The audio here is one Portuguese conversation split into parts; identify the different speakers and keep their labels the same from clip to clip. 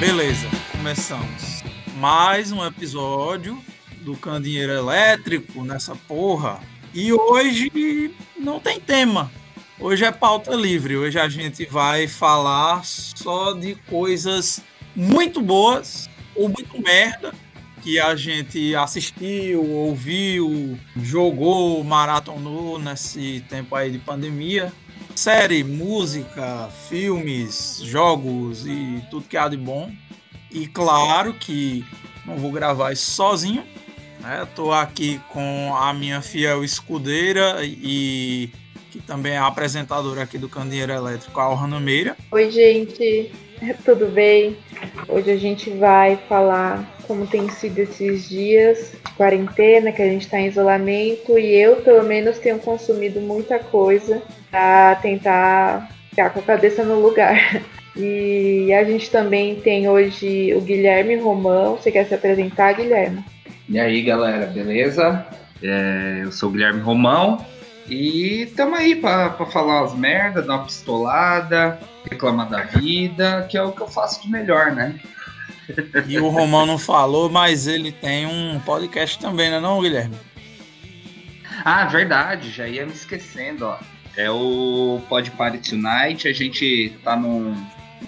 Speaker 1: Beleza, começamos. Mais um episódio do Candinheiro Elétrico nessa porra. E hoje não tem tema. Hoje é pauta livre. Hoje a gente vai falar só de coisas muito boas ou muito merda que a gente assistiu, ouviu, jogou, maratonou nesse tempo aí de pandemia. Série, música, filmes, jogos e tudo que há de bom. E claro que não vou gravar isso sozinho. Né? Tô aqui com a minha fiel escudeira e que também é apresentadora aqui do Candeeiro Elétrico, a Orna Meira.
Speaker 2: Oi, gente, tudo bem? Hoje a gente vai falar como tem sido esses dias de quarentena, que a gente está em isolamento, e eu, pelo menos, tenho consumido muita coisa para tentar ficar com a cabeça no lugar. E a gente também tem hoje o Guilherme Romão. Você quer se apresentar, Guilherme?
Speaker 3: E aí, galera, beleza? É, eu sou o Guilherme Romão, e tamo aí pra falar as merdas, dar uma pistolada, reclamar da vida, que é o que eu faço de melhor, né?
Speaker 1: E o Romão não falou, mas ele tem um podcast também, né não, Guilherme?
Speaker 3: Ah, verdade, já ia me esquecendo, ó. É o Pod Party Tonight, a gente tá num,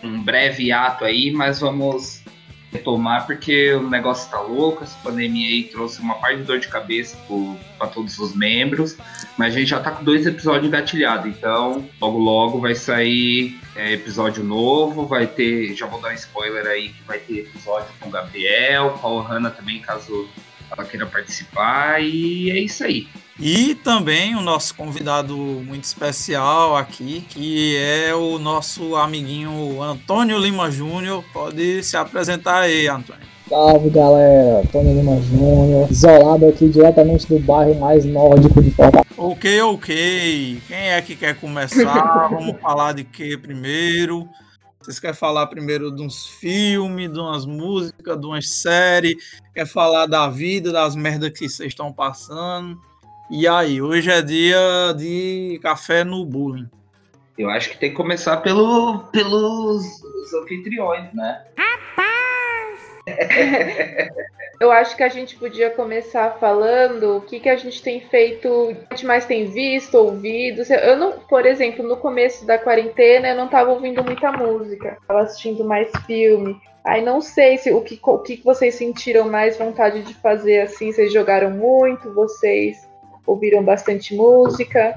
Speaker 3: num breve ato aí, mas vamos retomar, porque o negócio tá louco, essa pandemia aí trouxe uma parte de dor de cabeça para todos os membros, mas a gente já tá com dois episódios engatilhados, então logo logo vai sair é, episódio novo, vai ter, já vou dar um spoiler aí, que vai ter episódio com o Gabriel, com a Ohana também, caso ela queira participar, e é isso aí.
Speaker 1: E também o nosso convidado muito especial aqui, que é o nosso amiguinho Antônio Lima Júnior. Pode se apresentar aí, Antônio.
Speaker 4: Salve galera, Antônio Lima Júnior, isolado aqui diretamente do bairro mais nórdico de Fortaleza.
Speaker 1: Ok, ok. Quem é que quer começar? Vamos falar de que primeiro? Vocês querem falar primeiro de uns filmes, de umas músicas, de umas séries? Quer falar da vida, das merdas que vocês estão passando? E aí, hoje é dia de café no bullying.
Speaker 3: Eu acho que tem que começar pelo, pelos anfitriões, né?
Speaker 2: Eu acho que a gente podia começar falando o que, que a gente tem feito, o que a gente mais tem visto, ouvido. Eu não, por exemplo, no começo da quarentena eu não estava ouvindo muita música, estava assistindo mais filme. Aí não sei se o que, o que vocês sentiram mais vontade de fazer assim, vocês jogaram muito, vocês ouviram bastante música.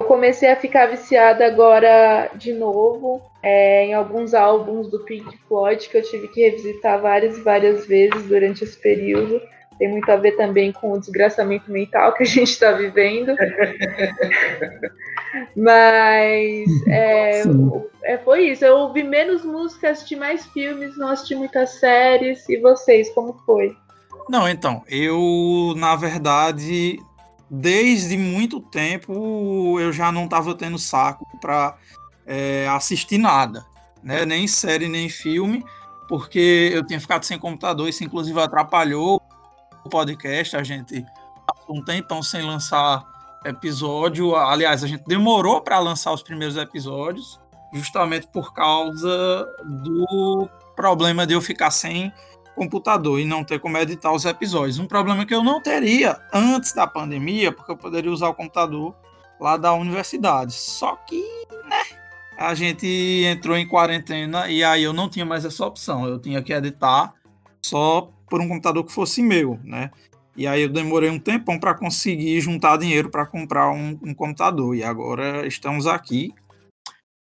Speaker 2: Eu comecei a ficar viciada agora de novo é, em alguns álbuns do Pink Floyd que eu tive que revisitar várias e várias vezes durante esse período. Tem muito a ver também com o desgraçamento mental que a gente está vivendo. Mas é, é, foi isso. Eu ouvi menos música, assisti mais filmes, não assisti muitas séries. E vocês, como foi?
Speaker 1: Não, então, eu, na verdade, desde muito tempo eu já não estava tendo saco para é, assistir nada, né? nem série, nem filme, porque eu tinha ficado sem computador, isso inclusive atrapalhou o podcast, a gente passou um tempão sem lançar episódio, aliás, a gente demorou para lançar os primeiros episódios, justamente por causa do problema de eu ficar sem computador e não ter como editar os episódios. Um problema que eu não teria antes da pandemia, porque eu poderia usar o computador lá da universidade. Só que, né, a gente entrou em quarentena e aí eu não tinha mais essa opção. Eu tinha que editar só por um computador que fosse meu, né? E aí eu demorei um tempão para conseguir juntar dinheiro para comprar um, um computador. E agora estamos aqui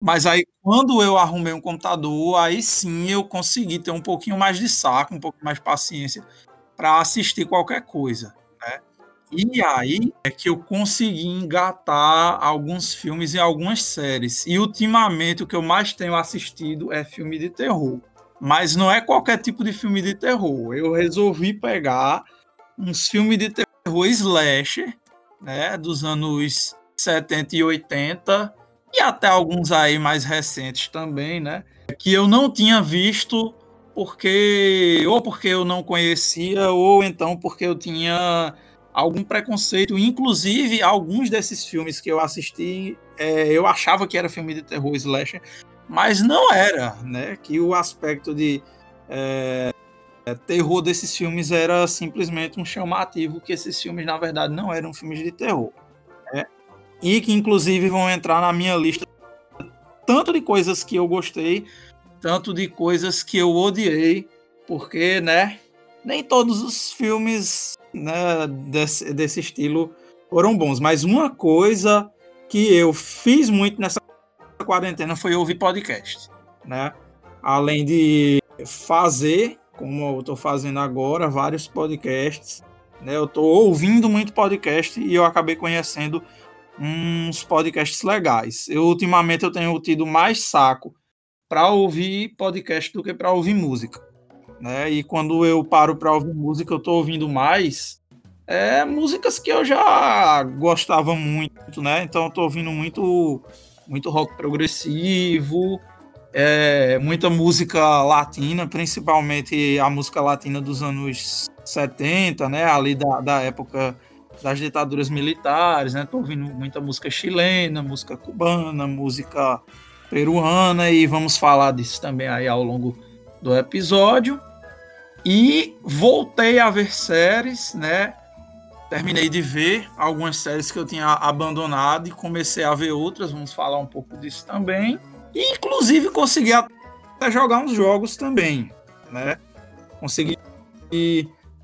Speaker 1: mas aí, quando eu arrumei um computador, aí sim eu consegui ter um pouquinho mais de saco, um pouco mais de paciência para assistir qualquer coisa. Né? E aí é que eu consegui engatar alguns filmes e algumas séries. E ultimamente o que eu mais tenho assistido é filme de terror. Mas não é qualquer tipo de filme de terror. Eu resolvi pegar uns filmes de terror slasher, né, dos anos 70 e 80, e até alguns aí mais recentes também, né? Que eu não tinha visto porque ou porque eu não conhecia ou então porque eu tinha algum preconceito. Inclusive, alguns desses filmes que eu assisti, é, eu achava que era filme de terror slasher, mas não era, né? Que o aspecto de é, é, terror desses filmes era simplesmente um chamativo que esses filmes, na verdade, não eram filmes de terror. E que, inclusive, vão entrar na minha lista tanto de coisas que eu gostei, tanto de coisas que eu odiei, porque, né, nem todos os filmes né, desse, desse estilo foram bons. Mas uma coisa que eu fiz muito nessa quarentena foi ouvir podcast, né? Além de fazer como eu estou fazendo agora, vários podcasts. Né? Eu estou ouvindo muito podcast e eu acabei conhecendo uns podcasts legais. Eu ultimamente eu tenho tido mais saco para ouvir podcast do que para ouvir música, né? E quando eu paro para ouvir música, eu estou ouvindo mais é, músicas que eu já gostava muito, né? Então eu estou ouvindo muito muito rock progressivo, é, muita música latina, principalmente a música latina dos anos 70, né? Ali da, da época das ditaduras militares, né? Tô ouvindo muita música chilena, música cubana, música peruana e vamos falar disso também aí ao longo do episódio. E voltei a ver séries, né? Terminei de ver algumas séries que eu tinha abandonado e comecei a ver outras, vamos falar um pouco disso também. E, inclusive, consegui até jogar uns jogos também, né? Consegui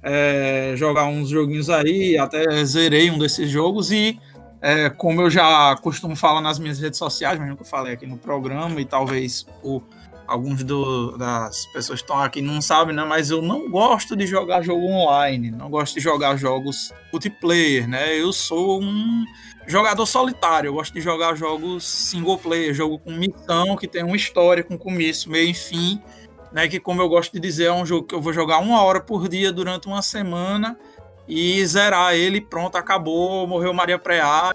Speaker 1: é, jogar uns joguinhos aí, até zerei um desses jogos e, é, como eu já costumo falar nas minhas redes sociais, mesmo que eu falei aqui no programa, e talvez o, alguns do, das pessoas que estão aqui não sabem, né? Mas eu não gosto de jogar jogo online, não gosto de jogar jogos multiplayer, né? Eu sou um jogador solitário. Eu gosto de jogar jogos single player, jogo com missão, que tem uma história com começo, meio e fim. Né, que, como eu gosto de dizer, é um jogo que eu vou jogar uma hora por dia durante uma semana e zerar ele, pronto, acabou, morreu Maria Preá,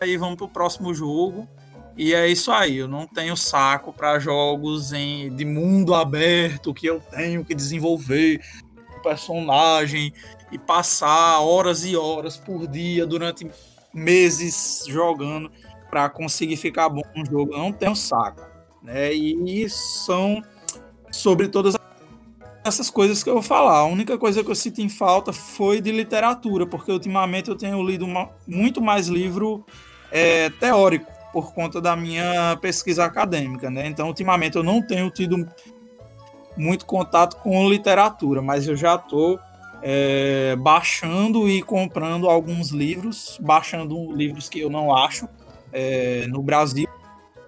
Speaker 1: e vamos pro próximo jogo. E é isso aí, eu não tenho saco para jogos em, de mundo aberto que eu tenho que desenvolver personagem e passar horas e horas por dia durante meses jogando para conseguir ficar bom no jogo. Eu não tenho saco. Né? E são sobre todas essas coisas que eu vou falar. A única coisa que eu sinto em falta foi de literatura, porque ultimamente eu tenho lido uma, muito mais livro é, teórico por conta da minha pesquisa acadêmica, né? Então, ultimamente eu não tenho tido muito contato com literatura, mas eu já estou é, baixando e comprando alguns livros, baixando livros que eu não acho é, no Brasil,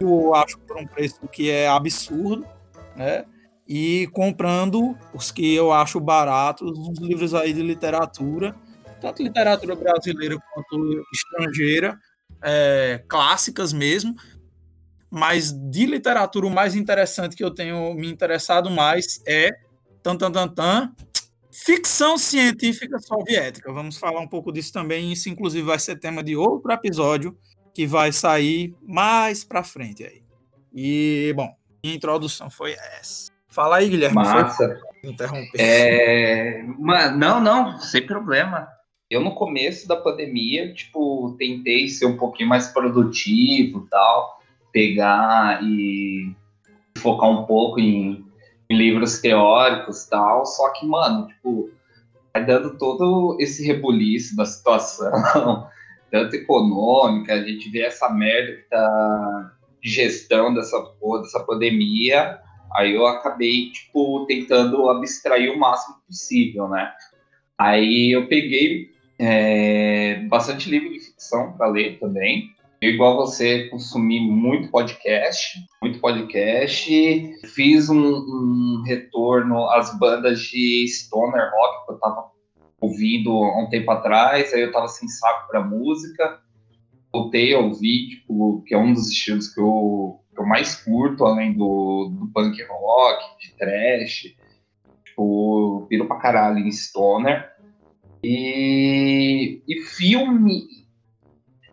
Speaker 1: eu acho por um preço que é absurdo, né? E comprando os que eu acho baratos, uns livros aí de literatura, tanto literatura brasileira quanto estrangeira, é, clássicas mesmo, mas de literatura o mais interessante que eu tenho me interessado mais é tan tan tan, tan Ficção científica soviética. Vamos falar um pouco disso também. Isso, inclusive, vai ser tema de outro episódio que vai sair mais pra frente aí. E, bom, introdução foi essa. Fala aí, Guilherme.
Speaker 3: Massa. Interromper. É... Não, não, sem problema. Eu, no começo da pandemia, tipo, tentei ser um pouquinho mais produtivo tal, pegar e focar um pouco em em livros teóricos tal, só que, mano, tipo, vai dando todo esse rebuliço da situação, tanto econômica, a gente vê essa merda que tá de gestão dessa dessa pandemia, aí eu acabei, tipo, tentando abstrair o máximo possível, né? Aí eu peguei é, bastante livro de ficção para ler também, eu, igual você, consumi muito podcast, muito podcast. Fiz um, um retorno às bandas de stoner rock que eu tava ouvindo há um tempo atrás, aí eu tava sem saco para música. Voltei a ouvir, tipo, que é um dos estilos que eu, que eu mais curto, além do, do punk rock, de trash. Tipo, piro pra caralho em stoner. E, e filme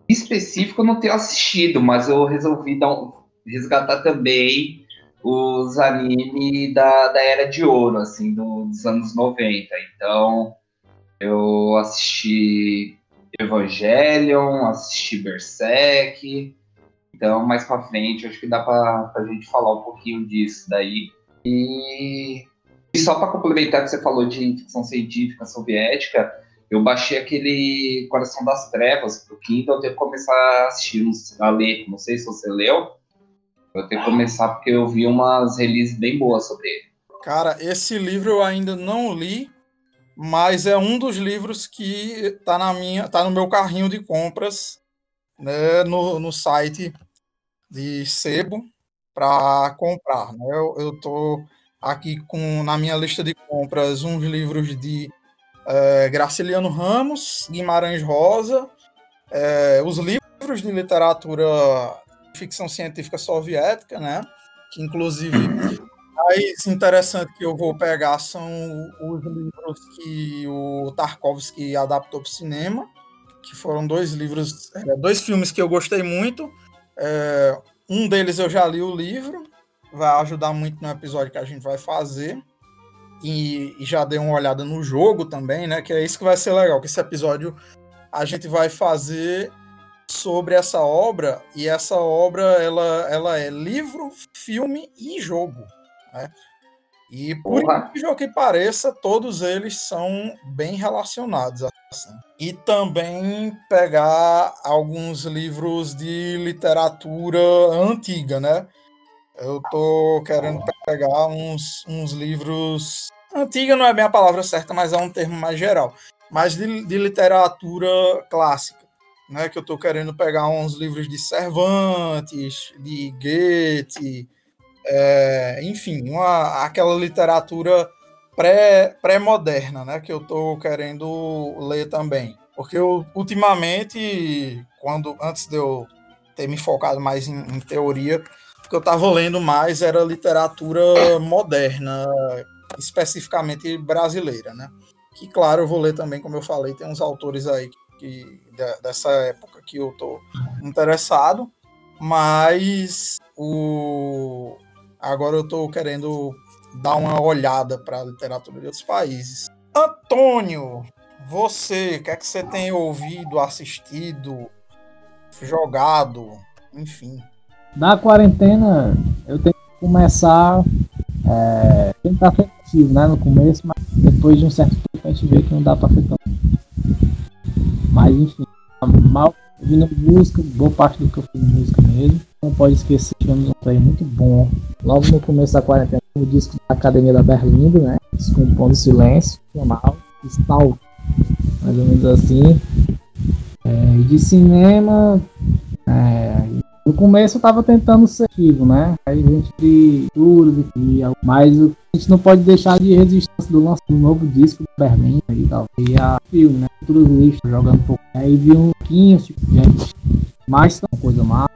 Speaker 3: específico eu não tenho assistido, mas eu resolvi dar um, resgatar também os animes da, da Era de Ouro, assim, do, dos anos 90. Então, eu assisti Evangelion, assisti Berserk. Então, mais pra frente, acho que dá pra, pra gente falar um pouquinho disso daí. E E só para complementar que você falou de ficção científica soviética, eu baixei aquele Coração das Trevas pro Kindle, eu começar a assistir, a ler. Não sei se você leu. Eu tenho que começar porque eu vi umas releases bem boas sobre ele.
Speaker 1: Cara, esse livro eu ainda não li, mas é um dos livros que tá na minha, tá no meu carrinho de compras, né, no, no site de sebo para comprar. Né? Eu, tô aqui com na minha lista de compras uns livros de é, Graciliano Ramos, Guimarães Rosa, é, os livros de literatura ficção científica soviética, né? Que inclusive mais interessante que eu vou pegar são os livros que o Tarkovsky adaptou para o cinema, que foram dois livros, é, dois filmes que eu gostei muito. É, um deles eu já li o livro, vai ajudar muito no episódio que a gente vai fazer. E, e, já dei uma olhada no jogo também, né? Que é isso que vai ser legal, que esse episódio a gente vai fazer sobre essa obra e essa obra ela, ela é livro, filme e jogo, né? E por incrível que pareça, todos eles são bem relacionados. Assim. E também pegar alguns livros de literatura antiga, né? Eu tô querendo pegar uns, uns livros. Antiga não é bem a palavra certa, mas é um termo mais geral. Mas de, de literatura clássica. Né, que eu estou querendo pegar uns livros de Cervantes, de Goethe, é, enfim, uma, aquela literatura pré-moderna, pré né, que eu estou querendo ler também. Porque eu, ultimamente, quando antes de eu ter me focado mais em, em teoria, que eu estava lendo mais era literatura moderna, especificamente brasileira, né? Que, claro, eu vou ler também, como eu falei, tem uns autores aí que, dessa época que eu tô interessado, mas o agora eu tô querendo dar uma olhada para a literatura de outros países. Antônio, você, o que é que você tem ouvido, assistido, jogado, enfim?
Speaker 4: Na quarentena, eu tenho que começar. É, tentar ser ativo, né? No começo, mas depois de um certo tempo a gente vê que não dá pra ser tão. Mas enfim, mal ouvindo música, boa parte do que eu fiz música mesmo. Não pode esquecer, tivemos um play muito bom. Logo no começo da quarentena, o disco da Academia da Berlim, né? Descompondo Silêncio, canal, Stalk, mais ou menos assim. É, de cinema, é, no começo eu tava tentando ser ativo, né? Aí a gente de tudo e mas a gente não pode deixar de resistência do lançamento do novo disco do Berlim e tal. E a filme, né? Tudo lixo, jogando um pouco. Aí vi um pouquinho, tipo, gente, mais uma coisa mais.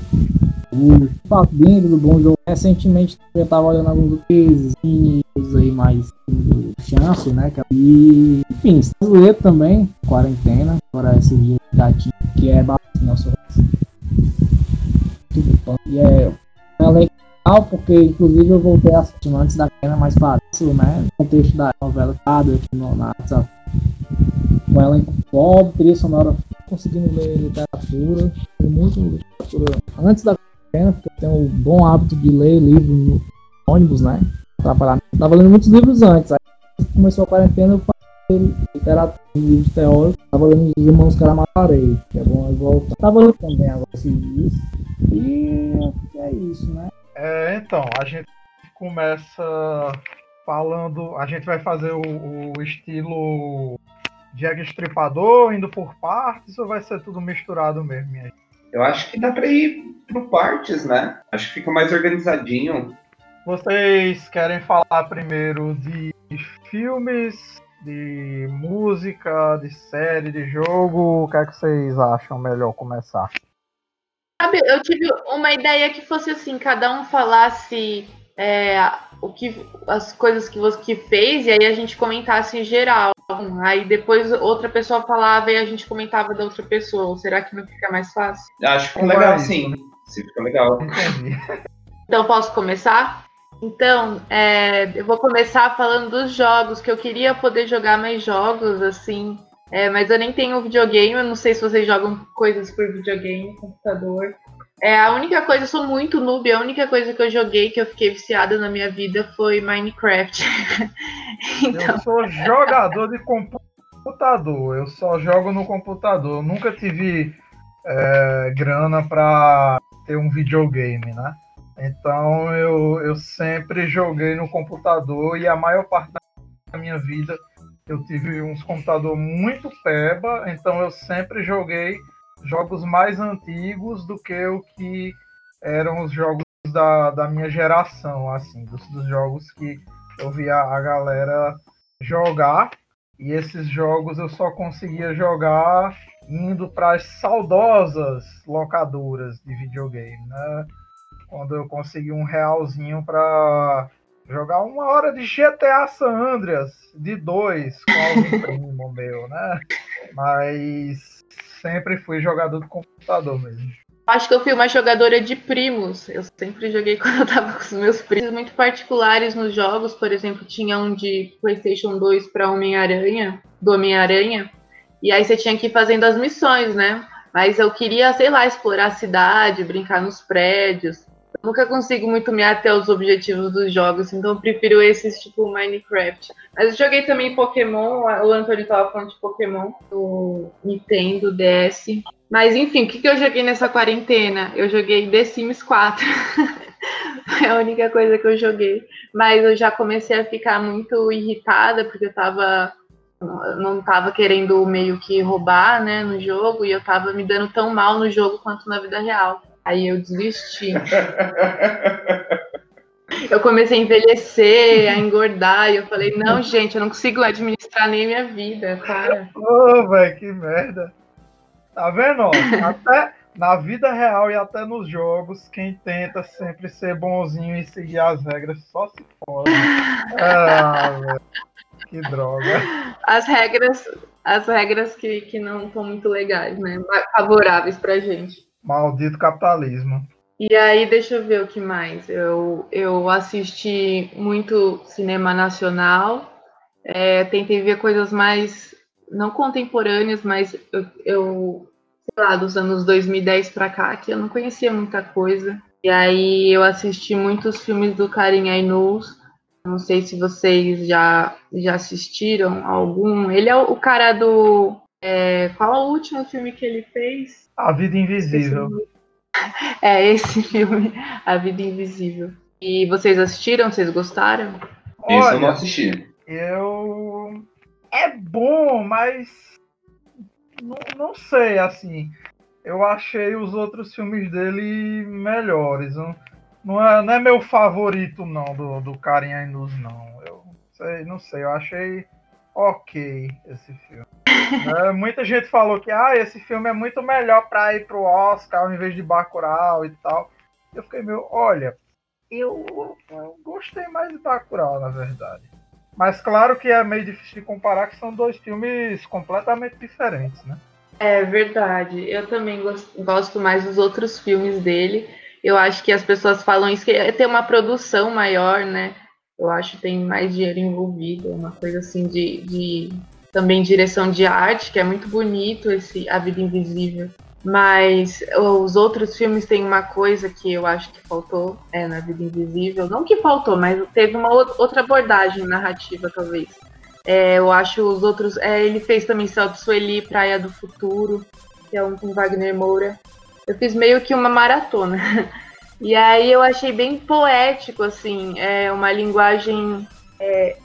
Speaker 4: O fato do bom jogo, recentemente eu tava olhando alguns coisas aí mais do chance, né? E, enfim, brasileiro também, quarentena, agora esse dia gatinho, que é nosso e é, é legal porque, inclusive, eu voltei a assistir antes da cena mais fácil, né? No contexto da novela aqui no, na, com ela em pobre, trilha sonora, conseguindo ler literatura, muito literatura antes da cena, porque eu tenho o bom hábito de ler livros no ônibus, né? Tava lendo muitos livros antes, aí começou a quarentena, eu literatura, livros teóricos, tava lendo os Irmãos Caramarei, que é bom voltar. Tava lendo também agora esses. E é isso, né?
Speaker 1: É, então, a gente começa falando. A gente vai fazer o, o estilo Jack Estripador, indo por partes, ou vai ser tudo misturado mesmo? Minha?
Speaker 3: Eu acho que dá pra ir por partes, né? Acho que fica mais organizadinho.
Speaker 1: Vocês querem falar primeiro de filmes, de música, de série, de jogo? O que é que vocês acham melhor começar?
Speaker 2: Sabe, eu tive uma ideia que fosse assim, cada um falasse é, o que, as coisas que você fez, e aí a gente comentasse em geral. Aí depois outra pessoa falava e a gente comentava da outra pessoa. Será que não fica mais fácil?
Speaker 3: Acho que fica legal, sim. Sim, fica legal.
Speaker 2: Então posso começar? Então, é, eu vou começar falando dos jogos, que eu queria poder jogar mais jogos, assim, é, mas eu nem tenho videogame, eu não sei se vocês jogam coisas por videogame, computador. É, a única coisa, eu sou muito noob, a única coisa que eu joguei que eu fiquei viciada na minha vida foi Minecraft.
Speaker 1: então... Eu sou jogador de computador, eu só jogo no computador. Eu nunca tive é, grana para ter um videogame, né? Então eu, eu sempre joguei no computador e a maior parte da minha vida eu tive uns computador muito peba, então eu sempre joguei jogos mais antigos do que o que eram os jogos da, da minha geração, assim, dos, dos jogos que eu via a galera jogar. E esses jogos eu só conseguia jogar indo para as saudosas locadoras de videogame, né? Quando eu consegui um realzinho para jogar uma hora de GTA San Andreas de dois com algum primo meu, né? Mas sempre fui jogador do computador mesmo.
Speaker 2: Acho que eu fui uma jogadora de primos. Eu sempre joguei quando eu tava com os meus primos muito particulares nos jogos. Por exemplo, tinha um de PlayStation 2 para Homem-Aranha, do Homem-Aranha. E aí você tinha que ir fazendo as missões, né? Mas eu queria, sei lá, explorar a cidade, brincar nos prédios. Eu nunca consigo muito me até aos objetivos dos jogos, então eu prefiro esses tipo Minecraft. Mas eu joguei também Pokémon, o Antônio tava falando de Pokémon, do Nintendo DS. Mas enfim, o que, que eu joguei nessa quarentena? Eu joguei The Sims 4. é a única coisa que eu joguei. Mas eu já comecei a ficar muito irritada, porque eu tava. Não tava querendo meio que roubar, né, no jogo, e eu tava me dando tão mal no jogo quanto na vida real. Aí eu desisti. eu comecei a envelhecer, a engordar, e eu falei, não, gente, eu não consigo administrar nem minha vida, cara.
Speaker 1: Ô, oh, velho, que merda. Tá vendo? até na vida real e até nos jogos, quem tenta sempre ser bonzinho e seguir as regras só se pode. Ah, velho. Que droga.
Speaker 2: As regras, as regras que, que não são muito legais, né? Favoráveis pra gente.
Speaker 1: Maldito capitalismo.
Speaker 2: E aí, deixa eu ver o que mais. Eu, eu assisti muito cinema nacional, é, tentei ver coisas mais, não contemporâneas, mas eu, eu, sei lá, dos anos 2010 para cá, que eu não conhecia muita coisa. E aí eu assisti muitos filmes do Karim Ainuz. Não sei se vocês já, já assistiram algum. Ele é o cara do. É, qual é o último filme que ele fez?
Speaker 1: A Vida Invisível.
Speaker 2: É esse filme, A Vida Invisível. E vocês assistiram? Vocês gostaram?
Speaker 3: Isso eu não assisti.
Speaker 1: Eu. É bom, mas. Não, não sei, assim. Eu achei os outros filmes dele melhores. Não, não, é, não é meu favorito, não, do, do Karim Ainuz, não. Eu sei, não sei. Eu achei ok esse filme. É, muita gente falou que ah, esse filme é muito melhor para ir pro Oscar ao invés de Bacurau e tal. Eu fiquei meio, olha, eu, eu gostei mais de Bacurau, na verdade. Mas claro que é meio difícil de comparar, que são dois filmes completamente diferentes, né?
Speaker 2: É verdade. Eu também gosto, mais dos outros filmes dele. Eu acho que as pessoas falam isso, que ter uma produção maior, né? Eu acho que tem mais dinheiro envolvido, uma coisa assim de, de também direção de arte, que é muito bonito esse A Vida Invisível. Mas os outros filmes têm uma coisa que eu acho que faltou é, na Vida Invisível. Não que faltou, mas teve uma outra abordagem narrativa, talvez. É, eu acho os outros. É, ele fez também Celto Sueli, Praia do Futuro, que é um com Wagner Moura. Eu fiz meio que uma maratona. E aí eu achei bem poético, assim, é uma linguagem. É,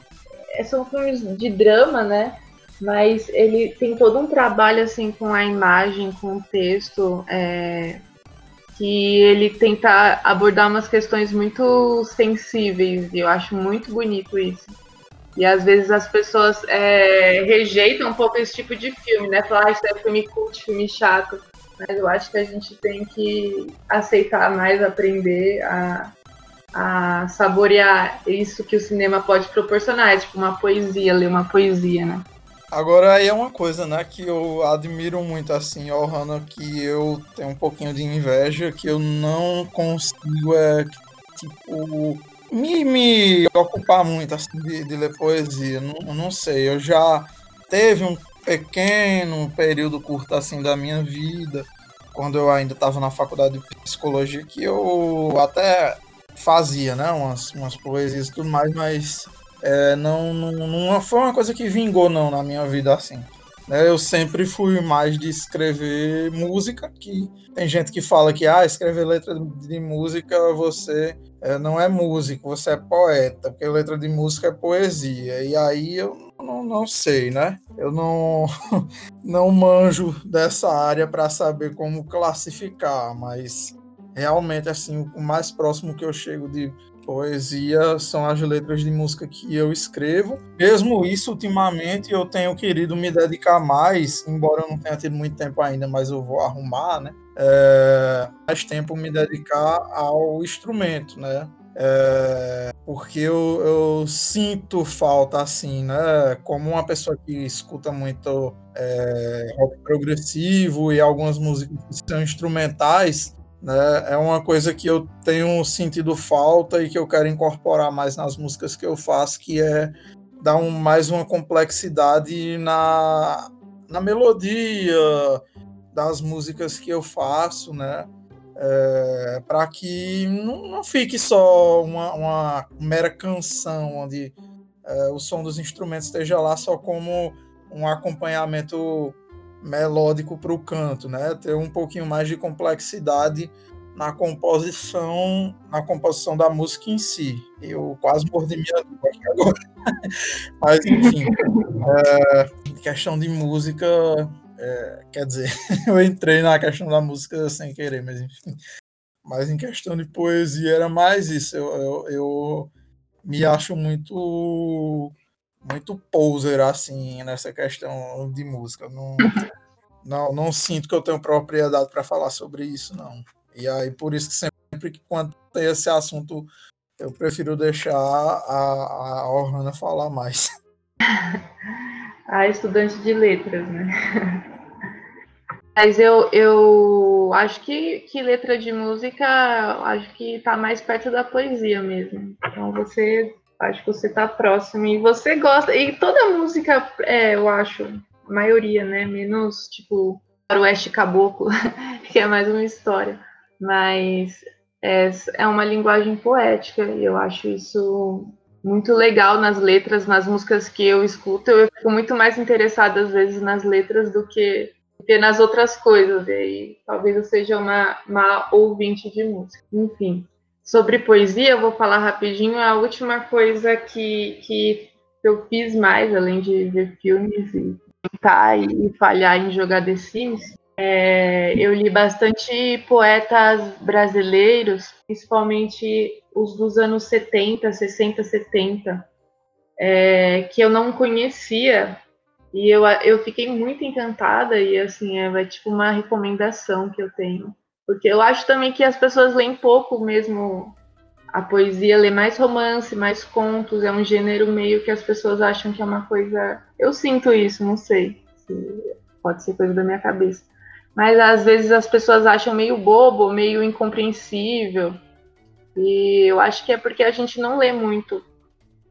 Speaker 2: é são filmes de drama, né? mas ele tem todo um trabalho assim com a imagem, com o texto, é, que ele tenta abordar umas questões muito sensíveis e eu acho muito bonito isso. E às vezes as pessoas é, rejeitam um pouco esse tipo de filme, né? Falar, ah, isso é filme cult, filme chato. Mas eu acho que a gente tem que aceitar mais, aprender a, a saborear isso que o cinema pode proporcionar. É tipo uma poesia, ler uma poesia, né?
Speaker 5: Agora aí é uma coisa, né, que eu admiro muito assim, ó, Hannah, que eu tenho um pouquinho de inveja, que eu não consigo, é, tipo, me, me ocupar muito assim, de, de ler poesia. Não, não sei, eu já teve um pequeno período curto assim da minha vida,
Speaker 1: quando eu ainda estava na faculdade de psicologia, que eu até fazia, né? Umas, umas poesias e tudo mais, mas é, não, não, não foi uma coisa que vingou, não, na minha vida assim. Né? Eu sempre fui mais de escrever música, que tem gente que fala que ah, escrever letra de música você é, não é músico, você é poeta, porque letra de música é poesia. E aí eu não, não sei, né? Eu não, não manjo dessa área para saber como classificar, mas realmente assim o mais próximo que eu chego de poesia são as letras de música que eu escrevo. Mesmo isso, ultimamente, eu tenho querido me dedicar mais, embora eu não tenha tido muito tempo ainda, mas eu vou arrumar, né? É, mais tempo me dedicar ao instrumento, né? É, porque eu, eu, sinto falta, assim, né? Como uma pessoa que escuta muito é, rock progressivo e algumas músicas que são instrumentais, né? É uma coisa que eu tenho sentido falta e que eu quero incorporar mais nas músicas que eu faço, que é dar um, mais uma complexidade na, na melodia das músicas que eu faço, né? É, para que não, não, fique só uma, uma mera canção onde é, o som dos instrumentos esteja lá só como um acompanhamento melódico para o canto, né? Ter um pouquinho mais de complexidade na composição, na composição da música em si. Eu quase mordi minha língua aqui agora. Mas, enfim, é, questão de música, é, quer dizer, eu entrei na questão da música sem querer, mas enfim. Mas em questão de poesia era mais isso. Eu, eu, eu me acho muito muito poser assim nessa questão de música. Não, não, não sinto que eu tenho propriedade para falar sobre isso, não. E aí por isso que sempre que quando tem esse assunto eu prefiro deixar a, a Orhana falar mais.
Speaker 2: A estudante de letras, né? Mas eu, eu acho que, que letra de música acho que está mais perto da poesia mesmo. Então você acho que você está próximo e você gosta. E toda música, é, eu acho, a maioria, né? Menos tipo Oeste Caboclo, que é mais uma história. Mas é, é uma linguagem poética e eu acho isso muito legal nas letras, nas músicas que eu escuto. Eu fico muito mais interessada, às vezes, nas letras do que, que nas outras coisas. E aí, talvez eu seja uma, uma ouvinte de música. Enfim. Sobre poesia, eu vou falar rapidinho. A última coisa que, que eu fiz mais, além de ver filmes e tentar e falhar em jogar The Sims, é, eu li bastante poetas brasileiros, principalmente os dos anos 70, 60, 70, é, que eu não conhecia. E eu, eu fiquei muito encantada, e assim, é, é tipo uma recomendação que eu tenho. Porque eu acho também que as pessoas leem pouco mesmo a poesia, lê mais romance, mais contos, é um gênero meio que as pessoas acham que é uma coisa. Eu sinto isso, não sei. Pode ser coisa da minha cabeça. Mas às vezes as pessoas acham meio bobo, meio incompreensível. E eu acho que é porque a gente não lê muito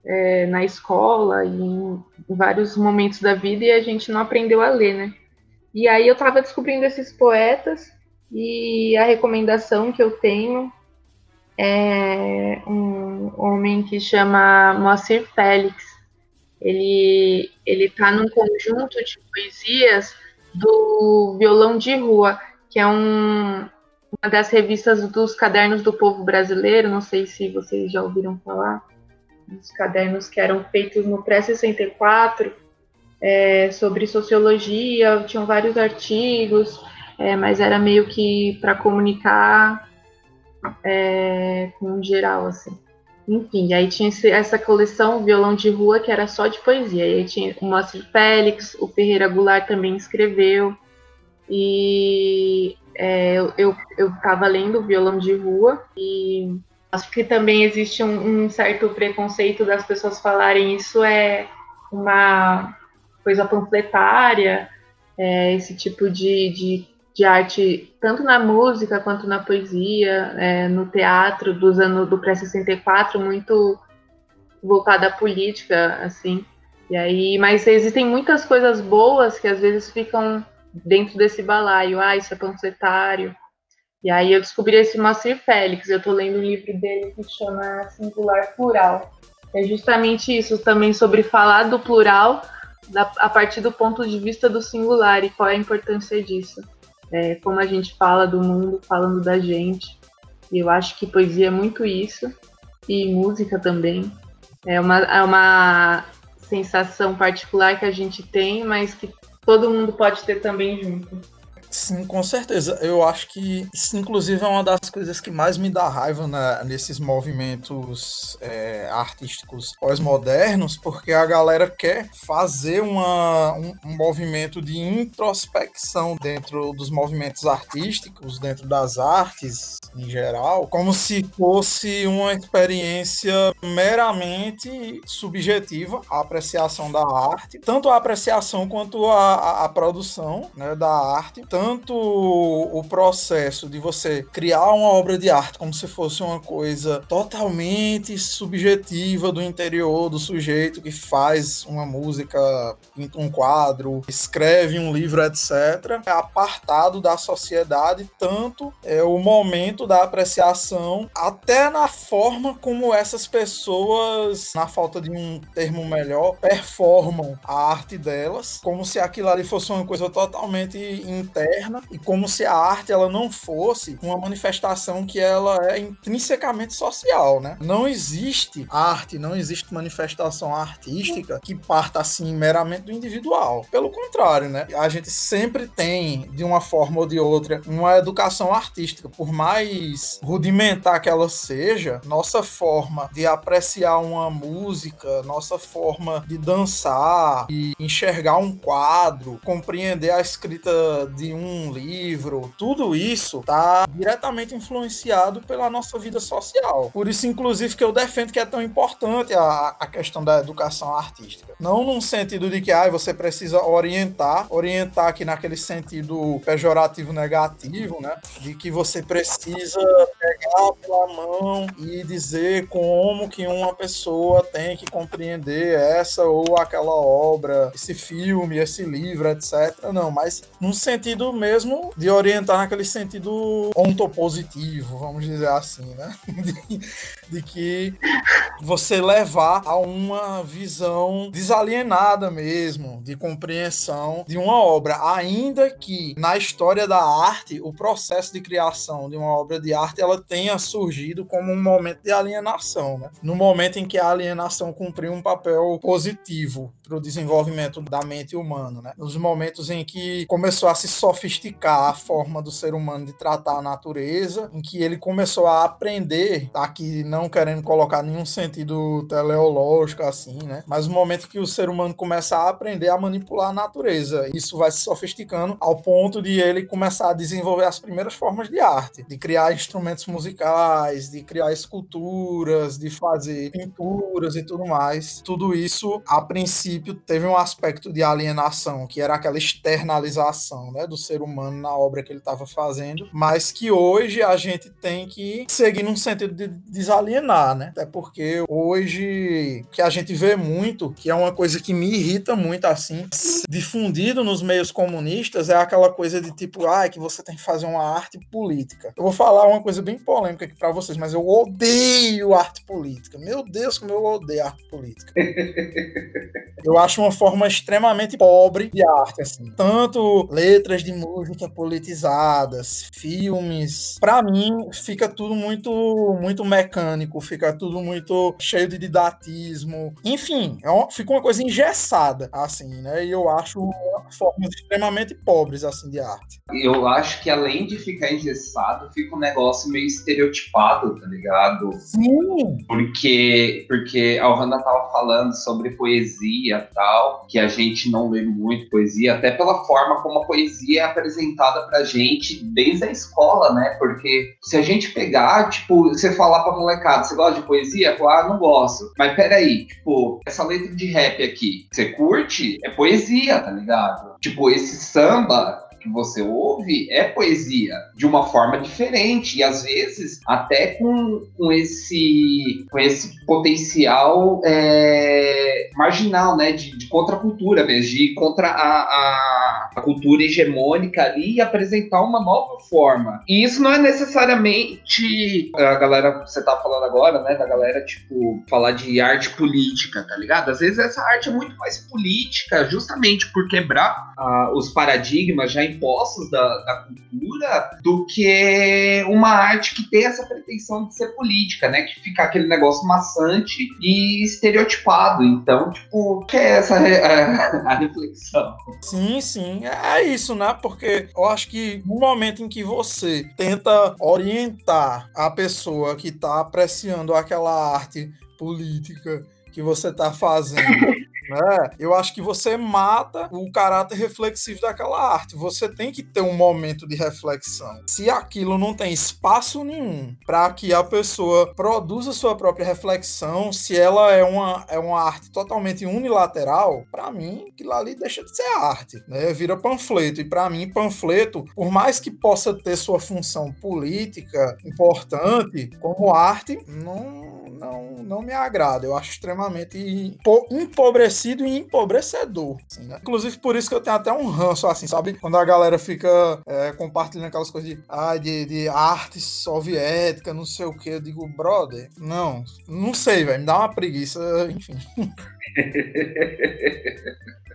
Speaker 2: é, na escola e em, vários momentos da vida e a gente não aprendeu a ler, né? E aí eu estava descobrindo esses poetas e a recomendação que eu tenho é um homem que chama Moacir Félix. Ele ele está num conjunto de poesias do Violão de Rua, que é um, uma das revistas dos cadernos do povo brasileiro. Não sei se vocês já ouviram falar. Os cadernos que eram feitos no pré-64 é, sobre sociologia, tinham vários artigos é, mas era meio que para comunicar é, com geral, assim. Enfim, aí tinha essa coleção Violão de Rua, que era só de poesia. Aí tinha o Márcio Félix, o Ferreira Goulart também escreveu. E é, eu, eu tava lendo Violão de Rua e acho que também existe um, um certo preconceito das pessoas falarem isso é uma coisa panfletária, é, esse tipo de, de de arte, tanto na música quanto na poesia, é, no teatro dos anos do pré-64, muito voltada à política, assim. E aí, mas existem muitas coisas boas que às vezes ficam dentro desse balaio, ah, isso é panfletário. E aí eu descobri esse Moacir Félix, eu estou lendo um livro dele que chama Singular Plural. É justamente isso também sobre falar do plural da, a partir do ponto de vista do singular e qual é a importância disso. É, como a gente fala do mundo, falando da gente. E eu acho que poesia é muito isso, e música também. É uma, é uma sensação particular que a gente tem, mas que todo mundo pode ter também junto.
Speaker 1: Sim, com certeza. Eu acho que isso, inclusive, é uma das coisas que mais me dá raiva né, nesses movimentos é, artísticos pós-modernos, porque a galera quer fazer uma, um, um, movimento de introspecção dentro dos movimentos artísticos, dentro das artes em geral, como se fosse uma experiência meramente subjetiva, a apreciação da arte, tanto a apreciação quanto a, a, a produção né, da arte tanto o processo de você criar uma obra de arte como se fosse uma coisa totalmente subjetiva do interior do sujeito que faz uma música, pinta um quadro, escreve um livro, etc., é apartado da sociedade, tanto é o momento da apreciação, até na forma como essas pessoas, na falta de um termo melhor, performam a arte delas, como se aquilo ali fosse uma coisa totalmente interna interna e como se a arte ela não fosse uma manifestação que ela é intrinsecamente social, né? Não existe arte, não existe manifestação artística que parta assim meramente do individual. Pelo contrário, né? A gente sempre tem de uma forma ou de outra uma educação artística, por mais rudimentar que ela seja, nossa forma de apreciar uma música, nossa forma de dançar e enxergar um quadro, compreender a escrita de um livro, tudo isso está diretamente influenciado pela nossa vida social. Por isso, inclusive, que eu defendo que é tão importante a, a questão da educação artística. Não num sentido de que ah, você precisa orientar, orientar aqui naquele sentido pejorativo negativo, né? De que você precisa pegar pela mão e dizer como que uma pessoa tem que compreender essa ou aquela obra, esse filme, esse livro, etc. Não, mas num sentido mesmo de orientar naquele sentido ontopositivo, vamos dizer assim, né? De, de que você levar a uma visão desalienada mesmo, de compreensão de uma obra, ainda que na história da arte, o processo de criação de uma obra de arte ela tenha surgido como um momento de alienação, né? No momento em que a alienação cumpriu um papel positivo para o desenvolvimento da mente humana, né? Nos momentos em que começou a se sofisticar a forma do ser humano de tratar a natureza, em que ele começou a aprender, aqui não querendo colocar nenhum sentido teleológico assim, né? Mas no momento que o ser humano começa a aprender a manipular a natureza, isso vai se sofisticando ao ponto de ele começar a desenvolver as primeiras formas de arte, de criar instrumentos musicais, de criar esculturas, de fazer pinturas e tudo mais. Tudo isso, a princípio, teve um aspecto de alienação, que era aquela externalização né, do ser humano na obra que ele estava fazendo, mas que hoje a gente tem que seguir num sentido de desalienar, né? Até porque hoje que a gente vê muito, que é uma coisa que me irrita muito assim, difundido nos meios comunistas, é aquela coisa de tipo, ah, é que você tem que fazer uma arte política. Eu vou falar uma coisa bem polêmica aqui para vocês, mas eu odeio arte política. Meu Deus, como eu odeio arte política. Eu acho uma forma extremamente pobre de arte, assim. Tanto letras de música politizadas, filmes. Para mim, fica tudo muito, muito mecânico, fica tudo muito cheio de didatismo. Enfim, é uma, fica uma coisa engessada, assim, né? E eu acho formas extremamente pobres, assim, de arte.
Speaker 3: Eu acho que além de ficar engessado, fica um negócio meio estereotipado, tá ligado?
Speaker 1: Sim!
Speaker 3: Porque, porque a Ohana tava falando sobre poesia tal, que a gente não lê muito poesia, até pela forma como a poesia é apresentada pra gente desde a escola, né? Porque se a gente pegar, tipo, você falar pra você gosta de poesia? Ah, não gosto. Mas peraí, tipo, essa letra de rap aqui, você curte? É poesia, tá ligado? Tipo, esse samba que você ouve é poesia de uma forma diferente e às vezes até com, com esse com esse potencial é, marginal, né, de, de contracultura mesmo, de contra a, a a, cultura hegemônica ali e apresentar uma nova forma. E isso não é necessariamente a galera, você tá falando agora, né, da galera, tipo, falar de arte política, tá ligado? Às vezes essa arte é muito mais política, justamente por quebrar os paradigmas já impostos da, da cultura, do que uma arte que tem essa pretensão de ser política, né? Que fica aquele negócio maçante e estereotipado. Então, tipo, que é essa a reflexão?
Speaker 1: Sim, sim. É isso, né? Porque eu acho que no momento em que você tenta orientar a pessoa que está apreciando aquela arte política que você está fazendo né? Eu acho que você mata o caráter reflexivo daquela arte. Você tem que ter um momento de reflexão. Se aquilo não tem espaço nenhum para que a pessoa produza sua própria reflexão, se ela é uma, é uma arte totalmente unilateral, para mim, aquilo ali deixa de ser arte, né? Vira panfleto. E para mim, panfleto, por mais que possa ter sua função política importante, como arte, não não, não me agrada. Eu acho extremamente empobrecido e empobrecedor. Assim, né? Inclusive, por isso que eu tenho até um ranço, assim, sabe? Quando a galera fica é, compartilhando aquelas coisas de, ah, de, de arte soviética, não sei o que. Eu digo, brother, não, não sei, velho. Me dá uma preguiça, enfim.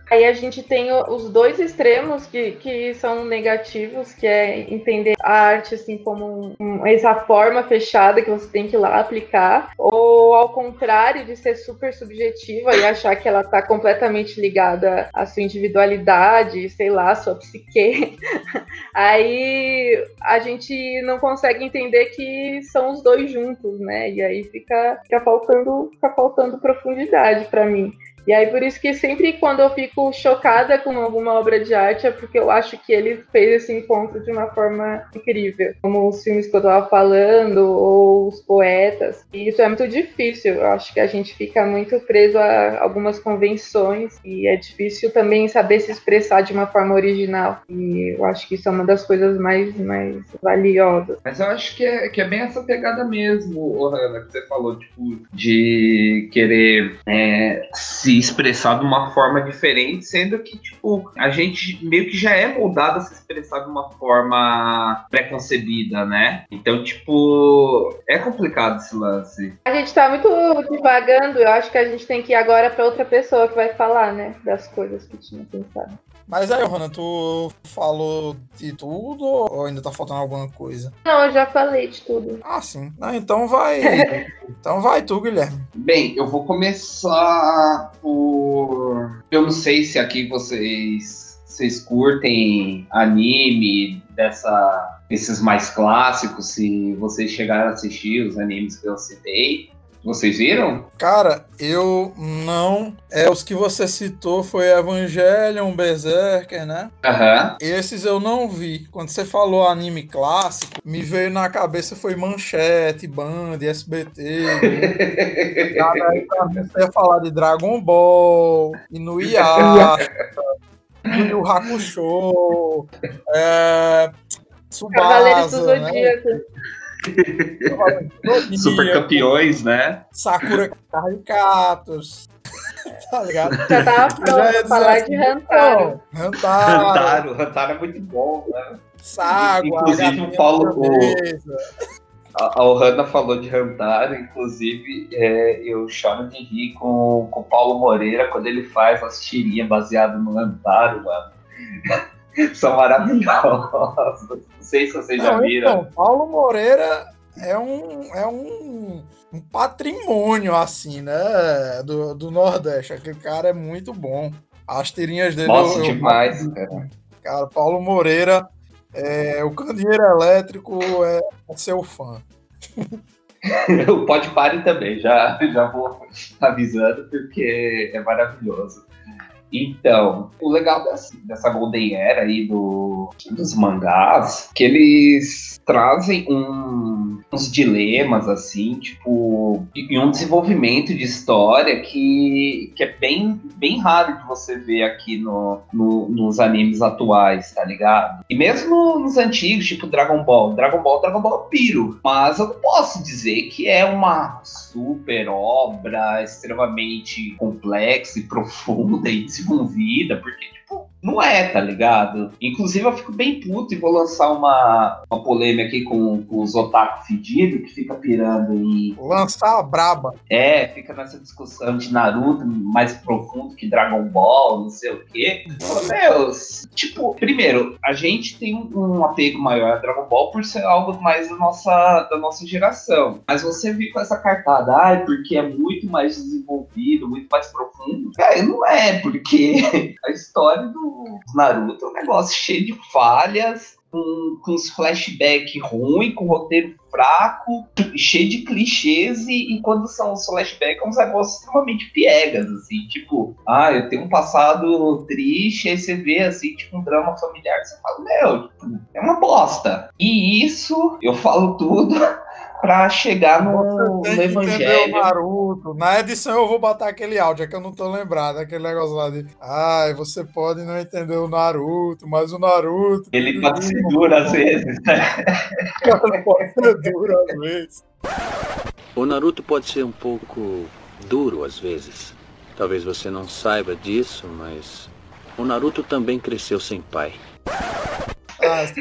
Speaker 2: Aí a gente tem os dois extremos que, que são negativos, que é entender a arte assim como um, essa forma fechada que você tem que ir lá aplicar, ou ao contrário de ser super subjetiva e achar que ela está completamente ligada à sua individualidade, sei lá, à sua psique. Aí a gente não consegue entender que são os dois juntos, né? E aí fica, fica faltando, fica faltando profundidade para mim. E aí, por isso que sempre quando eu fico chocada com alguma obra de arte, é porque eu acho que ele fez esse encontro de uma forma incrível. Como os filmes que eu tava falando, ou os poetas. E isso é muito difícil. Eu acho que a gente fica muito preso a algumas convenções. E é difícil também saber se expressar de uma forma original. E eu acho que isso é uma das coisas mais, mais valiosas.
Speaker 3: Mas eu acho que é, que é bem essa pegada mesmo, Hanna, que você falou, tipo, de querer é, se expressar de uma forma diferente, sendo que, tipo, a gente meio que já é moldado a se expressar de uma forma pré-concebida, né? Então, tipo, é complicado esse lance.
Speaker 2: A gente tá muito divagando, eu acho que a gente tem que ir agora para outra pessoa que vai falar, né, das coisas que tinha pensado.
Speaker 1: Mas aí, Rona, tu falou de tudo ou ainda tá faltando alguma coisa?
Speaker 2: Não, eu já falei de tudo.
Speaker 1: Ah, sim. Ah, então vai. então vai tu, Guilherme.
Speaker 3: Bem, eu vou começar por. Eu não sei se aqui vocês. Vocês curtem anime dessa, esses mais clássicos, se vocês chegaram a assistir os animes que eu citei. Vocês viram?
Speaker 1: Cara, eu não. É, os que você citou foi Evangelion, Berserker, né?
Speaker 3: Aham. Uhum.
Speaker 1: Esses eu não vi. Quando você falou anime clássico, me veio na cabeça foi Manchete, Band, SBT. Aí pra você ia falar de Dragon Ball, Inuyasha, Yu Hakusho, é, Tsubasa, Cavaleiros do né? Zodíaco. Né?
Speaker 3: Super campeões, né?
Speaker 1: Sakura Caricatos. tá ligado?
Speaker 2: Já tava pronto pra falar de Rantaro.
Speaker 1: Rantaro.
Speaker 3: Rantaro. Rantaro é muito bom, né?
Speaker 1: Ságua,
Speaker 3: Inclusive, o Paulo. O, a, a Ohana falou de Rantaro, inclusive é, eu choro de rir com, com o Paulo Moreira quando ele faz as tirinhas baseadas no Rantaro, mano. São maravilhosos. Não sei se vocês já viram. Então,
Speaker 1: Paulo Moreira é um, é um, um patrimônio, assim, né? Do, do Nordeste. Aquele cara é muito bom. As tirinhas dele.
Speaker 3: Nossa, eu, demais, eu,
Speaker 1: cara. Cara, Paulo Moreira, é, o Candeeiro Elétrico é, é seu fã.
Speaker 3: o Pode Pare também, já, já vou avisando, porque é maravilhoso. Então, o legal dessa, dessa Golden Era aí do, dos mangás, que eles trazem um, uns dilemas, assim, tipo, e um desenvolvimento de história que, que é bem, bem raro de você ver aqui no, no, nos animes atuais, tá ligado? E mesmo nos antigos, tipo Dragon Ball, Dragon Ball, Dragon Ball piro, mas eu não posso dizer que é uma super obra extremamente complexa e profunda e desenvolvida, porque, tipo, não é, tá ligado? Inclusive eu fico bem puto e vou lançar uma, uma polêmica aqui com, com os otaku fedidos que fica pirando em.
Speaker 1: Lançar a braba.
Speaker 3: É, fica nessa discussão de Naruto mais profundo que Dragon Ball, não sei o quê. Meu, tipo, primeiro, a gente tem um, um apego maior a Dragon Ball por ser algo mais da nossa, da nossa geração. Mas você vir com essa cartada, ai, porque é muito mais desenvolvido, muito mais profundo. Cara, não é, porque a história do Naruto é um negócio cheio de falhas, com, com uns flashbacks ruins, com roteiro fraco, cheio de clichês, e, e quando são os flashbacks, é uns negócios extremamente piegas, assim, tipo, ah, eu tenho um passado triste, aí você vê, assim, tipo, um drama familiar, você fala, meu, tipo, é uma bosta. E isso, eu falo tudo, pra chegar no, no Evangelho.
Speaker 1: Naruto. Na edição eu vou botar aquele áudio, é que eu não tô lembrado, aquele negócio lá de. Ai, você pode não entender o Naruto, mas o Naruto.
Speaker 3: Ele pode ser duro às vezes.
Speaker 1: pode ser duro às vezes.
Speaker 6: O Naruto pode ser um pouco duro às vezes. Talvez você não saiba disso, mas o Naruto também cresceu sem pai. Ah,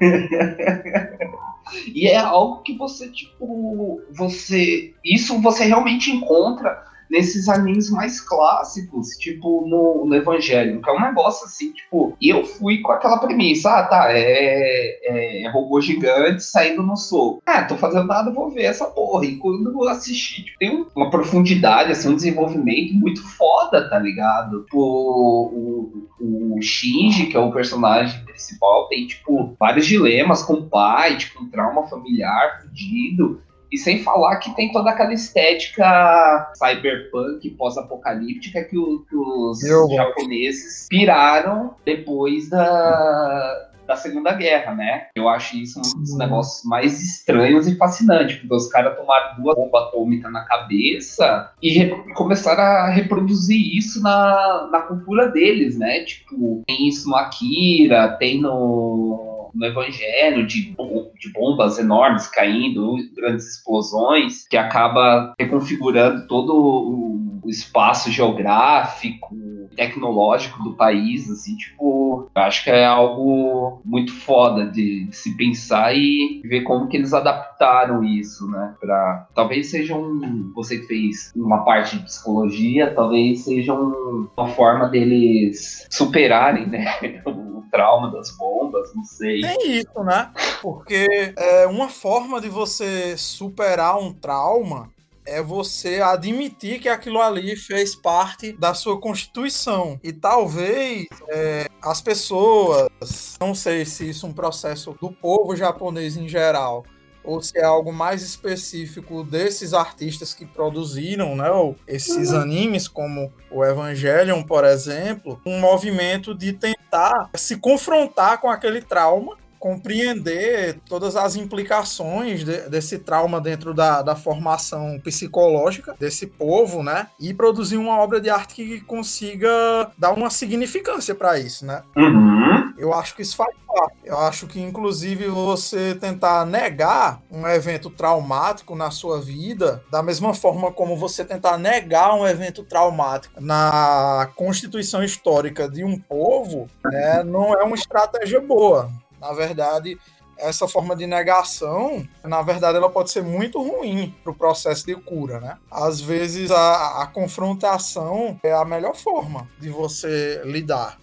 Speaker 3: e é algo que você, tipo, você. Isso você realmente encontra nesses animes mais clássicos, tipo no, no Evangelho, que é um negócio assim, tipo, e eu fui com aquela premissa, ah, tá, é, é, é robô gigante saindo no soco. Ah, tô fazendo nada, vou ver essa porra. E quando eu assisti, tipo, tem uma profundidade, assim, um desenvolvimento muito foda, tá ligado? Tipo, o, o, Shinji, que é o personagem principal, tem, tipo, vários dilemas com o pai, tipo, um trauma familiar fudido. E sem falar que tem toda aquela estética cyberpunk pós-apocalíptica que, o, que os Eu japoneses piraram depois da, da Segunda Guerra, né? Eu acho isso um dos negócios mais estranhos e fascinantes, porque os caras tomaram duas bombas atômicas na cabeça e começaram a reproduzir isso na, na cultura deles, né? Tipo, tem isso no Akira, tem no no Evangelho, de, de bombas enormes caindo, grandes explosões, que acaba reconfigurando todo o espaço geográfico, tecnológico do país, assim, tipo, acho que é algo muito foda de, de, se pensar e ver como que eles adaptaram isso, né, pra, talvez seja um, você que fez uma parte de psicologia, talvez seja um, uma forma deles superarem, né, trauma das bombas, não sei.
Speaker 1: É isso, né? Porque é, uma forma de você superar um trauma é você admitir que aquilo ali fez parte da sua constituição. E talvez é, as pessoas, não sei se isso é um processo do povo japonês em geral, ou se é algo mais específico desses artistas que produziram né, esses uhum. animes, como o Evangelion, por exemplo, um movimento de tentar se confrontar com aquele trauma compreender todas as implicações de, desse trauma dentro da, da formação psicológica desse povo, né? E produzir uma obra de arte que consiga dar uma significância para isso, né?
Speaker 3: Uhum.
Speaker 1: Eu acho que isso faz parte. Eu acho que, inclusive, você tentar negar um evento traumático na sua vida, da mesma forma como você tentar negar um evento traumático na constituição histórica de um povo, né, não é uma estratégia boa. Na verdade, essa forma de negação, na verdade, ela pode ser muito ruim para o processo de cura, né? Às vezes a, a, confrontação é a melhor forma de você lidar,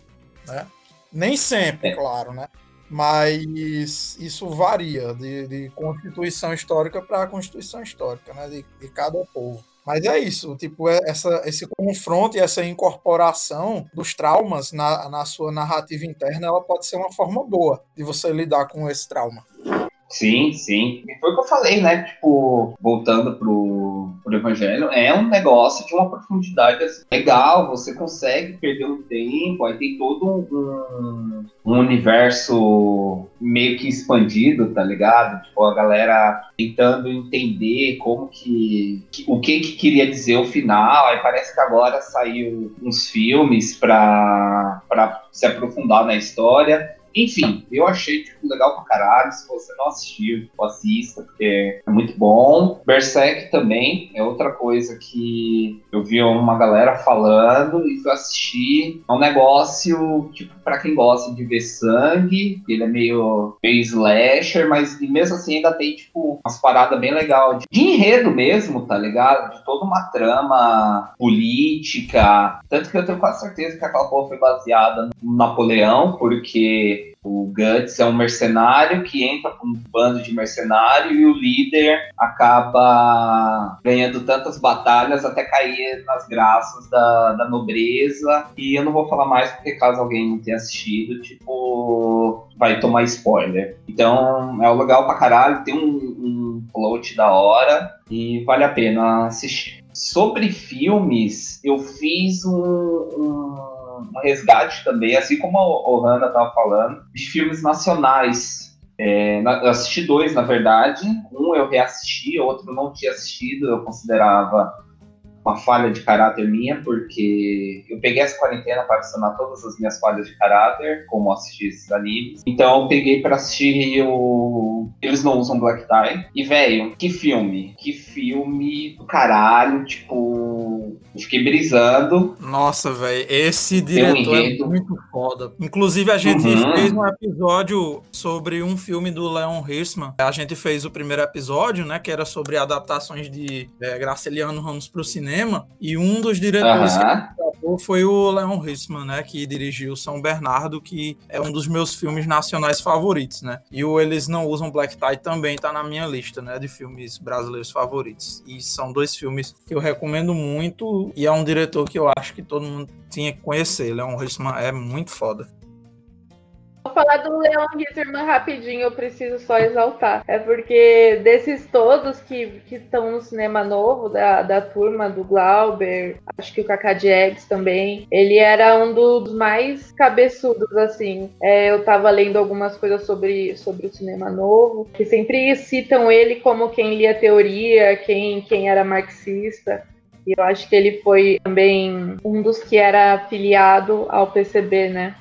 Speaker 1: né? Nem sempre, é. claro, né? Mas isso varia de, de constituição histórica para constituição histórica, né? De, de cada povo. Mas é isso, tipo, é essa, esse confronto e essa incorporação dos traumas na, na sua narrativa interna, ela pode ser uma forma boa de você lidar com esse trauma.
Speaker 3: Sim, sim. E foi o que eu falei, né? Tipo, voltando pro, pro Evangelho, é um negócio de uma profundidade assim, legal, você consegue perder um tempo, aí tem todo um, um universo meio que expandido, tá ligado? Tipo, a galera tentando entender como que, que, o que que queria dizer o final, aí parece que agora saiu uns filmes pra se aprofundar na história Enfim, eu achei tipo, legal pra caralho. Se você não assistiu, assista, porque é muito bom. Berserk também é outra coisa que eu vi uma galera falando e fui assistir. É um negócio, tipo, pra quem gosta de ver sangue, ele é meio, meio slasher, mas mesmo assim ainda tem, tipo, umas paradas bem legais de, de enredo mesmo, tá ligado? De toda uma trama política. Tanto que eu tenho quase certeza que aquela porra foi baseada no Napoleão, porque o Guts é um mercenário que entra com um bando de mercenário e o líder acaba ganhando tantas batalhas até cair nas graças da, da nobreza. E eu não vou falar mais porque caso alguém não tenha assistido, tipo, vai tomar spoiler. Então é legal pra caralho, tem um, um plot da hora e vale a pena assistir. Sobre filmes, eu fiz um, um um resgate também, assim como o Hanna estava falando, de filmes nacionais. É, eu assisti dois, na verdade. Um eu reassisti, outro não tinha assistido, eu considerava uma falha de caráter minha, porque eu peguei essa quarentena para adicionar todas as minhas falhas de caráter, como assistir esses animes. Então eu peguei para assistir o. Eles não usam Black Tie. E, velho, que filme! Que filme do caralho, tipo. Eu fiquei brisando.
Speaker 1: Nossa, velho, esse diretor um é muito foda. Inclusive, a gente uhum. fez um episódio sobre um filme do Leon Hirschman. A gente fez o primeiro episódio, né, que era sobre adaptações de é, Graciliano Ramos para o cinema cinema, e um dos diretores uhum. foi o Leon Hirschman, né, que dirigiu São Bernardo, que é um dos meus filmes nacionais favoritos, né? E o Eles Não Usam Black Tie também tá na minha lista, né, de filmes brasileiros favoritos. E são dois filmes que eu recomendo muito, e é um diretor que eu acho que todo mundo tinha que conhecer. Leon Hirschman é muito foda.
Speaker 2: Vou falar do Leon Ritterman rapidinho, eu preciso só exaltar. É porque desses todos que estão no cinema novo, da, da turma do Glauber, acho que o Kaká Eggs também, ele era um dos mais cabeçudos, assim. É, eu tava lendo algumas coisas sobre, sobre o cinema novo, que sempre citam ele como quem lia teoria, quem, quem era marxista. E eu acho que ele foi também um dos que era afiliado ao PCB, né?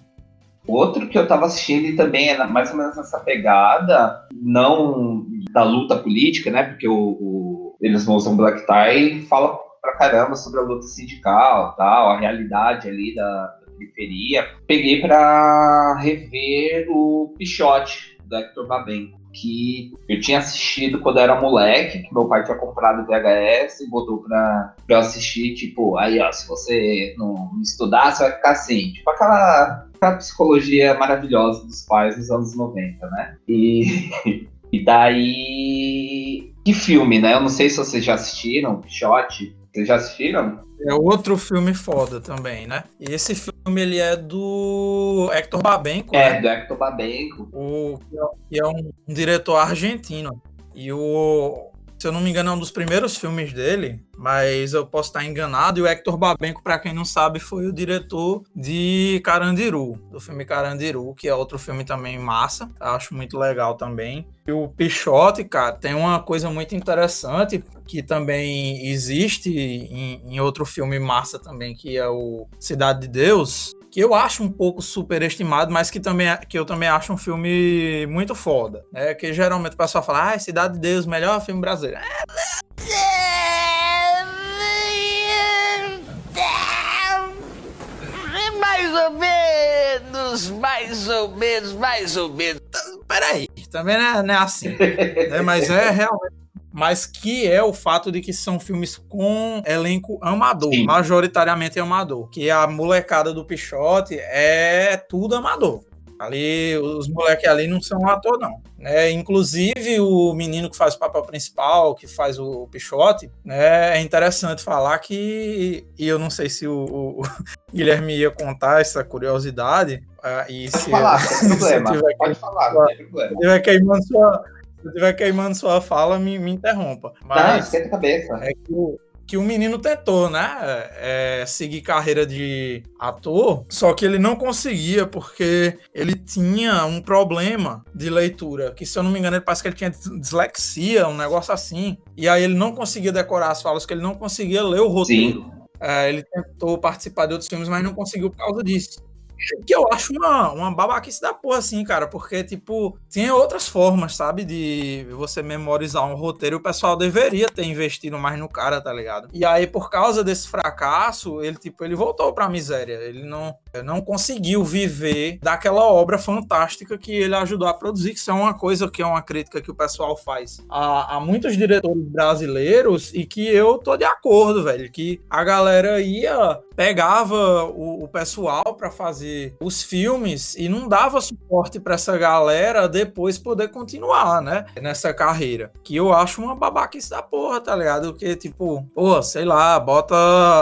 Speaker 3: Outro que eu estava assistindo e também é mais ou menos nessa pegada, não da luta política, né? Porque o, o eles usam black tie, fala pra caramba sobre a luta sindical, tal, a realidade ali da, periferia. Peguei para rever o Pichote do Hector Babenco que eu tinha assistido quando eu era moleque, que meu pai tinha comprado VHS e botou pra, pra eu assistir, tipo, aí ó, se você não estudar, você vai ficar assim, tipo aquela, aquela psicologia maravilhosa dos pais dos anos 90, né? E, e daí. Que filme, né? Eu não sei se vocês já assistiram, Shot. Vocês já assistiram?
Speaker 1: É outro filme foda também, né? E esse filme ele é do Hector Babenco.
Speaker 3: É, né? do Hector Babenco.
Speaker 1: O, que é um, um diretor argentino. E o, se eu não me engano, é um dos primeiros filmes dele, mas eu posso estar enganado. E o Hector Babenco, para quem não sabe, foi o diretor de Carandiru, do filme Carandiru, que é outro filme também massa, acho muito legal também. E o Pichote, cara, tem uma coisa muito interessante que também existe em, em outro filme massa também, que é o Cidade de Deus, que eu acho um pouco superestimado, mas que, também, que eu também acho um filme muito foda. Né? Que geralmente o pessoal fala, ah, Cidade de Deus, melhor filme brasileiro.
Speaker 7: Mais ou menos, mais ou menos, mais ou menos.
Speaker 1: Peraí, também não é, não é assim. né? Mas é realmente mas que é o fato de que são filmes com elenco amador, Sim. majoritariamente amador. Que a molecada do Pichote é tudo amador. Ali, os moleques ali não são ator, não. Né? Inclusive, o menino que faz o papel principal, que faz o Pichote, né? é interessante falar que, e eu não sei se o, o Guilherme ia contar essa curiosidade, uh, e
Speaker 3: Pode se, falar, se problema. Tiver Pode falar, não tem problema.
Speaker 1: Tiver queimando sua, eu estiver queimando sua fala, me, me interrompa.
Speaker 3: Mas a cabeça.
Speaker 1: É que o, que o menino tentou, né? É, seguir carreira de ator, só que ele não conseguia porque ele tinha um problema de leitura, que se eu não me engano, ele parece que ele tinha dislexia, um negócio assim. E aí ele não conseguia decorar as falas, que ele não conseguia ler o roteiro. É, ele tentou participar de outros filmes, mas não conseguiu por causa disso. Que eu acho uma, uma babaquice da porra, assim, cara, porque, tipo, tem outras formas, sabe, de você memorizar um roteiro. O pessoal deveria ter investido mais no cara, tá ligado? E aí, por causa desse fracasso, ele, tipo, ele voltou pra miséria. Ele não, não conseguiu viver daquela obra fantástica que ele ajudou a produzir, que isso é uma coisa que é uma crítica que o pessoal faz a, a muitos diretores brasileiros e que eu tô de acordo, velho, que a galera ia pegava o, o pessoal para fazer os filmes e não dava suporte para essa galera depois poder continuar, né? Nessa carreira. Que eu acho uma babaquice da porra, tá ligado? Que tipo, pô, sei lá, bota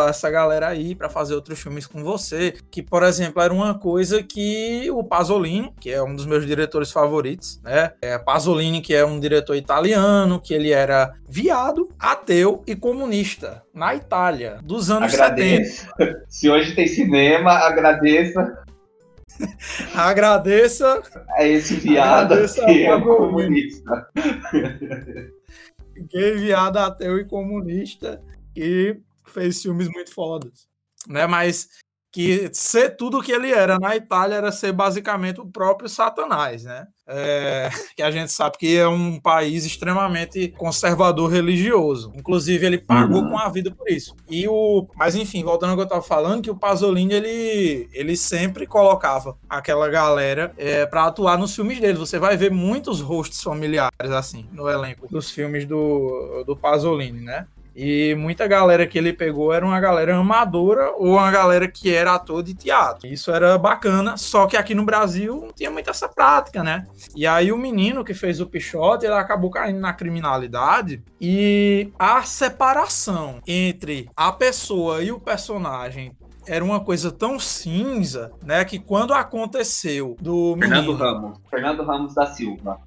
Speaker 1: essa galera aí para fazer outros filmes com você. Que, por exemplo, era uma coisa que o Pasolini, que é um dos meus diretores favoritos, né? É Pasolini, que é um diretor italiano, que ele era viado, ateu e comunista na Itália, dos anos
Speaker 3: Agradeço. 70. Se hoje tem cinema, agradeça.
Speaker 1: agradeça
Speaker 3: a esse viado que é comunista.
Speaker 1: Gay, viado, ateu e comunista e fez filmes muito fodas. Né? Mas que ser tudo o que ele era na Itália era ser basicamente o próprio Satanás, né? É, que a gente sabe que é um país extremamente conservador religioso. Inclusive, ele pagou uhum. com a vida por isso. E o, mas enfim, voltando ao que eu estava falando, que o Pasolini ele, ele sempre colocava aquela galera é, para atuar nos filmes dele. Você vai ver muitos rostos familiares assim no elenco dos filmes do, do Pasolini, né? E muita galera que ele pegou era uma galera amadora ou uma galera que era ator de teatro. Isso era bacana, só que aqui no Brasil não tinha muita essa prática, né? E aí o menino que fez o Pichote, ele acabou caindo na criminalidade e a separação entre a pessoa e o personagem era uma coisa tão cinza, né, que quando aconteceu do
Speaker 3: Fernando menino, Ramos, Fernando Ramos da Silva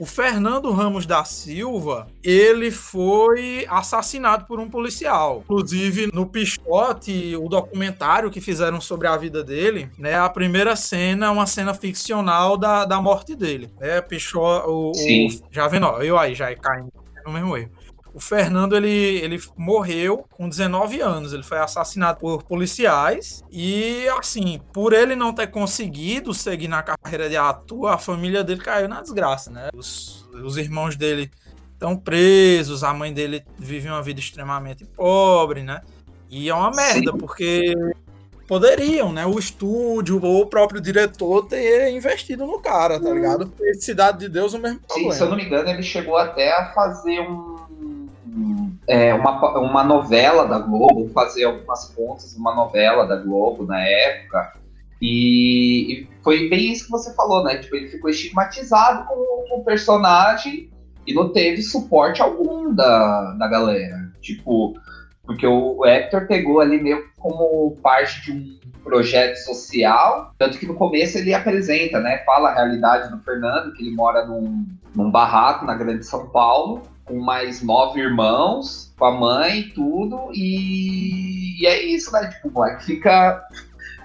Speaker 1: o Fernando Ramos da Silva, ele foi assassinado por um policial. Inclusive, no Pichote, o documentário que fizeram sobre a vida dele, né? A primeira cena é uma cena ficcional da, da morte dele. É, Pichote, o, o, já vendo, ó, eu aí já caindo no mesmo erro. O Fernando, ele, ele morreu com 19 anos. Ele foi assassinado por policiais. E, assim, por ele não ter conseguido seguir na carreira de ator, a família dele caiu na desgraça, né? Os, os irmãos dele estão presos, a mãe dele vive uma vida extremamente pobre, né? E é uma merda, Sim. porque poderiam, né? O estúdio ou o próprio diretor ter investido no cara, tá ligado? Cidade de Deus, o mesmo
Speaker 3: problema. Sim, se eu não me engano, ele chegou até a fazer um é, uma, uma novela da Globo, fazer algumas pontas uma novela da Globo na época. E, e, foi bem isso que você falou, né? Tipo, ele ficou estigmatizado com o personagem e não teve suporte algum da, da galera. Tipo, porque o Hector pegou ali meio como parte de um projeto social, tanto que no começo ele apresenta, né? Fala a realidade do Fernando, que ele mora num, num barraco na Grande São Paulo, com mais nove irmãos, com a mãe e tudo, e, e é isso, né? Tipo, o moleque fica.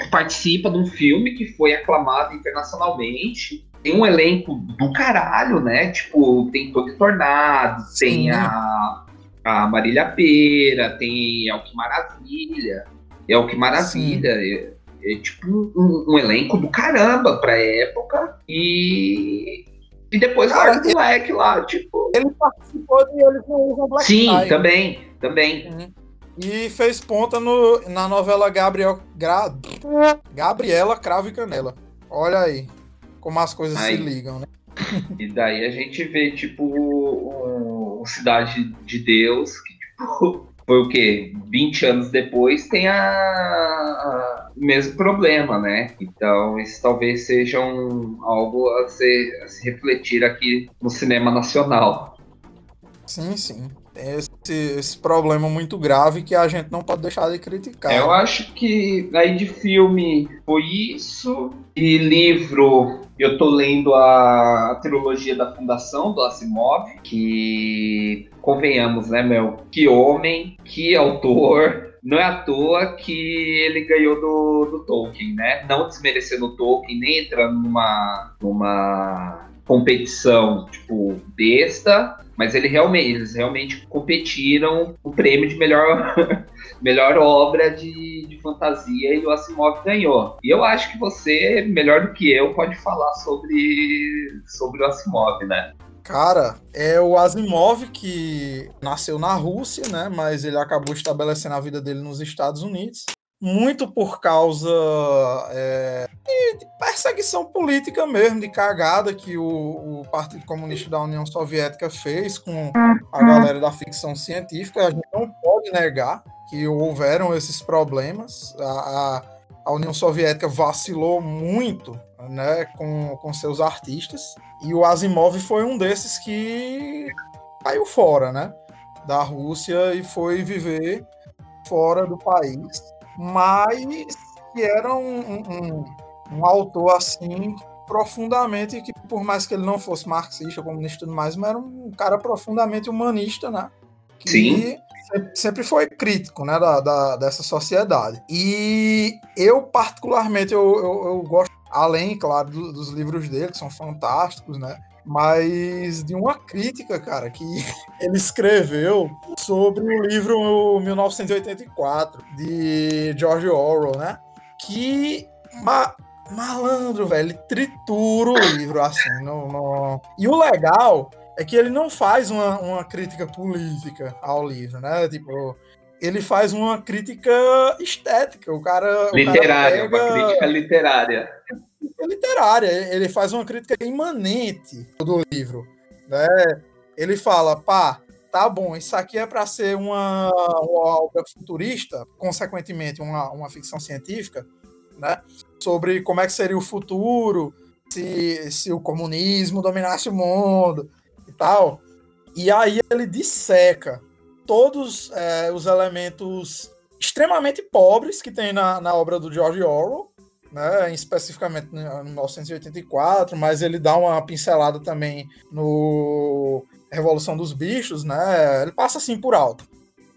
Speaker 3: participa de um filme que foi aclamado internacionalmente. Tem um elenco do caralho, né? Tipo, tem Toque Tornado, Sim. tem a, a Marília Pera, tem El Que Maravilha. El Que Maravilha. É, é, tipo um, um, elenco do caramba pra época. E e depois Cara, o moleque lá, tipo.
Speaker 1: Ele participou de Eles Não Usam Black
Speaker 3: Sim, Tie. também, também. Uhum.
Speaker 1: E fez ponta no, na novela Gabriel, Gra, Gabriela Cravo e Canela. Olha aí como as coisas aí. se ligam, né?
Speaker 3: E daí a gente vê, tipo, o, o Cidade de Deus, que, tipo, foi o quê? 20 anos depois tem a, a, mesmo problema, né? Então, isso talvez seja um, algo a se, a se refletir aqui no cinema nacional.
Speaker 1: Sim, sim. Tem esse, esse, problema muito grave que a gente não pode deixar de criticar.
Speaker 3: Eu acho que aí de filme foi isso. E livro, eu tô lendo a, a trilogia da Fundação do Asimov, que convenhamos, né, meu? Que homem, que autor. Não é à toa que ele ganhou do, do Tolkien, né? Não desmerecendo o Tolkien, nem entrando numa, numa competição, tipo, besta, mas ele realmente, eles realmente competiram o prêmio de melhor, melhor obra de, de fantasia e o Asimov ganhou. E eu acho que você, melhor do que eu, pode falar sobre, sobre o Asimov, né?
Speaker 1: Cara, é o Asimov que nasceu na Rússia, né? Mas ele acabou estabelecendo a vida dele nos Estados Unidos muito por causa é, de, perseguição política mesmo, de cagada que o, o, Partido Comunista da União Soviética fez com a galera da ficção científica. A gente não pode negar que houveram esses problemas. A, a, a União Soviética vacilou muito né, com, com seus artistas, e o Asimov foi um desses que caiu fora né, da Rússia e foi viver fora do país mas que era um, um, um, autor assim profundamente que por mais que ele não fosse marxista, comunista e tudo mais, mas era um cara profundamente humanista, né? Que
Speaker 3: Sim.
Speaker 1: sempre foi crítico, né, da, da, dessa sociedade. E eu particularmente eu, eu, eu gosto, além, claro, do, dos livros dele que são fantásticos, né? mas de uma crítica, cara, que ele escreveu sobre o livro 1984 de George Orwell, né? Que ma malandro, velho, ele tritura o livro assim. No, no... E o legal é que ele não faz uma, uma crítica política ao livro, né? Tipo, ele faz uma crítica estética. O cara.
Speaker 3: Literária,
Speaker 1: o cara
Speaker 3: pega... uma crítica literária
Speaker 1: literária. Ele faz uma crítica imanente do livro. Né? Ele fala, pá, tá bom, isso aqui é para ser uma, uma, obra futurista, consequentemente uma, uma ficção científica, né? Sobre como é que seria o futuro, se, se o comunismo dominasse o mundo e tal. E aí ele disseca todos é, os elementos extremamente pobres que tem na, na obra do George Orwell, né, especificamente no 1984, mas ele dá uma pincelada também no Revolução dos Bichos, né? Ele passa assim por alto,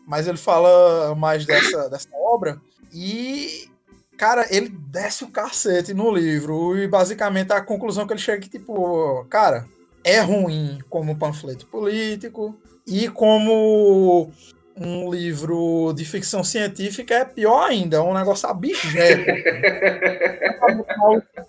Speaker 1: mas ele fala mais dessa, dessa obra e cara, ele desce o cacete no livro e basicamente a conclusão que ele chega é que tipo, cara, é ruim como panfleto político e como um livro de ficção científica é pior ainda, é um negócio abjeto.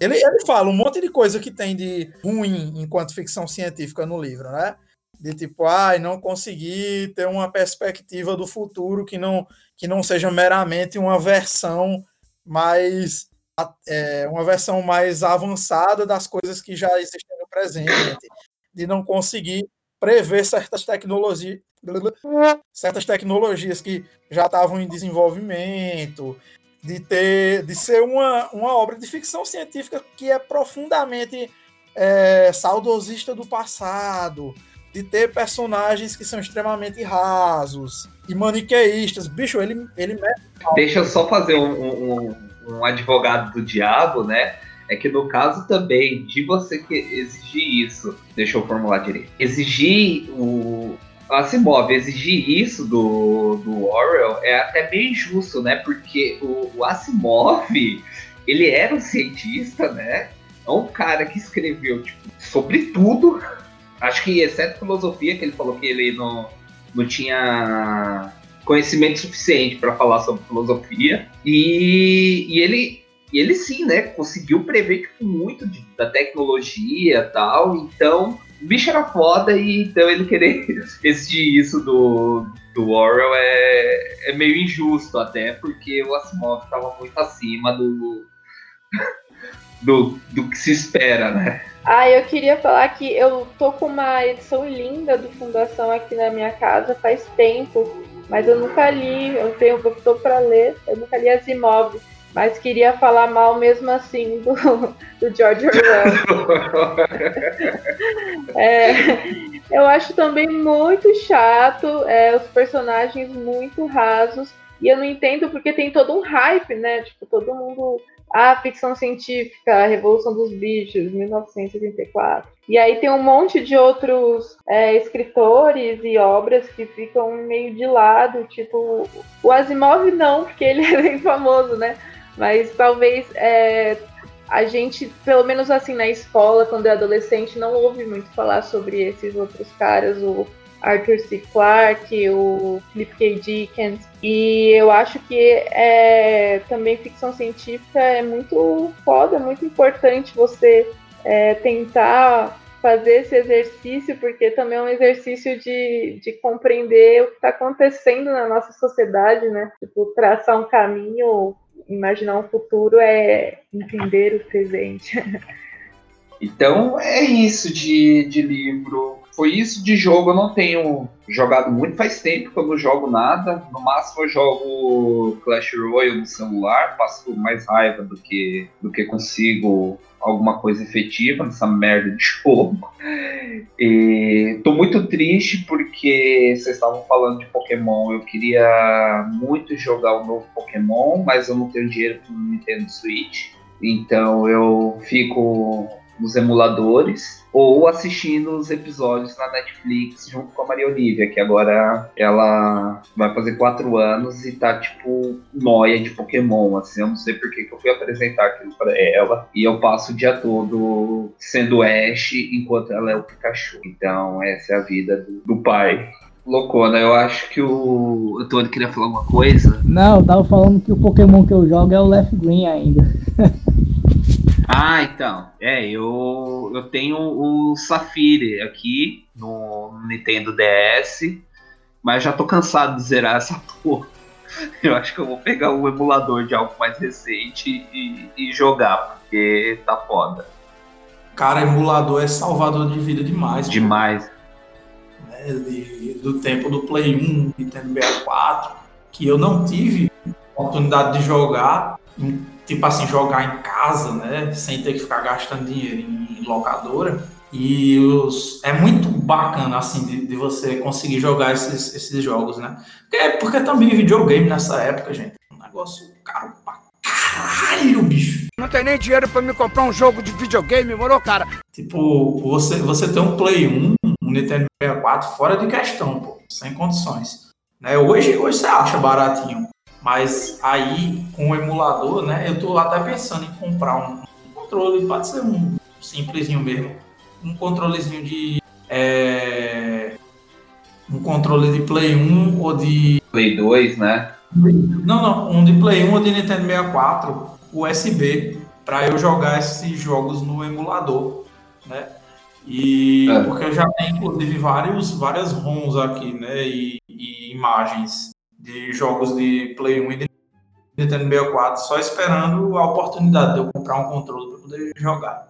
Speaker 1: ele, ele fala um monte de coisa que tem de ruim enquanto ficção científica no livro, né? De tipo, ai, ah, não consegui ter uma perspectiva do futuro que não, que não seja meramente uma versão mais é, uma versão mais avançada das coisas que já existem no presente, de não conseguir prever certas tecnologias, certas tecnologias que já estavam em desenvolvimento, de ter, de ser uma, uma obra de ficção científica que é profundamente é, saudosista do passado, de ter personagens que são extremamente rasos e maniqueístas. Bicho, ele, ele
Speaker 3: Deixa eu só fazer um, um, um advogado do diabo, né? É que no caso também de você que exigir isso, deixa eu formular direito, exigir o Asimov exigir isso do, do Orwell é até bem injusto, né? Porque o, o Asimov, ele era um cientista, né? É um cara que escreveu tipo, sobre tudo. Acho que exceto filosofia, que ele falou que ele não, não tinha conhecimento suficiente para falar sobre filosofia. E, e ele e ele sim, né, conseguiu prever tipo, muito de, da tecnologia tal. Então, o bicho era foda e então ele querer exigir isso do, do Orwell é, é meio injusto até, porque o Asimov estava muito acima do, do, do que se espera, né?
Speaker 2: Ah, eu queria falar que eu tô com uma edição linda do Fundação aqui na minha casa faz tempo, mas eu nunca li, eu tenho, eu tô para ler, eu nunca li Asimov. Mas queria falar mal mesmo assim do, do George Orwell. é, eu acho também muito chato, é, os personagens muito rasos. E eu não entendo porque tem todo um hype, né? Tipo, todo mundo. Ah, ficção científica, a Revolução dos Bichos, 1984. E aí tem um monte de outros é, escritores e obras que ficam meio de lado, tipo, o Asimov não, porque ele é bem famoso, né? Mas talvez é, a gente, pelo menos assim na escola, quando é adolescente, não ouve muito falar sobre esses outros caras, o Arthur C. Clarke, o Philip K. Dickens. E eu acho que é, também ficção científica é muito foda, muito importante você é, tentar fazer esse exercício, porque também é um exercício de, de compreender o que está acontecendo na nossa sociedade, né? Tipo, traçar um caminho, imaginar um futuro é entender o presente.
Speaker 3: Então é isso de, de livro. Foi isso de jogo. Eu não tenho jogado muito, faz tempo que eu não jogo nada. No máximo eu jogo Clash Royale no celular, passo mais raiva do que, do que consigo alguma coisa efetiva nessa merda de jogo. E tô muito triste porque vocês estavam falando de Pokémon. Eu queria muito jogar o novo Pokémon, mas eu não tenho dinheiro para Nintendo Switch. Então eu fico nos emuladores ou assistindo os episódios na Netflix junto com a Maria Olivia, que agora ela vai fazer quatro anos e tá tipo noia de Pokémon, assim, eu não sei por que eu fui apresentar aquilo para ela e eu passo o dia todo sendo Ash enquanto ela é o Pikachu. Então essa é a vida do, do pai. Loucona, eu acho que o Antônio queria falar alguma coisa.
Speaker 4: Não, eu tava falando que o Pokémon que eu jogo é o Left Green ainda.
Speaker 3: Ah, então. É, eu, eu tenho o Safire aqui no Nintendo DS, mas já tô cansado de zerar essa porra. Eu acho que eu vou pegar o emulador de algo mais recente e, e jogar, porque tá foda.
Speaker 1: Cara, emulador é salvador de vida demais.
Speaker 3: Demais.
Speaker 1: né, de- do tempo do Play 1, Nintendo 64, que eu não tive oportunidade de jogar, tipo assim, jogar em casa, né, sem ter que ficar gastando dinheiro em locadora. E os, é muito bacana, assim, de, de você conseguir jogar esses, esses jogos, né? Porque, porque também videogame nessa época, gente, é um negócio caro pra caralho, bicho.
Speaker 7: Não tem nem dinheiro pra me comprar um jogo de videogame, moro, cara?
Speaker 1: Tipo, você, você tem um Play 1, um Nintendo 64, fora de questão, pô, sem condições. Né? Hoje, hoje você acha baratinho, mas aí com o emulador, né? Eu tô até pensando em comprar um, controle, pode ser um simplesinho mesmo, um controlezinho de. é, um controle de Play 1 ou de.
Speaker 3: Play 2, né?
Speaker 1: Não, não, um de Play 1 ou de Nintendo 64, USB, para eu jogar esses jogos no emulador, né? E
Speaker 3: É.
Speaker 1: porque eu já tenho inclusive vários, várias ROMs aqui, né? E, e imagens de jogos de Play 1 e de Nintendo 64, só esperando a oportunidade de eu comprar um controle para poder jogar.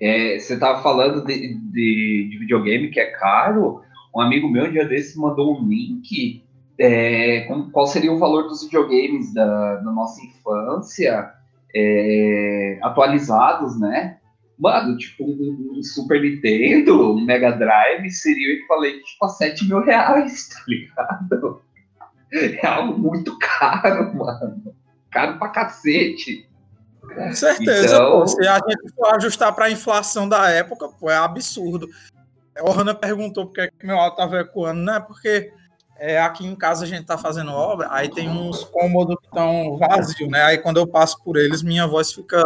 Speaker 3: É, você tava falando de, de, de videogame que é caro. Um amigo meu, um dia desse, mandou um link. é, com- qual seria o valor dos videogames da, da nossa infância é, atualizados, né? Mano, tipo, um, um Super Nintendo, um Mega Drive seria o equivalente tipo, a 7 mil reais, tá ligado? É algo muito caro, mano. Caro pra cacete.
Speaker 1: Com certeza,
Speaker 3: Então-
Speaker 1: pô. Se a gente for ajustar para a inflação da época, pô, é absurdo. O Hanna perguntou por que meu áudio tava ecoando, né? Porque é, aqui em casa a gente tá fazendo obra, aí tem uns cômodos que estão vazios, né? Aí quando eu passo por eles, minha voz fica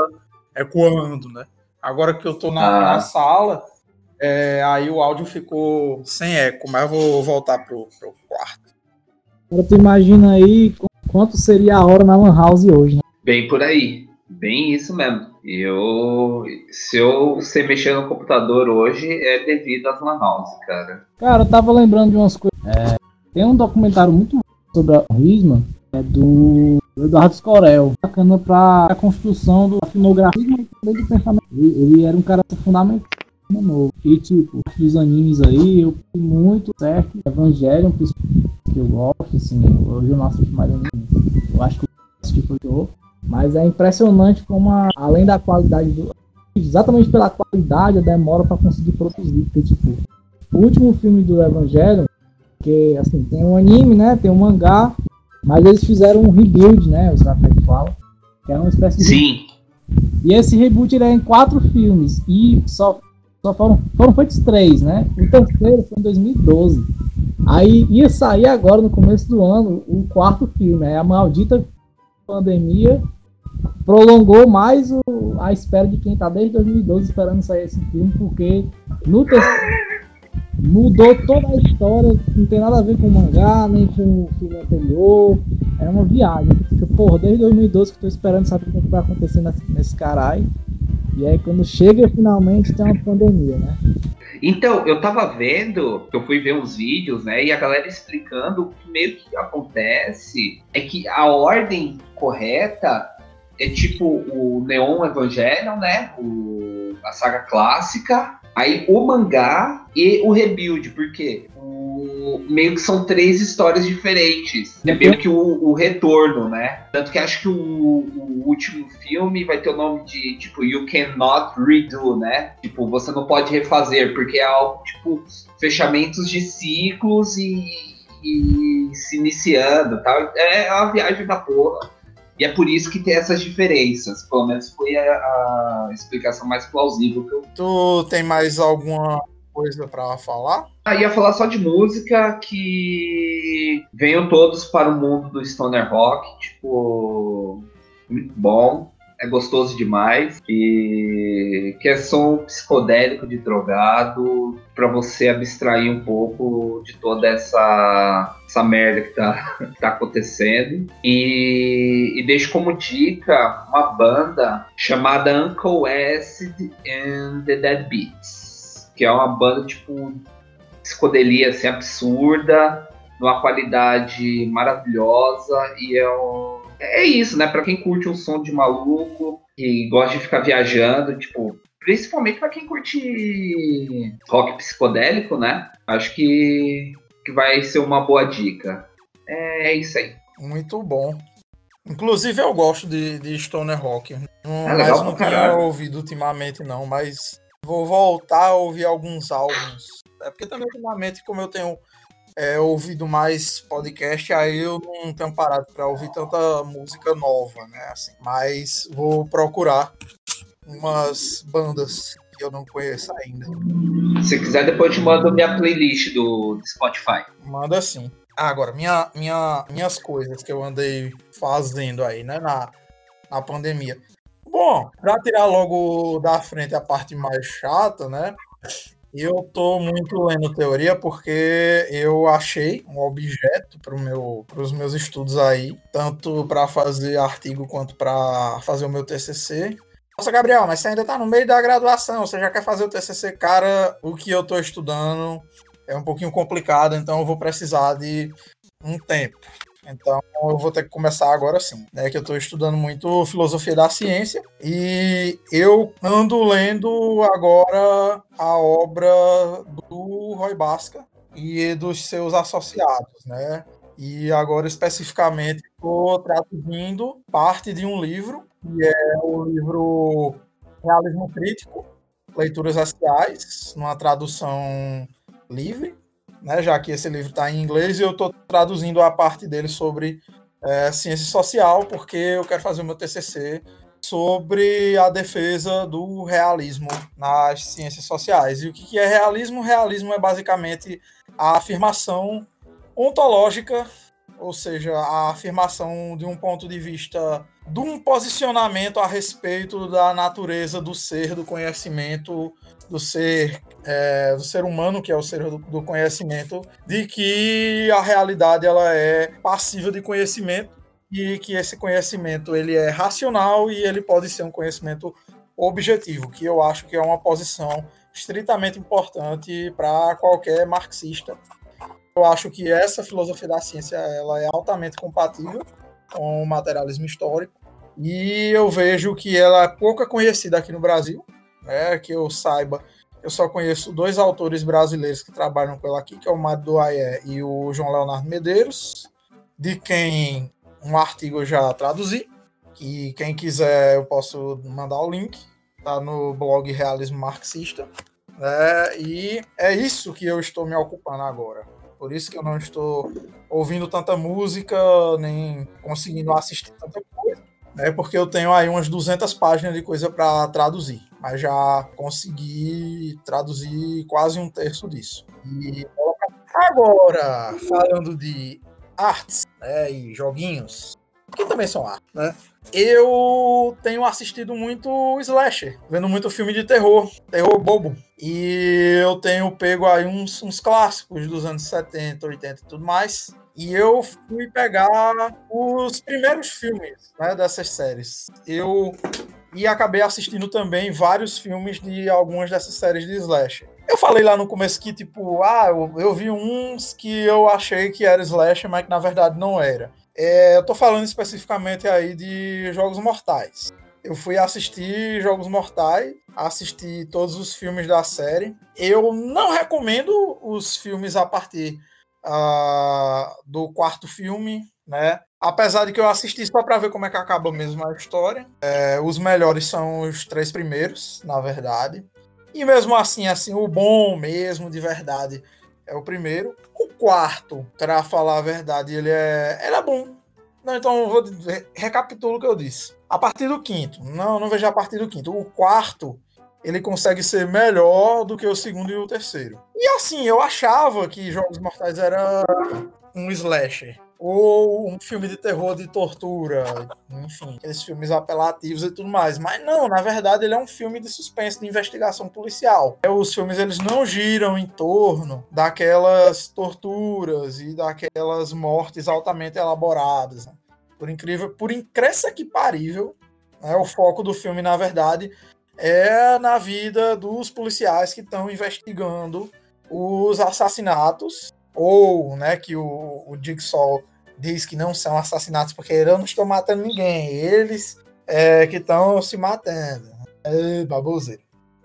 Speaker 1: ecoando, né? Agora que eu tô na,
Speaker 3: Ah.
Speaker 1: na sala, é, aí o áudio ficou sem eco, mas eu vou voltar pro, pro quarto.
Speaker 4: Agora tu imagina aí qu- quanto seria a hora na Lan House hoje, né?
Speaker 3: Bem por aí. Bem isso mesmo. Eu, se eu sei mexer no computador hoje, é devido às lan house, cara.
Speaker 4: Cara, eu tava lembrando de umas coisas. É, tem um documentário muito sobre a Risma, é do Eduardo Scorel. Bacana pra a construção do filmografismo e do pensamento. Ele, ele era um cara fundamental novo. E tipo, dos animes aí, eu fui muito certo. Evangelion, que eu gosto, assim, hoje eu não assisto mais anime. Eu acho que eu assisti foi o mas é impressionante como, a- além da qualidade do. Exatamente pela qualidade, a demora pra conseguir produzir. Porque, tipo, o último filme do Evangelho, que assim, tem um anime, né? Tem um mangá, mas eles fizeram um rebuild, né? Os caras falam. Que é uma espécie de.
Speaker 3: Sim,
Speaker 4: E esse reboot ele é em quatro filmes. E só, só foram, foram feitos três, né? O terceiro foi em 2012. Aí ia sair agora, no começo do ano, o quarto filme, é a maldita pandemia prolongou mais o, a espera de quem tá desde 2012 esperando sair esse filme, porque no terceiro mudou toda a história, não tem nada a ver com o mangá, nem com o filme anterior. É uma viagem. Fica, porra, desde 2012 que tô esperando saber o que vai acontecer nesse, nesse caralho. E aí quando chega finalmente tem uma pandemia, né?
Speaker 3: Então, eu tava vendo, eu fui ver uns vídeos, né, e a galera explicando o que meio que acontece é que a ordem correta é tipo o Neon Evangelion, né, o, a saga clássica, aí o mangá e o Rebuild, porque meio que são três histórias diferentes. É meio que o, o retorno, né? Tanto que acho que o, o, último filme vai ter o nome de, tipo, You Cannot Redo, né? Tipo, você não pode refazer, porque é algo, tipo, fechamentos de ciclos e, e se iniciando tal. É uma viagem da porra. E é por isso que tem essas diferenças. Pelo menos foi a, a explicação mais plausível que eu.
Speaker 1: Tu tem mais alguma coisa para falar?
Speaker 3: Ah, ia falar só de música que venham todos para o mundo do stoner rock, tipo, muito bom, é gostoso demais. E que é som psicodélico de drogado para você abstrair um pouco de toda essa essa merda que tá, que tá acontecendo. E, e deixo como dica uma banda chamada Uncle Acid and the Dead Beats que é uma banda tipo psicodelia assim, absurda, numa qualidade maravilhosa e é um... é isso, né? Para quem curte um som de maluco e gosta de ficar viajando, tipo, principalmente para quem curte rock psicodélico, né? Acho que que vai ser uma boa dica. É, é isso aí.
Speaker 1: Muito bom. Inclusive eu gosto de, de stoner rock. Não, é mas não tinha ouvido ultimamente não, mas Vou voltar a ouvir alguns álbuns. É porque também, ultimamente, como eu tenho é, ouvido mais podcast, aí eu não tenho parado para ouvir tanta música nova, né? Assim, mas vou procurar umas bandas que eu não conheço ainda.
Speaker 3: Se quiser, depois eu te mando minha playlist do, do Spotify.
Speaker 1: Manda sim. Ah, agora, minha, minha, minhas coisas que eu andei fazendo aí, né, na, na pandemia. Bom, para tirar logo da frente a parte mais chata, né? Eu tô muito lendo teoria porque eu achei um objeto para meu, os meus estudos aí, tanto para fazer artigo quanto para fazer o meu TCC. Nossa, Gabriel, mas você ainda tá no meio da graduação, você já quer fazer o TCC? Cara, o que eu tô estudando é um pouquinho complicado, então eu vou precisar de um tempo. Então eu vou ter que começar agora sim, né? Que eu estou estudando muito filosofia da ciência e eu ando lendo agora a obra do Roy Basca e dos seus associados, né? E agora especificamente estou traduzindo parte de um livro que é o livro Realismo Crítico, Leituras Raciais, numa tradução livre, né, já que esse livro está em inglês e eu estou traduzindo a parte dele sobre é, ciência social, porque eu quero fazer o meu TCC sobre a defesa do realismo nas ciências sociais. E o que é realismo? Realismo é basicamente a afirmação ontológica, ou seja, a afirmação de um ponto de vista de um posicionamento a respeito da natureza do ser, do conhecimento, do ser é, do ser humano, que é o ser do, do, conhecimento, de que a realidade ela é passiva de conhecimento e que esse conhecimento ele é racional e ele pode ser um conhecimento objetivo, que eu acho que é uma posição estritamente importante para qualquer marxista. Eu acho que essa filosofia da ciência ela é altamente compatível com o materialismo histórico e eu vejo que ela é pouca conhecida aqui no Brasil, né, que eu saiba eu só conheço dois autores brasileiros que trabalham com ela aqui, que é o Mário Duaé e o João Leonardo Medeiros, de quem um artigo eu já traduzi, que quem quiser eu posso mandar o link, tá no blog Realismo Marxista. Né? E é isso que eu estou me ocupando agora. Por isso que eu não estou ouvindo tanta música, nem conseguindo assistir tanta coisa, né? porque eu tenho aí umas 200 páginas de coisa para traduzir mas já consegui traduzir quase um terço disso. E agora, falando de artes né, e joguinhos, que também são arte, né? Eu tenho assistido muito slasher, vendo muito filme de terror, terror bobo. E eu tenho pego aí uns, uns clássicos dos anos 70, 80 e tudo mais. E eu fui pegar os primeiros filmes né, dessas séries. Eu e acabei assistindo também vários filmes de algumas dessas séries de slasher. Eu falei lá no começo que, tipo, ah, eu, eu vi uns que eu achei que era slasher, mas que na verdade não era. É, eu tô falando especificamente aí de Jogos Mortais. Eu fui assistir Jogos Mortais, assisti todos os filmes da série. Eu não recomendo os filmes a partir uh, do quarto filme, né? Apesar de que eu assisti só para ver como é que acaba mesmo a história. É, os melhores são os três primeiros, na verdade. E mesmo assim, assim, o bom mesmo, de verdade, é o primeiro. O quarto, para falar a verdade, ele é, ele é bom. Não, então vou recapitulo o que eu disse. A partir do quinto, não, não vejo a partir do quinto. O quarto, ele consegue ser melhor do que o segundo e o terceiro. E assim, eu achava que Jogos Mortais era um slasher ou um filme de terror de tortura, enfim, aqueles filmes apelativos e tudo mais. Mas não, na verdade ele é um filme de suspense, de investigação policial. Os filmes eles não giram em torno daquelas torturas e daquelas mortes altamente elaboradas. Né? Por incrível, por incrível que parível, né, o foco do filme na verdade é na vida dos policiais que estão investigando os assassinatos ou né, que o, o Jigsaw diz que não são assassinatos porque eu não estou matando ninguém, eles é, que estão se matando. É, baboseira.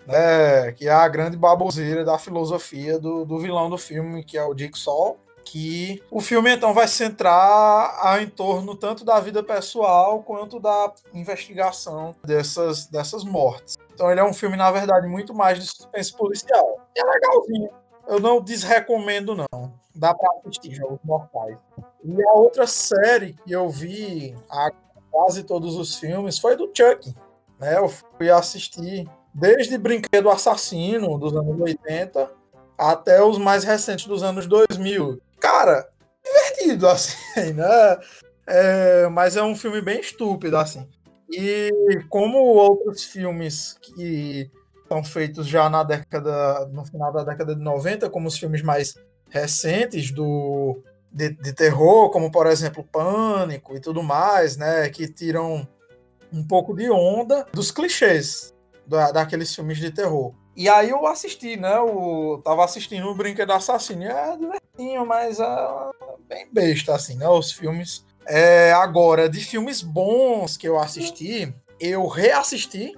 Speaker 1: É, que é a grande baboseira da filosofia do, do vilão do filme, que é o Jigsaw, que o filme então vai centrar em torno tanto da vida pessoal quanto da investigação dessas, dessas mortes. Então ele é um filme, na verdade, muito mais de suspense policial. É legalzinho. Eu não desrecomendo, não. Dá pra assistir Jogos Mortais. E a outra série que eu vi a quase todos os filmes foi do Chuck. Né? Eu fui assistir desde Brinquedo Assassino, dos anos 80, até os mais recentes dos anos 2000. Cara, divertido, assim, né? É, mas é um filme bem estúpido, assim. E como outros filmes que são feitos já na década, no final da década de 90, como os filmes mais recentes do de, de, terror, como por exemplo Pânico e tudo mais, né, que tiram um pouco de onda dos clichês da, daqueles filmes de terror. E aí eu assisti, né, eu tava assistindo o Brinquedo Assassino, é divertinho, mas é bem besta, assim, né, os filmes. É, agora, de filmes bons que eu assisti, eu reassisti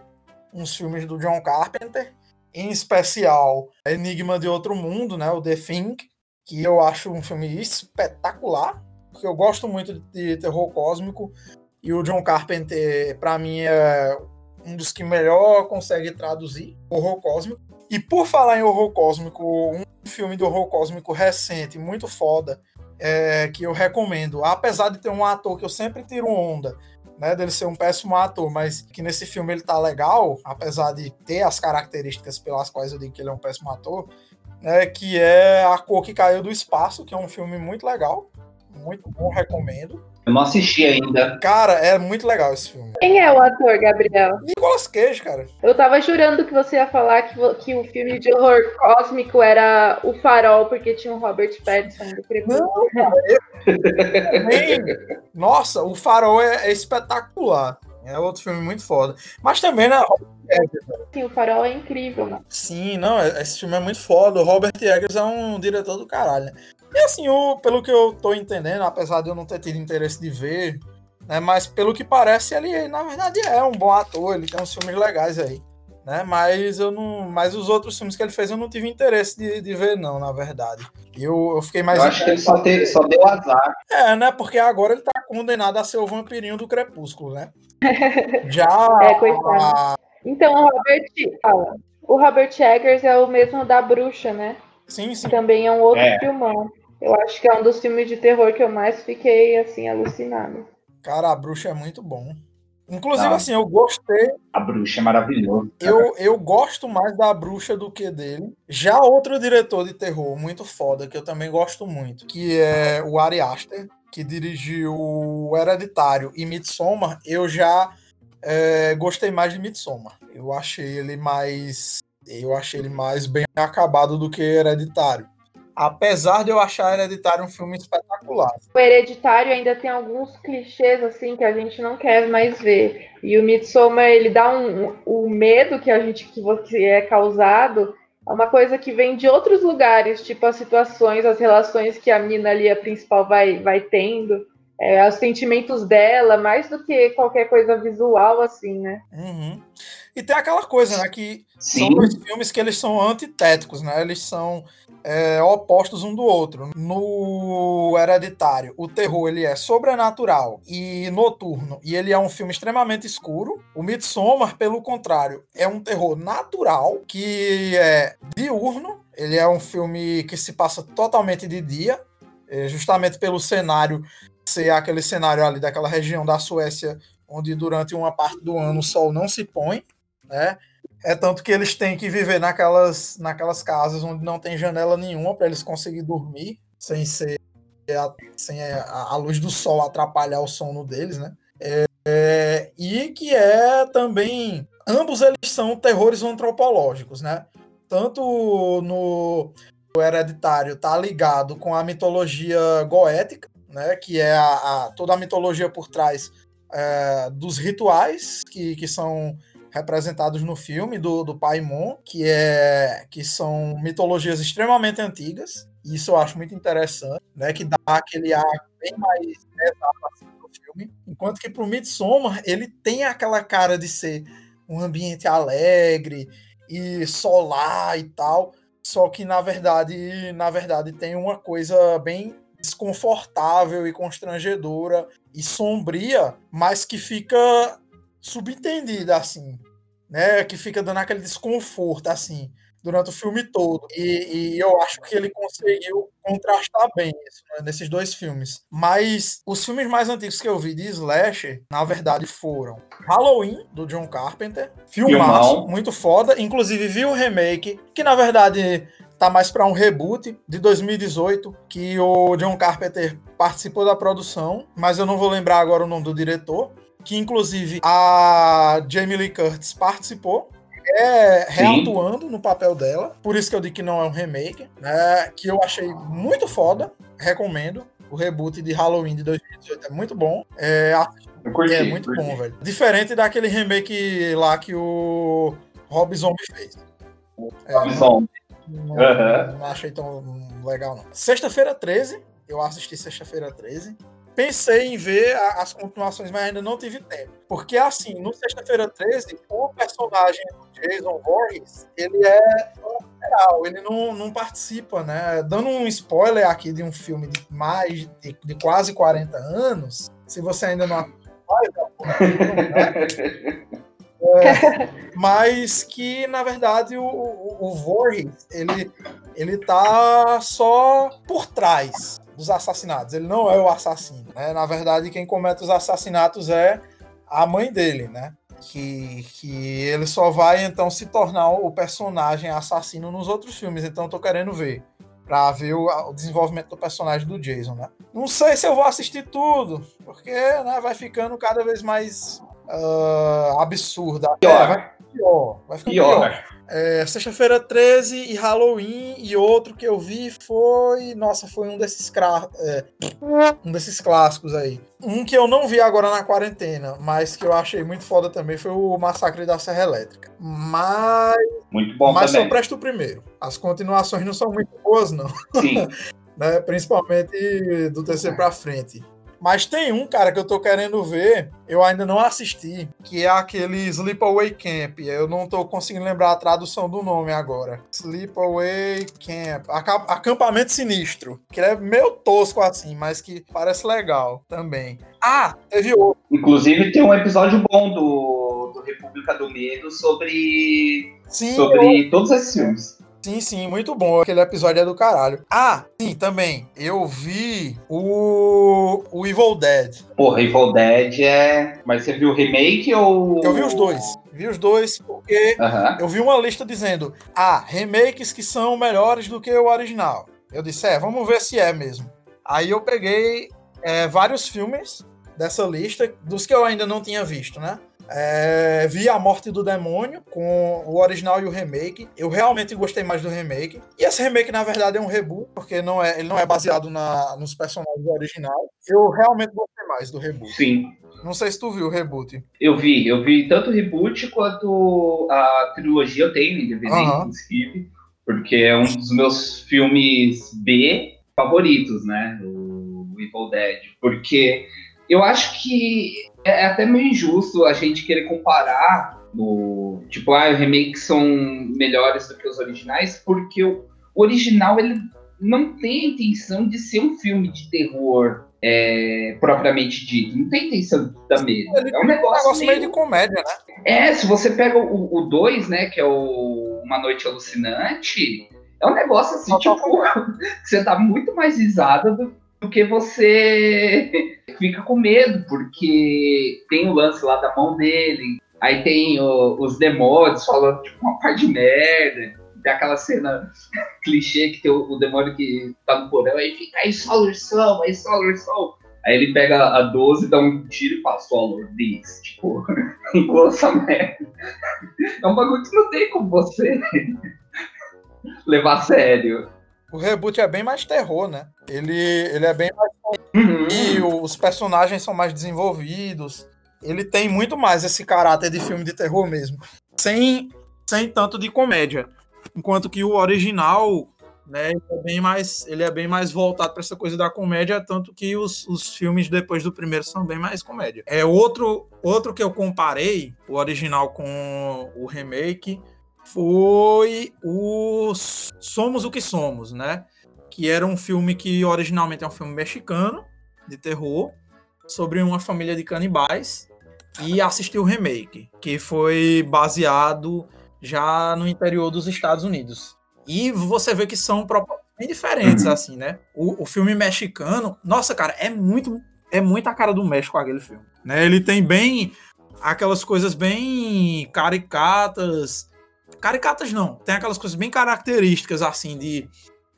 Speaker 1: uns filmes do John Carpenter, em especial Enigma de Outro Mundo, né, o The Thing, que eu acho um filme espetacular, porque eu gosto muito de terror cósmico e o John Carpenter, para mim, é um dos que melhor consegue traduzir horror cósmico. E por falar em horror cósmico, um filme de horror cósmico recente, muito foda, é, que eu recomendo, apesar de ter um ator que eu sempre tiro onda, né, dele ser um péssimo ator, mas que nesse filme ele tá legal, apesar de ter as características pelas quais eu digo que ele é um péssimo ator, né, que é A Cor que Caiu do Espaço, que é um filme muito legal, muito bom, recomendo.
Speaker 3: Eu não assisti ainda.
Speaker 1: Cara, é muito legal esse filme.
Speaker 2: Quem é o ator, Gabriel?
Speaker 1: Nicolas Cage, cara.
Speaker 2: Eu tava jurando que você ia falar que, que o filme de horror cósmico era O Farol, porque tinha o Robert Pattinson do Crepúsculo.
Speaker 1: Nossa, O Farol é, é espetacular. É outro filme muito foda. Mas também, né?
Speaker 2: Sim, o Farol é incrível, né?
Speaker 1: Sim, não, esse filme é muito foda. O Robert Eggers é um diretor do caralho, né? E assim, o, pelo que eu tô entendendo, apesar de eu não ter tido interesse de ver, né? Mas pelo que parece, ele na verdade é um bom ator, ele tem uns filmes legais aí. Né? Mas eu não. Mas os outros filmes que ele fez eu não tive interesse de, de ver, não, na verdade. Eu, eu fiquei mais.
Speaker 3: Eu acho que ele só, te, só deu azar.
Speaker 1: É, né? Porque agora ele tá condenado a ser o vampirinho do crepúsculo, né? Já.
Speaker 2: é, coitado. Então, o Robert, fala. O Robert Eggers é o mesmo da Bruxa, né?
Speaker 1: Sim, sim.
Speaker 2: Também é um outro é. filmão. Eu acho que é um dos filmes de terror que eu mais fiquei, assim, alucinado.
Speaker 1: Cara, a Bruxa é muito bom. Inclusive,
Speaker 3: Tá.
Speaker 1: assim, eu gostei.
Speaker 3: A bruxa é maravilhosa.
Speaker 1: Eu, eu gosto mais da bruxa do que dele. Já outro diretor de terror muito foda, que eu também gosto muito, que é o Ari Aster, que dirigiu o Hereditário e Midsommar, eu já é, gostei mais de Midsommar. Eu achei ele mais. Eu achei ele mais bem acabado do que Hereditário. Apesar de eu achar Hereditário um filme espetacular.
Speaker 2: O Hereditário ainda tem alguns clichês assim que a gente não quer mais ver. E o Midsommar, ele dá um, um- o medo que a gente que você é causado é uma coisa que vem de outros lugares, tipo as situações, as relações que a mina ali, a principal, vai, vai tendo, é, os sentimentos dela, mais do que qualquer coisa visual, assim, né?
Speaker 1: Uhum. E tem aquela coisa, né? Que são
Speaker 3: Sim,
Speaker 1: dois filmes que eles são antitéticos, né? Eles são é, opostos um do outro. No Hereditário, o terror ele é sobrenatural e noturno, e ele é um filme extremamente escuro. O Midsommar, pelo contrário, é um terror natural que é diurno. Ele é um filme que se passa totalmente de dia, é, justamente pelo cenário ser aquele cenário ali daquela região da Suécia onde durante uma parte do ano o sol não se põe, né? É tanto que eles têm que viver naquelas, naquelas casas onde não tem janela nenhuma para eles conseguirem dormir sem ser a, sem a, a luz do sol atrapalhar o sono deles, né? É, é, e que é também ambos eles são terrores antropológicos, né? Tanto no Hereditário tá ligado com a mitologia goética, né? Que é a, a- toda a mitologia por trás é, dos rituais que, que são representados no filme do, do Paimon, que é que são mitologias extremamente antigas. E isso eu acho muito interessante, né? Que dá aquele ar bem mais exato assim pro filme. Enquanto que pro Midsommar, ele tem aquela cara de ser um ambiente alegre e solar e tal. Só que na verdade, na verdade tem uma coisa bem desconfortável e constrangedora e sombria, mas que fica subentendida assim, né? Que fica dando aquele desconforto assim durante o filme todo. E, e eu acho que ele conseguiu contrastar bem isso né, nesses dois filmes. Mas os filmes mais antigos que eu vi de slasher, na verdade, foram Halloween do John Carpenter, filmaço, muito foda. Inclusive vi o remake, que na verdade tá mais para um reboot de 2018, que o John Carpenter participou da produção, mas eu não vou lembrar agora o nome do diretor, que inclusive a Jamie Lee Curtis participou, é reatuando no papel dela, por isso que eu digo que não é um remake, né, que eu achei muito foda, recomendo. O reboot de Halloween de 2018 é muito bom. É,
Speaker 3: curti.
Speaker 1: é muito
Speaker 3: curti.
Speaker 1: bom, velho. Diferente daquele remake lá que o Rob Zombie fez. É,
Speaker 3: Som.
Speaker 1: não,
Speaker 3: Aham.
Speaker 1: não achei tão legal, não. Sexta-feira 13, eu assisti Sexta-feira 13. Pensei em ver as continuações, mas ainda não tive tempo. Porque, assim, no Sexta-feira 13, o personagem do Jason Voorhees, ele é lateral, ele não, não participa, né? Dando um spoiler aqui de um filme de mais de, de quase 40 anos, se você ainda não uma- mas que na verdade o, o, o Voorhees ele, ele tá só por trás dos assassinatos. Ele não é o assassino. Né? Na verdade, quem comete os assassinatos é a mãe dele, né? Que, que ele só vai então se tornar o personagem assassino nos outros filmes. Então eu tô querendo ver. Pra ver o, o desenvolvimento do personagem do Jason, né? Não sei se eu vou assistir tudo, porque né, vai ficando cada vez mais ah, absurda.
Speaker 3: Pior.
Speaker 1: É, vai pior. Vai ficando
Speaker 3: Pior.
Speaker 1: pior. É, Sexta-feira 13 e Halloween, e outro que eu vi foi. Nossa, foi um desses, cra- é, um desses clássicos aí. Um que eu não vi agora na quarentena, mas que eu achei muito foda também foi o Massacre da Serra Elétrica. Mas,
Speaker 3: Muito bom
Speaker 1: mas só
Speaker 3: também.
Speaker 1: presta o primeiro. As continuações não são muito boas, não
Speaker 3: Sim.
Speaker 1: né? Principalmente do terceiro pra frente. Mas tem um, cara, que eu tô querendo ver, eu ainda não assisti, que é aquele Sleepaway Camp. Eu não tô conseguindo lembrar a tradução do nome agora. Sleepaway Camp. Aca- Acampamento Sinistro. Que é meio tosco assim, mas que parece legal também. Ah, teve outro.
Speaker 3: Inclusive tem um episódio bom do, do República do Medo sobre,
Speaker 1: Sim, eu,
Speaker 3: sobre todos esses filmes.
Speaker 1: Sim, sim, muito bom. Aquele episódio é do caralho. Ah, sim, também. Eu vi o, o Evil Dead.
Speaker 3: Porra, Evil Dead é. Mas você viu o remake ou.
Speaker 1: Eu vi os dois. Vi os dois porque eu vi uma lista dizendo: ah, remakes que são melhores do que o original. Eu disse: é, vamos ver se é mesmo. Aí eu peguei é, vários filmes dessa lista, dos que eu ainda não tinha visto, né? É, vi A Morte do Demônio com o original e o remake. Eu realmente gostei mais do remake. E esse remake, na verdade, é um reboot, porque não é, ele não é baseado na, nos personagens do original. Eu realmente gostei mais do reboot.
Speaker 3: Sim.
Speaker 1: Não sei se tu viu o reboot.
Speaker 3: Eu vi, eu vi tanto o reboot quanto a trilogia, eu tenho em DVD,
Speaker 1: Aham.
Speaker 3: inclusive, porque é um dos meus filmes B favoritos, né? O Evil Dead. Porque eu acho que é até meio injusto a gente querer comparar no. Tipo, ah, os remakes são melhores do que os originais, porque o original ele não tem a intenção de ser um filme de terror é, propriamente dito. Não tem intenção da mesma. É um negócio,
Speaker 1: negócio meio
Speaker 3: meio...
Speaker 1: de comédia, né?
Speaker 3: É, se você pega o 2, né, que é o Uma Noite Alucinante, é um negócio assim, tipo, que você dá muito mais risada do, do que você fica com medo, porque tem o lance lá da mão dele, aí tem o- os demônios falando tipo uma par de merda, tem aquela cena clichê que tem o, o demônio que tá no porão, aí fica aí Solar Soul, aí Solar Soul. Aí ele pega a 12, dá um tiro e fala Solar This, tipo, essa merda. É um bagulho que não tem como você levar a sério.
Speaker 1: O reboot é bem mais terror, né? Ele, ele é bem mais.
Speaker 3: Uhum.
Speaker 1: E os personagens são mais desenvolvidos. Ele tem muito mais esse caráter de filme de terror mesmo. Sem, sem tanto de comédia. Enquanto que o original, né, ele é bem mais, ele é bem mais voltado para essa coisa da comédia, tanto que os, os filmes depois do primeiro são bem mais comédia. É outro, outro que eu comparei, o original com o remake, foi o Somos o que Somos, né? Que era um filme que originalmente é um filme mexicano de terror sobre uma família de canibais e assisti o remake, que foi baseado já no interior dos Estados Unidos. E você vê que são propostas bem diferentes,
Speaker 3: Uhum.
Speaker 1: assim, né? O, o filme mexicano, nossa, cara, é muito, é muito a cara do México aquele filme. Né? Ele tem bem aquelas coisas bem caricatas. Caricatas não, tem aquelas coisas bem características, assim, de.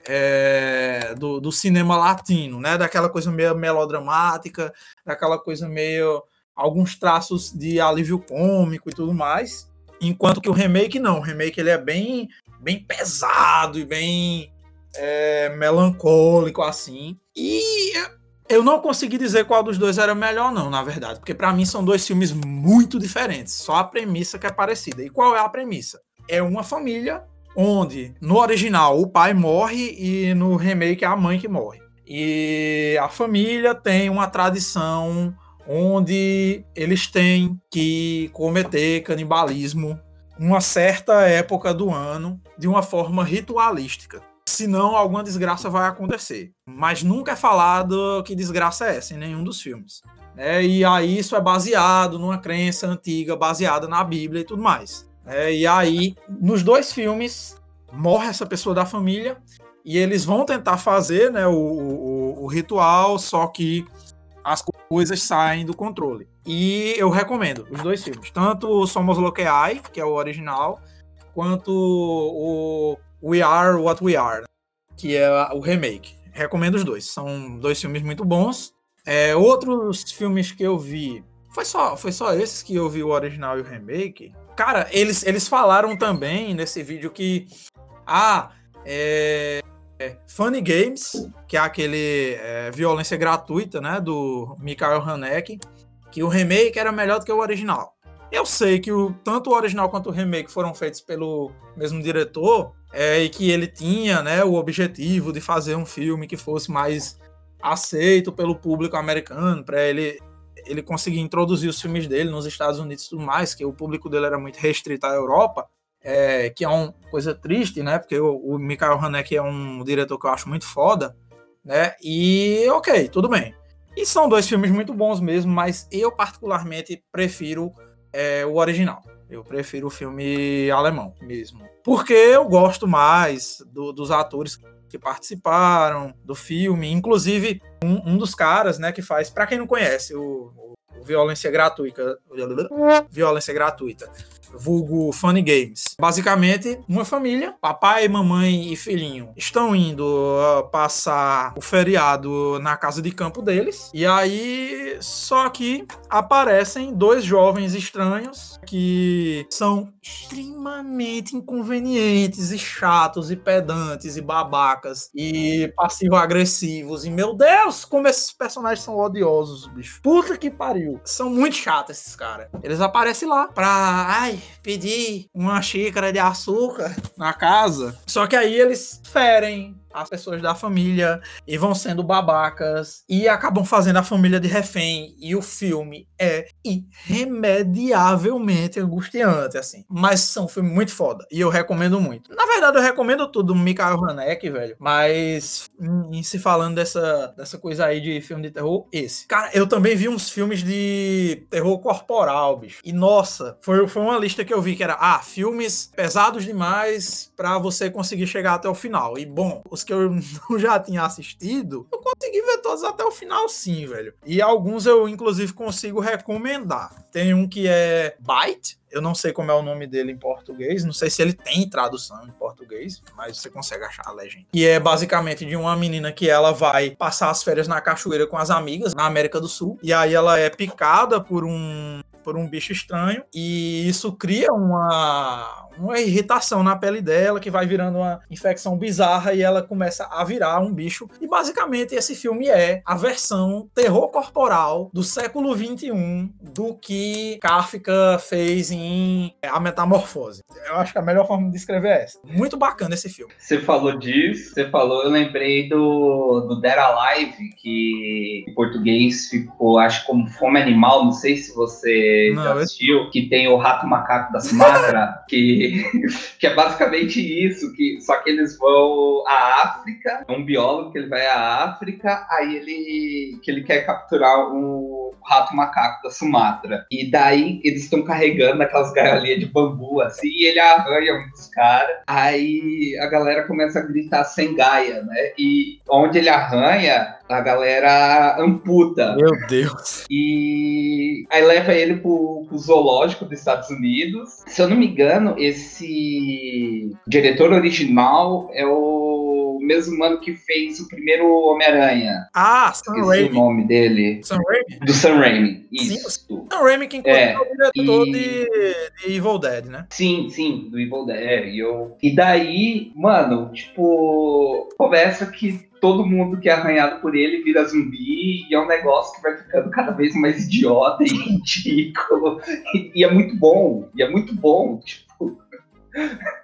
Speaker 1: é, do, do cinema latino, né? Daquela coisa meio melodramática, daquela coisa meio. alguns traços de alívio cômico e tudo mais. Enquanto que o remake não, o remake ele é bem, bem pesado e bem é, melancólico assim. E eu não consegui dizer qual dos dois era melhor não, na verdade, porque para mim são dois filmes muito diferentes, só a premissa que é parecida. E qual é a premissa? É uma família onde no original o pai morre e no remake é a mãe que morre. E a família tem uma tradição onde eles têm que cometer canibalismo uma certa época do ano de uma forma ritualística. Senão alguma desgraça vai acontecer. Mas nunca é falado que desgraça é essa em nenhum dos filmes. né? e aí isso é baseado numa crença antiga, baseada na Bíblia e tudo mais. Né? e aí, nos dois filmes, morre essa pessoa da família e eles vão tentar fazer né, o, o, o ritual, só que as coisas saem do controle. E eu recomendo os dois filmes, tanto Somos Lo que Hay, que é o original, quanto o We Are What We Are, que é o remake. Recomendo os dois, são dois filmes muito bons. É, outros filmes que eu vi, foi só, foi só esses que eu vi o original e o remake. Cara, eles, eles falaram também nesse vídeo que ah, é, é, Funny Games, que é aquele é, violência gratuita, né, do Michael Haneke, que o remake era melhor do que o original. Eu sei que o, tanto o original quanto o remake foram feitos pelo mesmo diretor, é, e que ele tinha né, o objetivo de fazer um filme que fosse mais aceito pelo público americano, para ele, ele conseguir introduzir os filmes dele nos Estados Unidos e tudo mais, que o público dele era muito restrito à Europa, é, que é uma coisa triste, né? Porque o, o Michael Haneke é um diretor que eu acho muito foda, né? E ok, tudo bem. E são dois filmes muito bons mesmo, mas eu particularmente prefiro é, o original. Eu prefiro o filme alemão mesmo. Porque eu gosto mais do- dos atores que participaram do filme. Inclusive, um, um dos caras, né, que faz, pra quem não conhece, o, o- o Violência Gratuita. Violência Gratuita. Vulgo Funny Games. Basicamente, uma família, papai, mamãe e filhinho, estão indo ah, passar o feriado na casa de campo deles. E aí, só que aparecem dois jovens estranhos que são extremamente inconvenientes e chatos e pedantes e babacas e passivo-agressivos. E meu Deus, como esses personagens são odiosos, bicho. Puta que pariu. São muito chatos esses caras. Eles aparecem lá pra, ai, pedir uma xícara de açúcar na casa. Só que aí eles ferem as pessoas da família e vão sendo babacas e acabam fazendo a família de refém. E o filme é irremediavelmente angustiante, assim. Mas são um filme muito foda. E eu recomendo muito. Na verdade, eu recomendo tudo do Mikael Haneke, velho. Mas em, em se falando dessa, dessa coisa aí de filme de terror, esse. Cara, eu também vi uns filmes de terror corporal, bicho. E nossa, foi, foi uma lista que eu vi que era, ah, filmes pesados demais pra você conseguir chegar até o final. E bom, os que eu já tinha assistido, eu consegui ver todos até o final, sim, velho. E alguns eu, inclusive, consigo recomendar. Tem um que é Bite. Eu não sei como é o nome dele em português. Não sei se ele tem tradução em português, mas você consegue achar a legenda. E é basicamente de uma menina que ela vai passar as férias na cachoeira com as amigas na América do Sul. E aí ela é picada por um por um bicho estranho e isso cria uma, uma irritação na pele dela que vai virando uma infecção bizarra e ela começa a virar um bicho. E basicamente esse filme é a versão terror corporal do século 21 do que Kafka fez em A Metamorfose. Eu acho que a melhor forma de descrever é essa. Muito bacana esse filme.
Speaker 3: Você falou disso, você falou, eu lembrei do, do Dead Alive, que em português ficou, acho, como Fome Animal, não sei se você
Speaker 1: Não,
Speaker 3: assistiu, que tem o Rato Macaco da Sumatra, que, que é basicamente isso, que só que eles vão à África, é um biólogo que ele vai à África, aí ele, que ele quer capturar o Rato Macaco da Sumatra. E daí eles estão carregando aquelas gaiolinhas de bambu, assim, e ele arranha um dos caras, aí a galera começa a gritar sem gaia, né? E onde ele arranha, a galera amputa.
Speaker 1: Meu Deus.
Speaker 3: E aí leva ele pro, pro zoológico dos Estados Unidos. Se eu não me engano, esse diretor original é o mesmo mano que fez o primeiro Homem-Aranha.
Speaker 1: Ah, Sam
Speaker 3: Esqueci o
Speaker 1: Raimi.
Speaker 3: nome dele.
Speaker 1: Sam Raimi?
Speaker 3: Do Sam Raimi.
Speaker 1: Sim,
Speaker 3: Isso.
Speaker 1: Sam Raimi que inclusive
Speaker 3: É,
Speaker 1: é o diretor
Speaker 3: e-
Speaker 1: de, de Evil Dead, né?
Speaker 3: Sim, sim, do Evil Dead. É, E, eu... e daí, mano, tipo, começa que todo mundo que é arranhado por ele vira zumbi e é um negócio que vai ficando cada vez mais idiota e ridículo. E, e é muito bom, e é muito bom, tipo.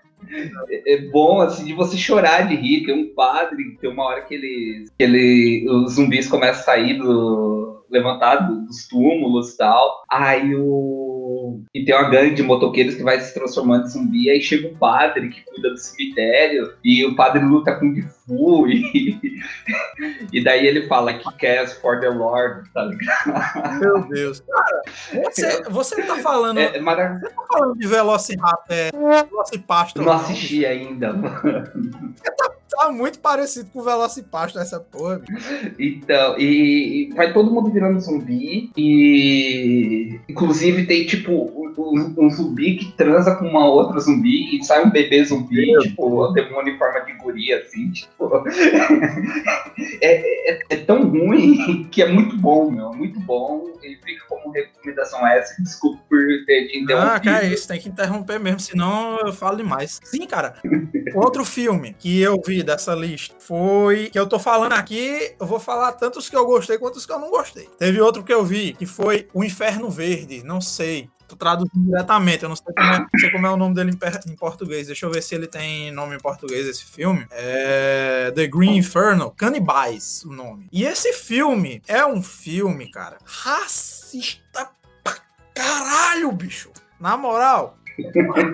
Speaker 3: É é bom, assim, de você chorar de rir. Tem um padre, tem uma hora que ele, que ele os zumbis começam a sair do. levantado dos túmulos e tal. Aí o. E tem uma gangue de motoqueiros que vai se transformando em zumbi. Aí chega um padre que cuida do cemitério. E o padre luta com E, e daí ele fala que cares for the Lord, tá ligado?
Speaker 1: Meu Deus. Cara, você, você tá falando,
Speaker 3: É, maravilhoso.
Speaker 1: tá falando de Velociraptor, é, Velocipastor,
Speaker 3: Não
Speaker 1: não,
Speaker 3: assisti ainda, mano.
Speaker 1: Tá muito parecido com o Velocipastor essa porra. bicho.
Speaker 3: Então, e, e vai todo mundo virando zumbi. E inclusive tem tipo um, um- um zumbi que transa com uma outra zumbi e sai um bebê zumbi, tipo, o demônio em forma de guria, assim, tipo. É, é- é tão ruim que é muito bom, meu. é Muito bom. E fica como recomendação essa. Desculpa por ter te interrompido.
Speaker 1: Ah, cara, é isso, tem que interromper mesmo, senão eu falo demais. Sim, cara. Outro filme que eu vi dessa lista foi. Que eu tô falando aqui, eu vou falar tanto os que eu gostei quanto os que eu não gostei. Teve outro que eu vi, que foi O Inferno Verde, não sei. Traduzindo diretamente, eu não sei como é, não sei como é o nome dele em, em português. Deixa eu ver se ele tem nome em português, esse filme. É. The Green Inferno, Canibais, o nome. E esse filme é um filme, cara, racista pra caralho, bicho. Na moral,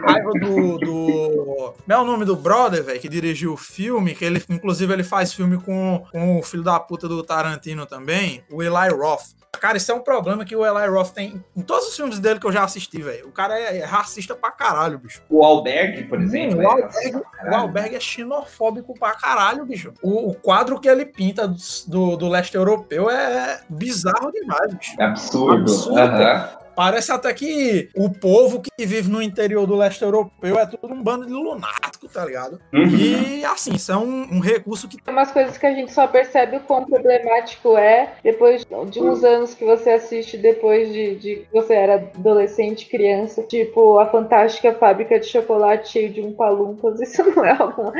Speaker 1: raiva do, do. Como é o nome do brother, velho, que dirigiu o filme? Que ele, inclusive, ele faz filme com, com o filho da puta do Tarantino também, o Eli Roth. Cara, isso é um problema que o Eli Roth tem em todos os filmes dele que eu já assisti, velho. O cara é, é racista pra caralho, bicho.
Speaker 3: O Alberg, por exemplo.
Speaker 1: o,
Speaker 3: é
Speaker 1: Alberg,
Speaker 3: pra
Speaker 1: o. Alberg é xenofóbico pra caralho, bicho. O, o quadro que ele pinta do, do, do leste europeu é bizarro demais, bicho.
Speaker 3: É absurdo.
Speaker 1: Absurdo.
Speaker 3: Aham.
Speaker 1: Parece até que o povo que vive no interior do leste europeu é tudo um bando de lunático, tá ligado?
Speaker 3: Uhum.
Speaker 1: E assim, isso é um, um recurso que
Speaker 2: Tem umas coisas que a gente só percebe o quão problemático é depois de uns anos que você assiste, depois de, de que você era adolescente, criança. Tipo, a fantástica fábrica de chocolate cheio de umpa-lumpas. Isso não é alguma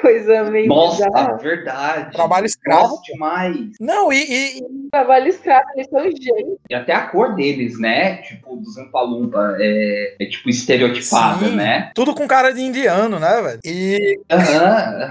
Speaker 2: coisa meio
Speaker 3: Nossa,
Speaker 2: bizarra?
Speaker 3: verdade.
Speaker 1: trabalho escravo.
Speaker 3: Nossa, demais.
Speaker 1: Não, e, e-
Speaker 2: Trabalho escravo, eles são gênios.
Speaker 3: E até a cor deles, né? Tipo, dos Ampalumpa é, é tipo estereotipada,
Speaker 1: Sim.
Speaker 3: né?
Speaker 1: tudo com cara de indiano, né, velho? E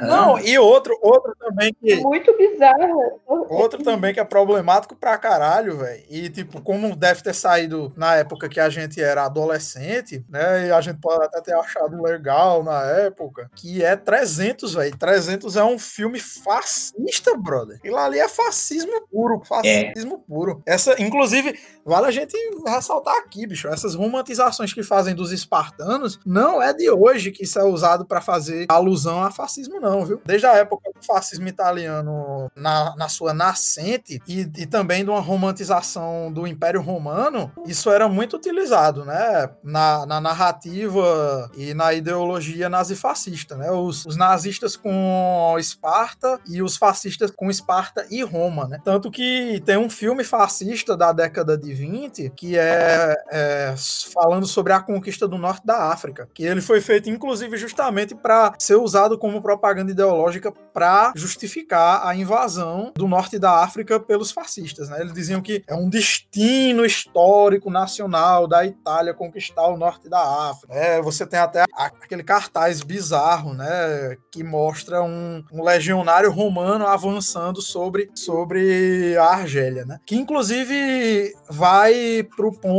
Speaker 1: não, e outro, outro também que
Speaker 2: Muito bizarra.
Speaker 1: Outro também que é problemático pra caralho, velho. E, tipo, como deve ter saído na época que a gente era adolescente, né? E a gente pode até ter achado legal na época, que é 300, velho. 300 é um filme fascista, brother. Aquilo ali é fascismo puro. Fascismo puro. Essa, inclusive, vale a gente ressaltar aqui, bicho. Essas romantizações que fazem dos espartanos não é de hoje que isso é usado pra fazer alusão a fascismo, não, viu? Desde a época do fascismo italiano na, na sua nascente e, e também de uma romantização do Império Romano, isso era muito utilizado, né? Na, na narrativa e na ideologia nazifascista, né? Os, os nazistas com Esparta e os fascistas com Esparta e Roma, né? Tanto que tem um filme fascista da década de 20 que é, é falando sobre a conquista do norte da África, que ele foi feito inclusive justamente para ser usado como propaganda ideológica para justificar a invasão do norte da África pelos fascistas, né? Eles diziam que é um destino histórico nacional da Itália conquistar o norte da África. É, você tem até aquele cartaz bizarro, né, que mostra um, um legionário romano avançando sobre, sobre a Argélia, né? Que inclusive vai pro ponto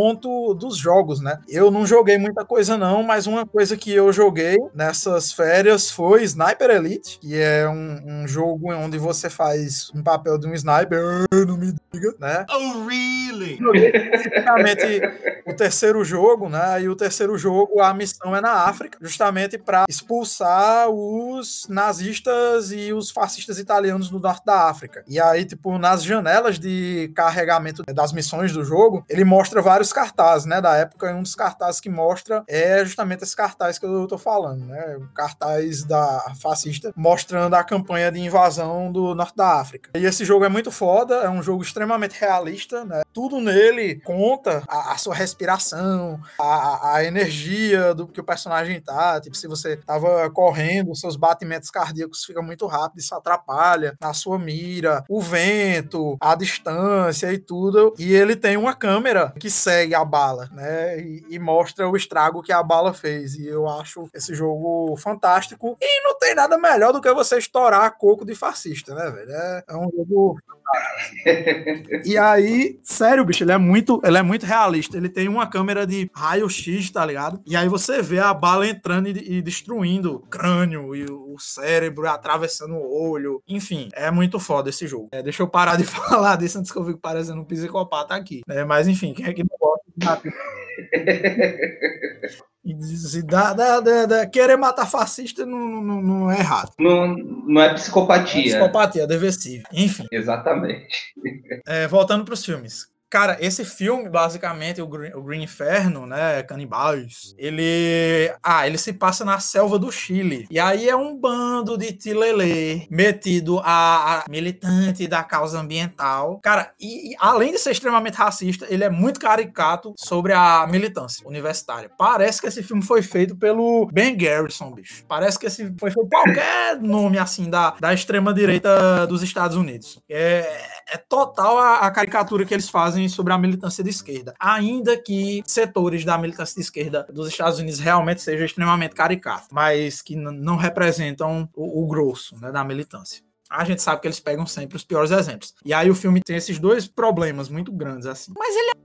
Speaker 1: dos jogos, né? Eu não joguei muita coisa não, mas uma coisa que eu joguei nessas férias foi Sniper Elite, que é um, um jogo onde você faz um papel de um sniper, não me diga, né?
Speaker 7: Oh, really?
Speaker 1: Especificamente o terceiro jogo, né? E o terceiro jogo, a missão é na África, justamente para expulsar os nazistas e os fascistas italianos do norte da África. E aí, tipo, nas janelas de carregamento das missões do jogo, ele mostra vários cartazes, né? Da época, e um dos cartazes que mostra é justamente esse cartaz que eu tô falando, né? O cartaz da fascista mostrando a campanha de invasão do norte da África. E esse jogo é muito foda, é um jogo extremamente realista, né? Tudo nele conta a, a sua respiração, a, a energia do que o personagem tá. Tipo, se você tava correndo, seus batimentos cardíacos ficam muito rápido, isso atrapalha a sua mira, o vento, a distância e tudo. E ele tem uma câmera que segue a bala, né? E, e mostra o estrago que a bala fez. E eu acho esse jogo fantástico. E não tem nada melhor do que você estourar coco de fascista, né, velho? É, é um jogo e aí, sério, bicho, ele é muito, ele é muito realista. Ele tem uma câmera de raio-x, tá ligado? E aí você vê a bala entrando e, e destruindo o crânio e o cérebro, atravessando o olho. Enfim, é muito foda esse jogo. É, deixa eu parar de falar disso antes que eu fique parecendo um psicopata aqui. né? mas enfim, quem é que não gosta de? E diz- dá- dá- dá- dá- querer matar fascista não, não, não é errado.
Speaker 3: Não, não é
Speaker 1: É
Speaker 3: psicopatia.
Speaker 1: psicopatia, é deversivo. Enfim.
Speaker 3: Exatamente.
Speaker 1: É, voltando para os filmes. Cara, esse filme, basicamente, o Green, o Green Inferno, né? Canibais, ele. Ah, ele se passa na selva do Chile. E aí é um bando de tilelê metido a, a militante da causa ambiental. Cara, e, e além de ser extremamente racista, ele é muito caricato sobre a militância universitária. Parece que esse filme foi feito pelo Ben Garrison, bicho. Parece que esse foi feito por qualquer nome assim da, da extrema-direita dos Estados Unidos. É, é total a, a caricatura que eles fazem sobre a militância de esquerda. Ainda que setores da militância de esquerda dos Estados Unidos realmente sejam extremamente caricatos, mas que não representam o, o grosso né, da militância. A gente sabe que eles pegam sempre os piores exemplos. E aí o filme tem esses dois problemas muito grandes, assim. Mas ele é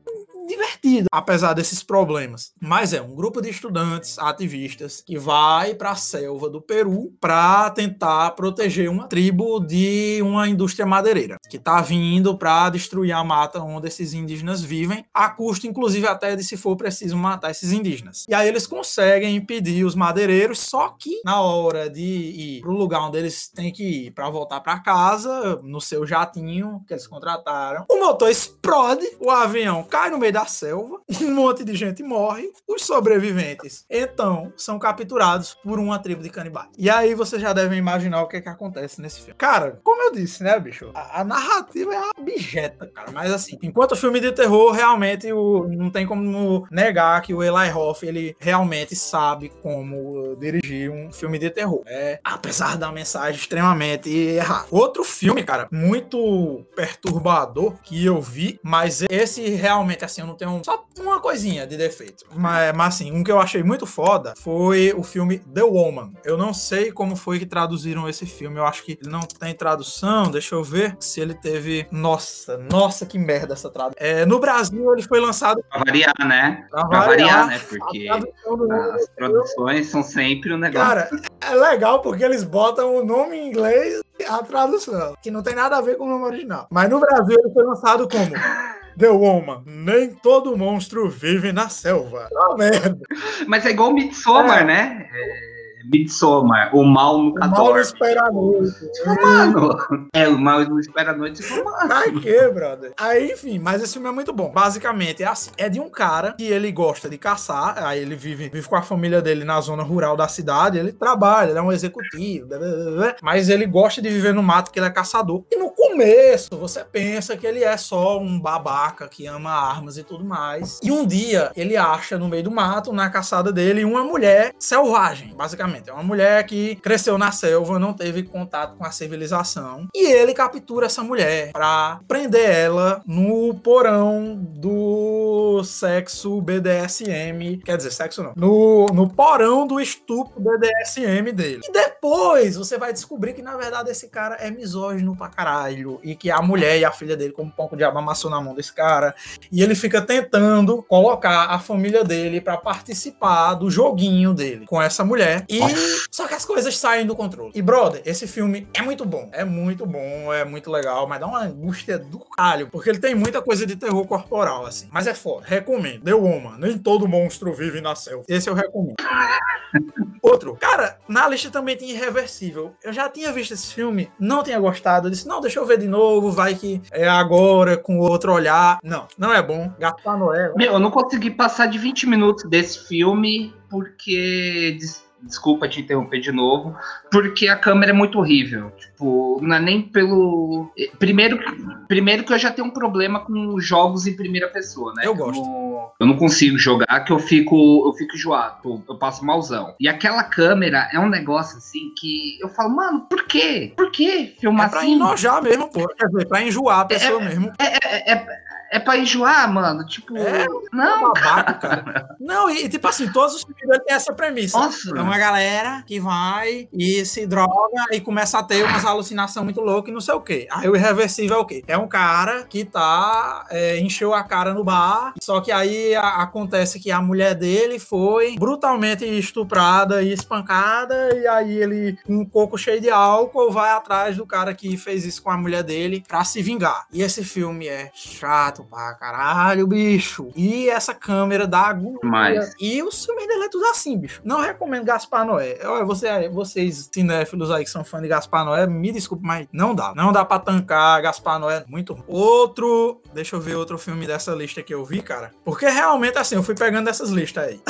Speaker 1: divertido, apesar desses problemas. Mas é um grupo de estudantes ativistas que vai para a selva do Peru para tentar proteger uma tribo de uma indústria madeireira que está vindo para destruir a mata onde esses indígenas vivem, a custo inclusive até de se for preciso matar esses indígenas. E aí eles conseguem impedir os madeireiros, só que na hora de ir para o lugar onde eles têm que ir para voltar para casa, no seu jatinho que eles contrataram, o motor explode, o avião cai no meio da selva, um monte de gente morre, os sobreviventes então são capturados por uma tribo de canibais. E aí você já deve imaginar o que é que acontece nesse filme. Cara, como eu disse, né, bicho? A, a narrativa é abjeta, cara. Mas assim, enquanto filme de terror, realmente o, não tem como negar que o Eli Roth, ele realmente sabe como dirigir um filme de terror. É, apesar da mensagem extremamente errada. Outro filme, cara, muito perturbador que eu vi, mas esse realmente, assim, eu não tenho só uma coisinha de defeito. Mas, mas assim, um que eu achei muito foda foi o filme The Woman. Eu não sei como foi que traduziram esse filme. Eu acho que ele não tem tradução. Deixa eu ver se ele teve. Nossa, nossa, que merda essa tradução. É, no Brasil, ele foi lançado.
Speaker 3: Pra variar, né? Pra, pra variar, variar, né? Porque as produções são sempre um negócio.
Speaker 1: Cara, é legal porque eles botam o nome em inglês e a tradução, que não tem nada a ver com o nome original. Mas no Brasil, ele foi lançado como. The Woman. Nem todo monstro vive na selva. Ah, merda.
Speaker 3: Mas é igual Midsommar, é. né? É Midsommar, o mal nunca
Speaker 1: o mal dorme. não espera a noite.
Speaker 3: Mano, é, o mal não espera a noite.
Speaker 1: Mano. Ai, que, brother? Aí, enfim, mas esse filme é muito bom. Basicamente, é assim, é de um cara que ele gosta de caçar, aí ele vive, vive com a família dele na zona rural da cidade, ele trabalha, ele é um executivo, blá, blá, blá, mas ele gosta de viver no mato, que ele é caçador. E no começo, você pensa que ele é só um babaca que ama armas e tudo mais. E um dia, ele acha no meio do mato, na caçada dele, uma mulher selvagem, basicamente basicamente. É uma mulher que cresceu na selva, não teve contato com a civilização. E ele captura essa mulher para prender ela no porão do sexo BDSM. Quer dizer, sexo não. No, no porão do estupro BDSM dele. E depois você vai descobrir que, na verdade, esse cara é misógino pra caralho. E que a mulher e a filha dele, como pão de amassou na mão desse cara. E ele fica tentando colocar a família dele para participar do joguinho dele com essa mulher. E só que as coisas saem do controle. E, brother, esse filme é muito bom. É muito bom, é muito legal, mas dá uma angústia do caralho. Porque ele tem muita coisa de terror corporal, assim. Mas é foda. Recomendo. The Woman. Nem todo monstro vive na selva. Esse eu recomendo. Outro. Cara, na lista também tem Irreversível. Eu já tinha visto esse filme, não tinha gostado. Eu disse, não, deixa eu ver de novo. Vai que é agora, com outro olhar. Não, não é bom. Gaspar Noé.
Speaker 3: Meu, eu não consegui passar de 20 minutos desse filme porque desculpa te interromper de novo, porque a câmera é muito horrível. Tipo, não é nem pelo. Primeiro, primeiro que eu já tenho um problema com jogos em primeira pessoa, né?
Speaker 1: Eu gosto.
Speaker 3: Eu, eu não consigo jogar, que eu fico, eu fico enjoado, eu passo malzão. E aquela câmera é um negócio assim que eu falo, mano, por quê? Por quê filmar
Speaker 1: é pra
Speaker 3: assim?
Speaker 1: enojar mesmo, pô. Quer dizer, pra enjoar a pessoa
Speaker 3: é,
Speaker 1: mesmo.
Speaker 3: É, é, é, é pra enjoar, mano. Tipo,
Speaker 1: é, não, babaca, cara. Não, e tipo assim, todos os filmes têm essa premissa.
Speaker 3: Nossa.
Speaker 1: É uma galera que vai e se droga e começa a ter umas alucinações muito loucas e não sei o quê. Aí o irreversível é o quê? É um cara que tá. É, encheu a cara no bar, só que aí a, acontece que a mulher dele foi brutalmente estuprada e espancada, e aí ele, com um coco cheio de álcool, vai atrás do cara que fez isso com a mulher dele pra se vingar. E esse filme é chato chato pra caralho, bicho. E essa câmera dá agonia.
Speaker 3: Mas...
Speaker 1: E o filme dele é tudo assim, bicho. Não recomendo Gaspar Noé. Olha, você, vocês cinéfilos aí que são fã de Gaspar Noé, me desculpe, mas não dá. Não dá pra tancar Gaspar Noé muito ruim. Outro, deixa eu ver outro filme dessa lista que eu vi, cara. Porque realmente, assim, eu fui pegando essas listas aí.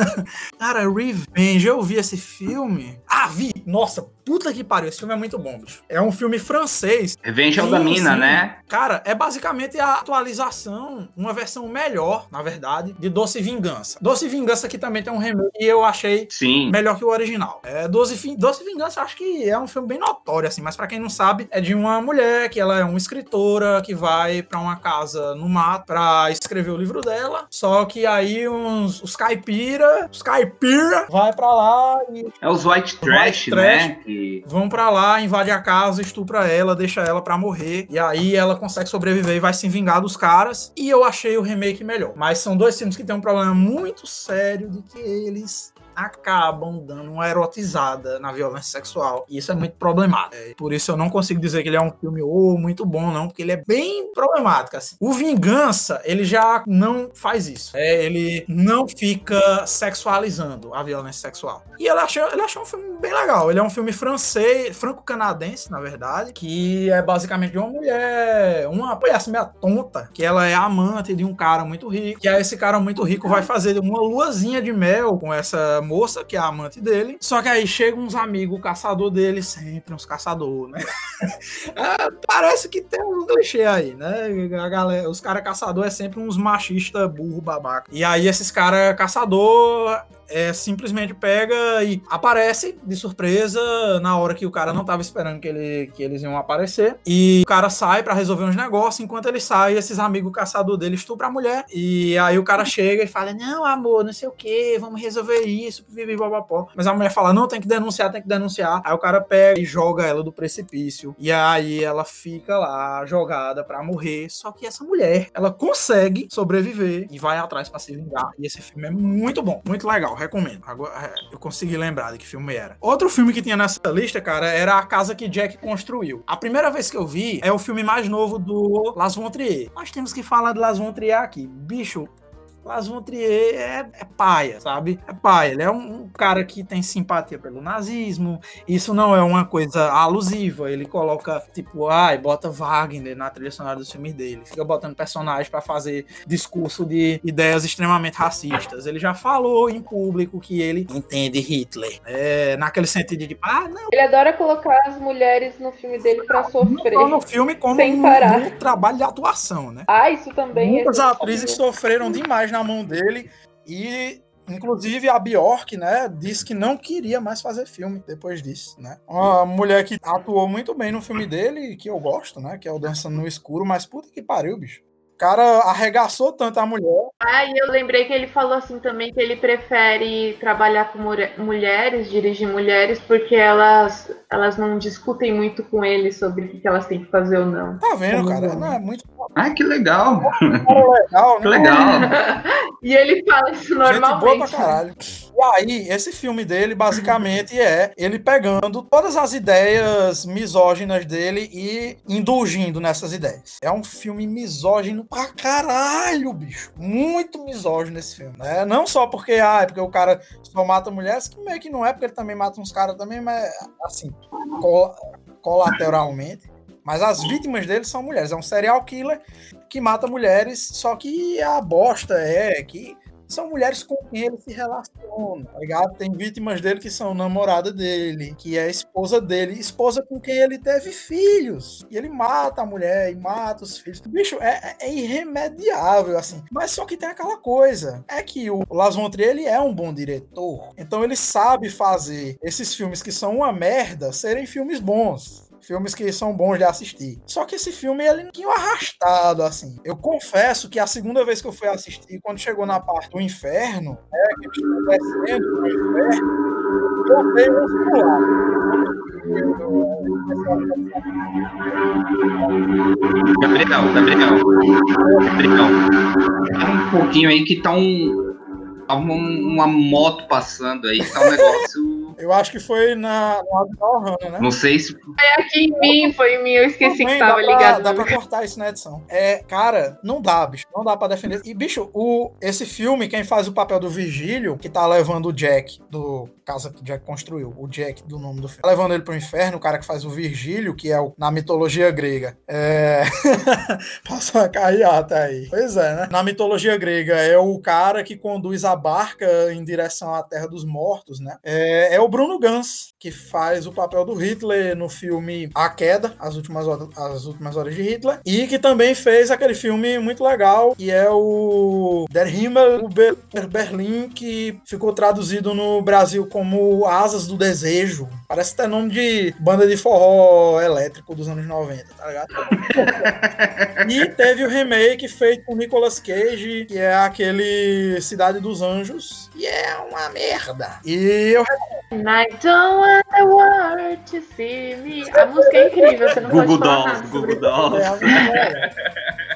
Speaker 1: cara, Revenge, eu vi esse filme. Ah, vi! Nossa, puta que pariu, esse filme é muito bom, bicho. É um filme francês.
Speaker 3: Revenge é o da mina, né?
Speaker 1: Cara, é basicamente a atualização, uma versão melhor, na verdade, de Doce Vingança. Doce Vingança aqui também tem um remake e eu achei
Speaker 3: Sim.
Speaker 1: melhor que o original. É, Doce, Doce Vingança acho que é um filme bem notório, assim, mas para quem não sabe, é de uma mulher que ela é uma escritora que vai para uma casa no mato pra escrever o livro dela, só que aí uns, os caipira, os caipira vai para lá e...
Speaker 3: É os white trash, white trash né?
Speaker 1: Vão pra lá, invade a casa, estupra ela, deixa ela pra morrer. E aí ela consegue sobreviver e vai se vingar dos caras. E eu achei o remake melhor. Mas são dois filmes que tem um problema muito sério de que eles acabam dando uma erotizada na violência sexual. E isso é muito problemático. É, por isso eu não consigo dizer que ele é um filme oh, muito bom, não, porque ele é bem problemático. Assim. O Vingança, ele já não faz isso. É, ele não fica sexualizando a violência sexual. E ele achou, ele achou um filme bem legal. Ele é um filme francês, franco-canadense, na verdade, que é basicamente de uma mulher, uma palhaça meio tonta, que ela é amante de um cara muito rico. E aí esse cara muito rico vai fazer uma luazinha de mel com essa moça, que é a amante dele. Só que aí chegam uns amigos, caçador dele, sempre uns caçadores, né? é, parece que tem um clichê aí, né? A galera, os caras caçador é sempre uns machistas burro babaca. E aí esses caras caçador é, simplesmente pega e aparece de surpresa na hora que o cara não tava esperando que, ele, que eles iam aparecer. E o cara sai para resolver uns negócios. Enquanto ele sai, esses amigos caçador dele estupram a mulher. E aí o cara chega e fala: Não, amor, não sei o que, vamos resolver isso, vive babapó. Mas a mulher fala: Não, tem que denunciar, tem que denunciar. Aí o cara pega e joga ela do precipício. E aí ela fica lá jogada para morrer. Só que essa mulher, ela consegue sobreviver e vai atrás para se vingar. E esse filme é muito bom, muito legal recomendo. Agora, é, eu consegui lembrar de que filme era. Outro filme que tinha nessa lista, cara, era A Casa que Jack Construiu. A primeira vez que eu vi é o filme mais novo do Las Von Trier. Nós temos que falar de Las Von Trier aqui. Bicho, Las Von Trier é, é paia, sabe? É paia. Ele é um, um, cara que tem simpatia pelo nazismo. Isso não é uma coisa alusiva. Ele coloca, tipo, ai, bota Wagner na trilha sonora dos filmes dele. Fica botando personagens para fazer discurso de ideias extremamente racistas. Ele já falou em público que ele entende Hitler. É, naquele sentido de, ah, não.
Speaker 2: Ele adora colocar as mulheres no filme dele para sofrer. Não
Speaker 1: no filme como um, um, trabalho de atuação, né?
Speaker 2: Ah, isso também.
Speaker 1: Muitas é atrizes sofreram demais na na mão dele e Inclusive a Bjork, né, disse que não queria mais fazer filme depois disso, né? Uma mulher que atuou muito bem no filme dele, que eu gosto, né, que é o Dançando no Escuro, mas puta que pariu, bicho cara arregaçou tanto a mulher.
Speaker 2: Ah, e eu lembrei que ele falou assim também que ele prefere trabalhar com mulheres, dirigir mulheres, porque elas, elas não discutem muito com ele sobre o que elas têm que fazer ou não.
Speaker 1: Tá vendo, Como cara? Não, é muito.
Speaker 3: Ah, que legal!
Speaker 1: legal, né?
Speaker 3: Que legal!
Speaker 2: e ele fala isso normalmente. Gente boa
Speaker 1: pra caralho. E aí, esse filme dele, basicamente, é ele pegando todas as ideias misóginas dele e indulgindo nessas ideias. É um filme misógino pra caralho, bicho. Muito misógino esse filme, né? Não só porque, ah, é porque o cara só mata mulheres, que meio que não é, porque ele também mata uns caras também, mas, assim, col colateralmente. Mas as vítimas dele são mulheres. É um serial killer que mata mulheres, só que a bosta é que são mulheres com quem ele se relaciona, tá ligado? Tem vítimas dele que são namorada dele, que é esposa dele, esposa com quem ele teve filhos. E ele mata a mulher e mata os filhos. Bicho, é, é irremediável, assim. Mas só que tem aquela coisa, é que o Las von Trier, ele é um bom diretor. Então ele sabe fazer esses filmes que são uma merda serem filmes bons filmes que são bons de assistir. Só que esse filme ele é um arrastado assim. Eu confesso que a segunda vez que eu fui assistir, quando chegou na parte do inferno, né, que eu estou descendo pro inferno, eu dei um celular.
Speaker 3: Gabriel, Gabriel, Gabriel, um pouquinho aí que tá um, tá uma moto passando aí, tá um negócio
Speaker 1: eu acho que foi na,
Speaker 3: no né? Não sei se.
Speaker 2: Foi aqui em mim, foi em mim. Eu esqueci Também, que tava dá ligado.
Speaker 1: Dá pra cortar isso na edição. É, cara, não dá, bicho. Não dá pra defender. E, bicho, o, esse filme, quem faz o papel do Vigílio, que tá levando o Jack do casa que o Jack construiu, o Jack do nome do filme, tá levando ele pro inferno, o cara que faz o Virgílio, que é o, na mitologia grega. É. Passou uma carreata aí. Pois é, né? Na mitologia grega, é o cara que conduz a barca em direção à Terra dos Mortos, né? É, é o Bruno Gans, que faz o papel do Hitler no filme A Queda, As Últimas Horas, As Últimas Horas de Hitler, e que também fez aquele filme muito legal, que é o Der Himmel über Berlin, que ficou traduzido no Brasil como Asas do Desejo. Parece até nome de banda de forró elétrico dos anos 90, tá ligado? e teve o remake feito com Nicolas Cage, que é aquele Cidade dos Anjos, e é uma merda. E eu
Speaker 2: I don't want the world to see me. A música é incrível, você não
Speaker 3: Google
Speaker 2: pode falar
Speaker 3: Dolls,
Speaker 2: nada
Speaker 3: Google Dolls.
Speaker 1: É,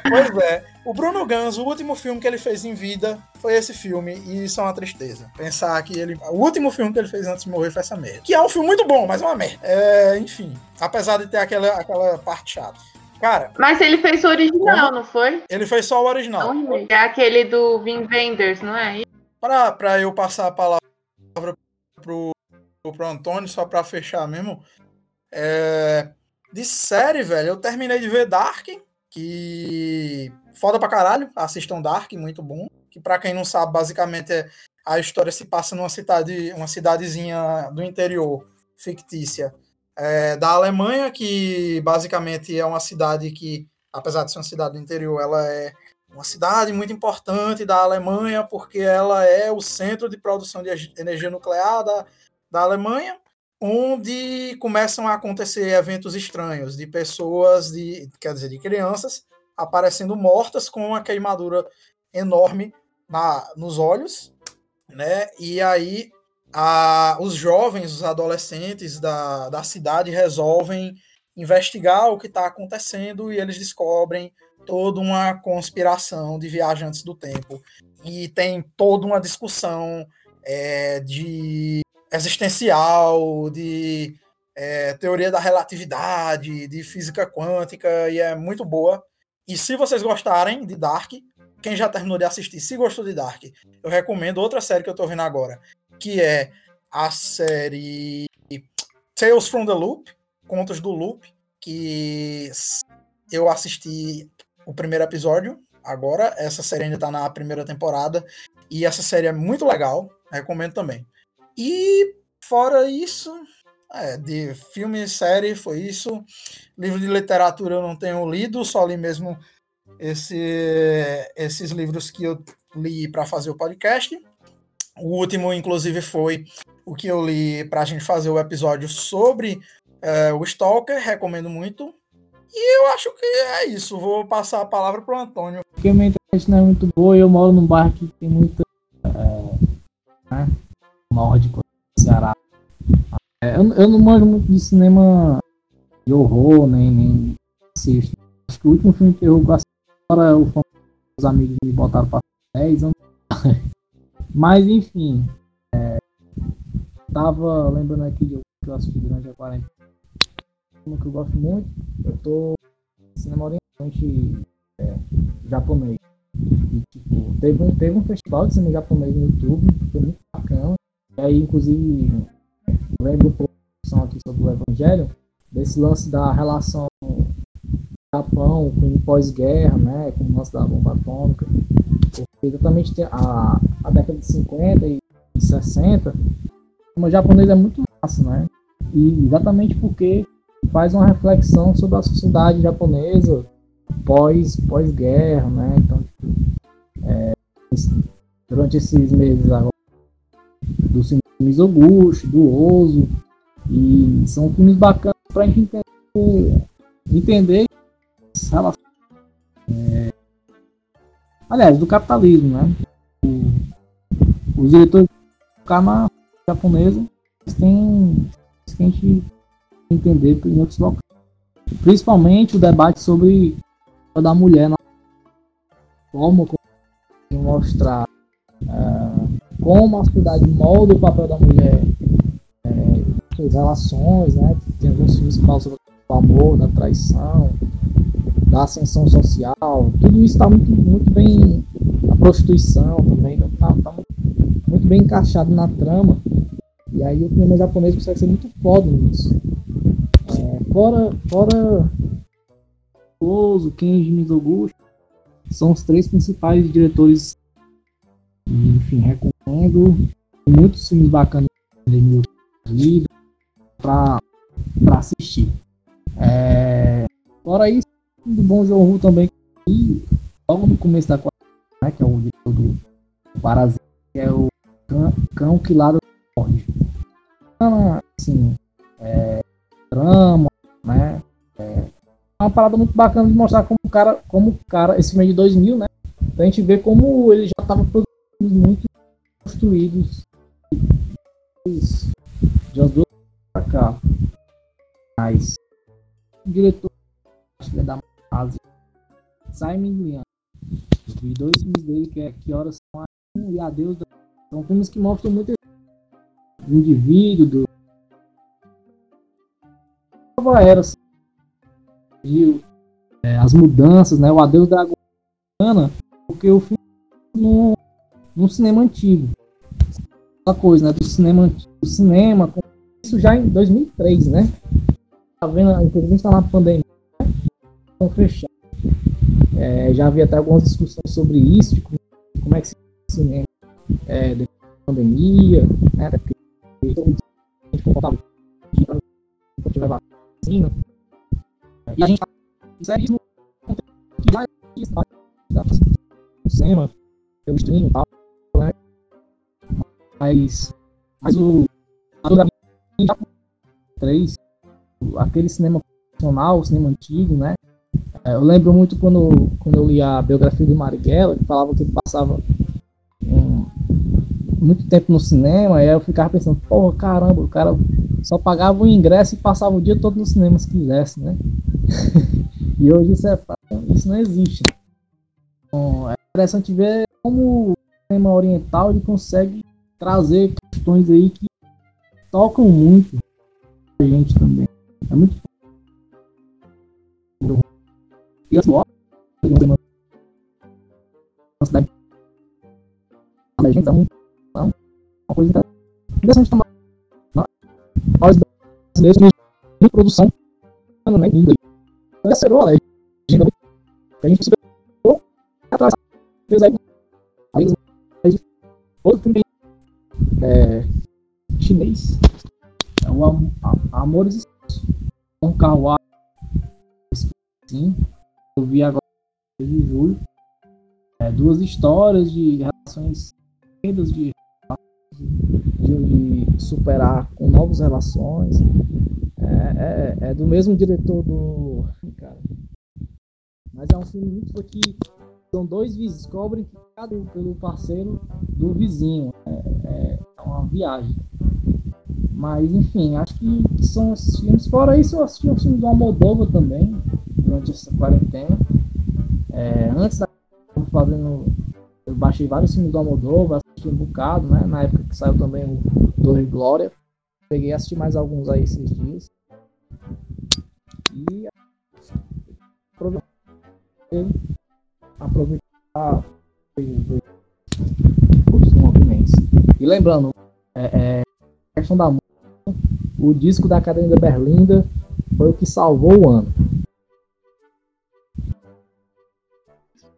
Speaker 1: pois é. O Bruno Gans, o último filme que ele fez em vida foi esse filme, e isso é uma tristeza. Pensar que ele. O último filme que ele fez antes de morrer foi essa merda. Que é um filme muito bom, mas é uma merda. É, enfim. Apesar de ter aquela, aquela parte chata. Cara,
Speaker 2: Mas ele fez o original, não foi?
Speaker 1: ele fez só o original.
Speaker 2: Não. É aquele do Vin Wenders, não é?
Speaker 1: Pra, pra eu passar a palavra pro, pro Antônio, só pra fechar mesmo. É, de série, velho, eu terminei de ver Dark, que foda pra caralho. Assistam Dark, muito bom. Que pra quem não sabe, basicamente é, a história se passa numa cidade, uma cidadezinha do interior fictícia é, da Alemanha, que basicamente é uma cidade que, apesar de ser uma cidade do interior, ela é uma cidade muito importante da Alemanha, porque ela é o centro de produção de energia nuclear da, da Alemanha, onde começam a acontecer eventos estranhos de pessoas, de, quer dizer, de crianças, aparecendo mortas com uma queimadura enorme na, nos olhos, né? E aí a, os jovens, os adolescentes da, da cidade resolvem investigar o que está acontecendo e eles descobrem toda uma conspiração de viajantes do tempo. E tem toda uma discussão é, de existencial, de é, teoria da relatividade, de física quântica, e é muito boa. E se vocês gostarem de Dark, quem já terminou de assistir, se gostou de Dark, eu recomendo outra série que eu tô vendo agora, que é a série Tales from the Loop, Contos do Loop, que eu assisti o primeiro episódio agora, essa série ainda tá na primeira temporada, e essa série é muito legal, recomendo também. E fora isso, é, de filme e série foi isso. Livro de literatura eu não tenho lido, só li mesmo esse, esses livros que eu li para fazer o podcast. O último, inclusive, foi o que eu li para a gente fazer o episódio sobre é, o Stalker. Recomendo muito. E eu acho que é isso. Vou passar a palavra para o Antônio.
Speaker 4: Porque minha internet não é muito boa e eu moro num bairro que tem muita. É, né, nórdico, Ceará. É, eu, eu não manjo muito de cinema de horror, nem, nem assisto. Acho que o último filme que eu assisti era o os amigos me botaram para 10 anos. Mas enfim. É, tava lembrando aqui de que eu assisti durante a quarentena. Um que eu gosto muito. Eu tô cinema orientante é, japonês. E, tipo, teve, um, teve um festival de cinema japonês no YouTube, foi muito bacana. E aí, inclusive, lembro um pouco aqui sobre o Evangelho, desse lance da relação Japão com pós-guerra, né, com o lance da bomba atômica. Porque exatamente a, a década de 50 e 60, o japonês é muito massa, né? E exatamente porque faz uma reflexão sobre a sociedade japonesa pós pós guerra, né? Então tipo, é, durante esses meses agora do Mizoguchi, do Ozo e são filmes bacanas para a gente entender, entender relações, é, aliás do capitalismo, né? O, os diretores do canal japonesa têm que a gente entender em outros locais. Principalmente o debate sobre da mulher na forma como mostrar uh, como a sociedade molda o papel da mulher é, suas relações, né? Tem alguns filmes que falam sobre o amor, da traição, da ascensão social, tudo isso está muito, muito bem. A prostituição também está tá muito, bem encaixado na trama. E aí o cinema japonês consegue ser muito foda nisso. É, fora, fora Ozu, Kenji Mizoguchi, são os três principais diretores. Enfim, recomendo. Muitos filmes bacanas YouTube para assistir. É, fora isso, do Bom João também. E logo no começo da quarta, né, que é o diretor do Parasita, que é o Cão, cão que lada Ford. Assim, é, drama, né? É uma parada muito bacana de mostrar como o cara, como o cara, esse filme é de 2000, né? Então a gente vê como ele já estava produzindo muito construídos de umas duas pra cá. Mas o diretor é da Ásia. Simon Lian. Eu vi dois filmes dele que é Que Horas São e Adeus. São filmes que mostram muito do indivíduo, do nova era assim, é, as mudanças, né? O adeus da Guiana, porque o filme num, num cinema antigo. Aquela coisa, né? Do cinema do cinema, isso já em 2003, né? Tá vendo, inclusive está na pandemia, estão fechados. É, já havia até algumas discussões sobre isso, de como, como é que se cinema é, depois da pandemia, né? Porque a gente comportava quando tiver vacina. E a gente insere isso no no cinema, pelo stream e tal, né? Mas, mas o já 3, aquele cinema profissional, o cinema antigo, né? É, eu lembro muito quando, quando eu li a biografia do Marighella, que falava que ele passava um, muito tempo no cinema, e aí eu ficava pensando, porra, caramba, o cara só pagava o ingresso e passava o dia todo no cinema se quisesse, né? e hoje isso, é, isso não existe. Então, é interessante ver como o cinema oriental ele consegue trazer questões aí que tocam muito a gente também. É muito e as uma cidade a gente é uma coisa interessante também nós brasileiros produção né, em inglês. Então, essa era a legenda a gente superou atrás fez aí aí outro filme é, chinês é o Am Amores um carro sim eu vi agora em julho é, duas histórias de relações de de, de superar com novas relações. É, é, é, do mesmo diretor do. Cara. Mas é um filme muito que são dois vizinhos, cobrem cada pelo parceiro do vizinho. É, é uma viagem. Mas enfim, acho que, são esses filmes. Fora isso, eu assisti um filme do Almodóvar também, durante essa quarentena. É, antes da fazendo. Eu baixei vários filmes do Almodóvar, assisti um bocado, né? Na época que saiu também o Torre Glória. Peguei e assisti mais alguns aí esses dias. E aproveitar os movimentos. E lembrando, é, é, a questão da música, o disco da Academia da Berlinda foi o que salvou o ano.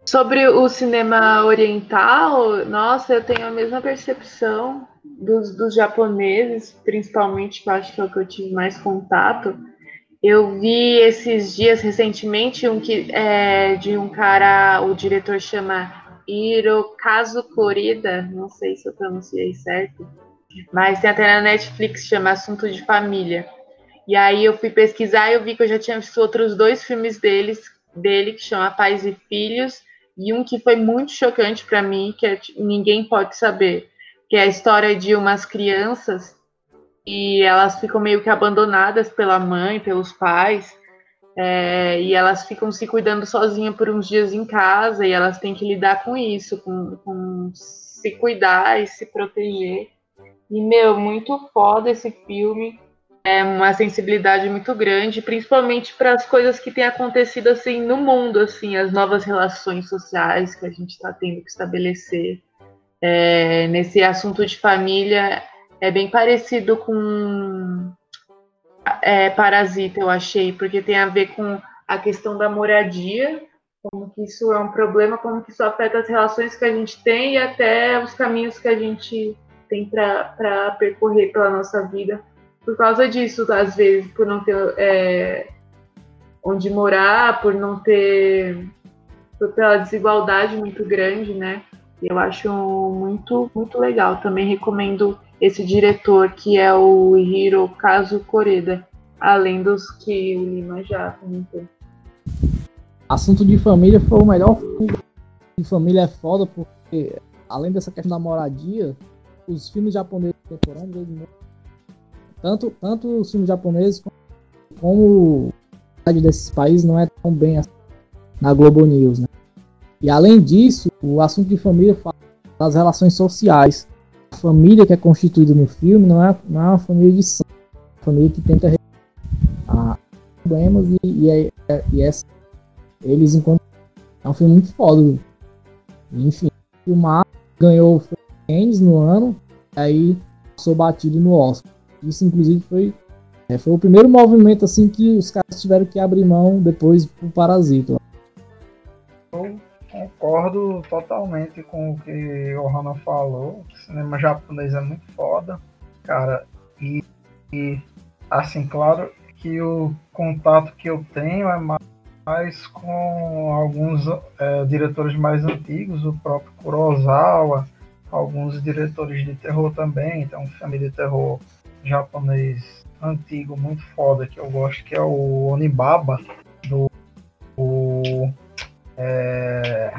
Speaker 2: Sobre o cinema oriental, nossa, eu tenho a mesma percepção dos, dos japoneses, principalmente, que eu acho que é o que eu tive mais contato. Eu vi esses dias recentemente um que é de um cara, o diretor chama Hirokazu Korida, não sei se eu pronunciei certo, mas tem até na Netflix, chama Assunto de Família. E aí eu fui pesquisar e eu vi que eu já tinha visto outros dois filmes deles, dele, que chama Pais e Filhos, e um que foi muito chocante para mim, que é, ninguém pode saber, que é a história de umas crianças e elas ficam meio que abandonadas pela mãe, pelos pais, é, e elas ficam se cuidando sozinhas por uns dias em casa e elas têm que lidar com isso, com, com se cuidar e se proteger. E, meu, muito foda esse filme é uma sensibilidade muito grande, principalmente para as coisas que têm acontecido assim no mundo, assim, as novas relações sociais que a gente está tendo que estabelecer. É, nesse assunto de família é bem parecido com é, Parasita, eu achei, porque tem a ver com a questão da moradia, como que isso é um problema, como que isso afeta as relações que a gente tem e até os caminhos que a gente tem para percorrer pela nossa vida por causa disso, às vezes, por não ter é, onde morar, por não ter. Por, pela desigualdade muito grande, né? Eu acho muito, muito legal. Também recomendo esse diretor, que é o Hirokazu Koreda, além dos que o Lima já comentou.
Speaker 4: Assunto de família foi o melhor filme de família é foda, porque além dessa questão da moradia, os filmes japoneses contemporâneos tanto, tanto os filmes japoneses como, a desses países não é tão bem assim na Globo News, né? E além disso, o assunto de família fala das relações sociais. Família que é constituída no filme não é, não é uma família de sangue, é uma família que tenta resolver problemas e, e, é, é, e essa, eles encontram. É um filme muito foda. Enfim, o Mar ganhou Cannes no ano, aí passou batido no Oscar. Isso, inclusive, foi, é, foi o primeiro movimento assim que os caras tiveram que abrir mão depois pro Parasita.
Speaker 1: Eu concordo totalmente com o que o Hana falou. O cinema japonês é muito foda, cara. E, e assim, claro que o contato que eu tenho é mais com alguns é, diretores mais antigos, o próprio Kurosawa, alguns diretores de terror também. Tem um filme de terror japonês antigo, muito foda, que eu gosto, que é o Onibaba, do. O, é,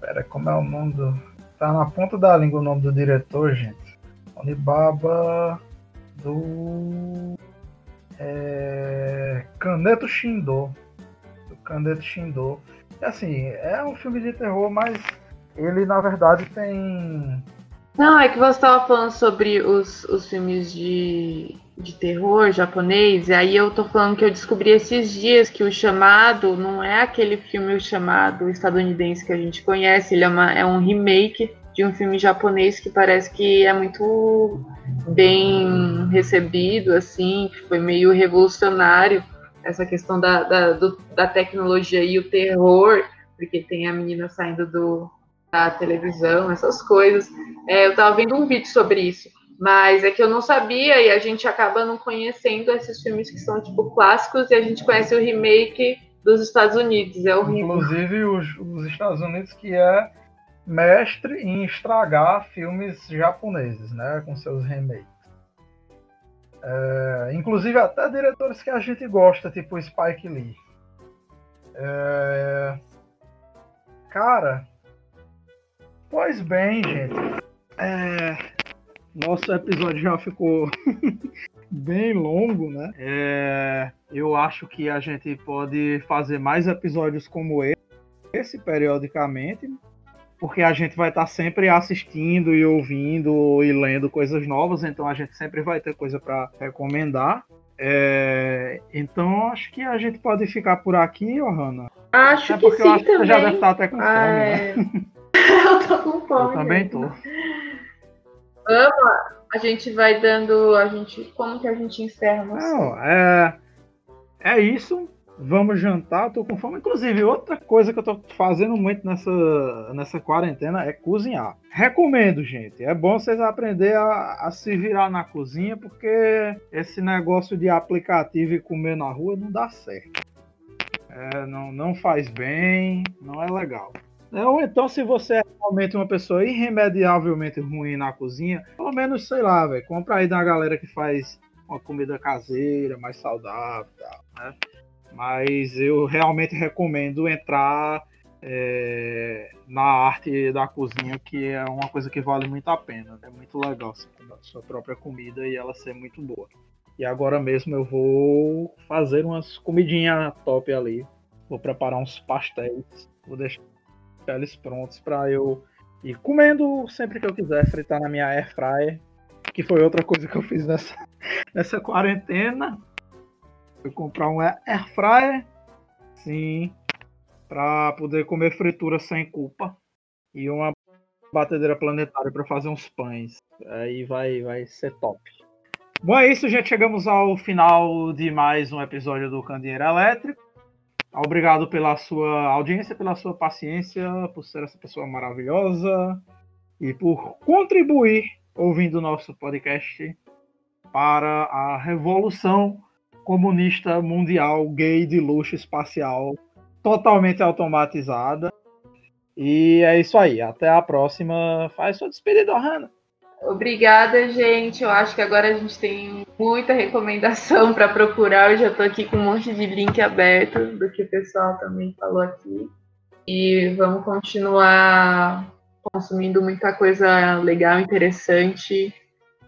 Speaker 1: pera, como é o nome do. Tá na ponta da língua o nome do diretor, gente. Onibaba do. É, Kaneto Shindo. Do Kaneto Shindo. E assim, é um filme de terror, mas ele na verdade tem.
Speaker 2: Não, é que você estava falando sobre os, os filmes de, de terror japonês, e aí eu tô falando que eu descobri esses dias que o chamado não é aquele filme o chamado estadunidense que a gente conhece, ele é, uma, é um remake de um filme japonês que parece que é muito bem recebido, assim, que foi meio revolucionário essa questão da, da, do, da tecnologia e o terror, porque tem a menina saindo do, da televisão, essas coisas. É, eu estava vendo um vídeo sobre isso, mas é que eu não sabia e a gente acaba não conhecendo esses filmes que são tipo clássicos e a gente conhece o remake dos Estados Unidos. É horrível.
Speaker 1: Inclusive os, os Estados Unidos que é mestre em estragar filmes japoneses, né, com seus remakes. É, inclusive até diretores que a gente gosta, tipo Spike Lee. É, cara, Pois bem, gente. É, nosso episódio já ficou bem longo, né? É, eu acho que a gente pode fazer mais episódios como esse, periodicamente, porque a gente vai estar sempre assistindo e ouvindo e lendo coisas novas, então a gente sempre vai ter coisa para recomendar. É, então acho que a gente pode ficar por aqui, Ohana.
Speaker 2: Acho é que sim
Speaker 1: eu acho
Speaker 2: também.
Speaker 1: que você já deve estar até com fome,
Speaker 2: Ah,
Speaker 1: né?
Speaker 2: é. eu tô com fome.
Speaker 1: Eu também tô.
Speaker 2: Vamos, a gente vai dando. A gente, como que a gente encerra? Não.
Speaker 1: Não, é, é isso. Vamos jantar, tô com fome. Inclusive, outra coisa que eu tô fazendo muito nessa, nessa quarentena é cozinhar. Recomendo, gente. É bom vocês aprenderem a, a se virar na cozinha, porque esse negócio de aplicativo e comer na rua não dá certo. É, não, não faz bem, não é legal. Ou então, se você é realmente uma pessoa irremediavelmente ruim na cozinha, pelo menos, sei lá, velho, compra aí da galera que faz uma comida caseira, mais saudável e tal, né? Mas eu realmente recomendo entrar é, na arte da cozinha, que é uma coisa que vale muito a pena. É muito legal você comer sua própria comida e ela ser muito boa. E agora mesmo eu vou fazer umas comidinhas top ali. Vou preparar uns pastéis. Vou deixar eles prontos para eu ir comendo sempre que eu quiser, fritar na minha air fryer, que foi outra coisa que eu fiz nessa, nessa quarentena. Fui comprar um air fryer, sim, para poder comer fritura sem culpa e uma batedeira planetária para fazer uns pães. Aí vai vai ser top. Bom, é isso, gente. Chegamos ao final de mais um episódio do Candeeiro Elétrico. Obrigado pela sua audiência, pela sua paciência, por ser essa pessoa maravilhosa e por contribuir ouvindo o nosso podcast para a revolução comunista mundial gay de luxo espacial totalmente automatizada. E é isso aí. Até a próxima. Faz sua despedida, Hanna.
Speaker 2: Obrigada, gente. Eu acho que agora a gente tem muita recomendação para procurar. Eu já estou aqui com um monte de link aberto do que o pessoal também falou aqui. E vamos continuar consumindo muita coisa legal, interessante.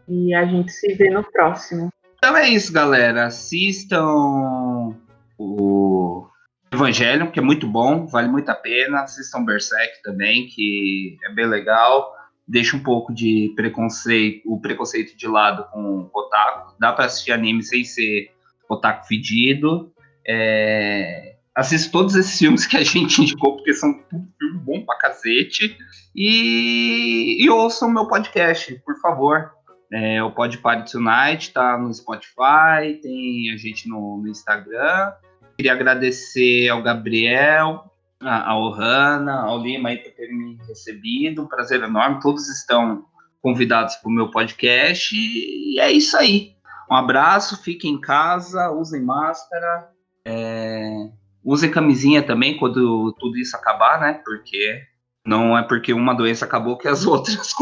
Speaker 2: E a gente se vê no próximo.
Speaker 3: Então é isso, galera. Assistam o Evangelion, que é muito bom, vale muito a pena. Assistam Berserk também, que é bem legal. Deixa um pouco de preconceito, o preconceito de lado com o otaku. Dá para assistir anime sem ser otaku fedido. É... Assista todos esses filmes que a gente indicou, porque são tudo filme bom pra cacete. E, e ouçam meu podcast, por favor. É, o Pod Party Tonight tá no Spotify, tem a gente no, no Instagram. Queria agradecer ao Gabriel, ao Hanna, ao Lima aí por terem me recebido. Um prazer enorme. Todos estão convidados para o meu podcast. E é isso aí. Um abraço, fiquem em casa, usem máscara, é, usem camisinha também quando tudo isso acabar, né? Porque não é porque uma doença acabou que as outras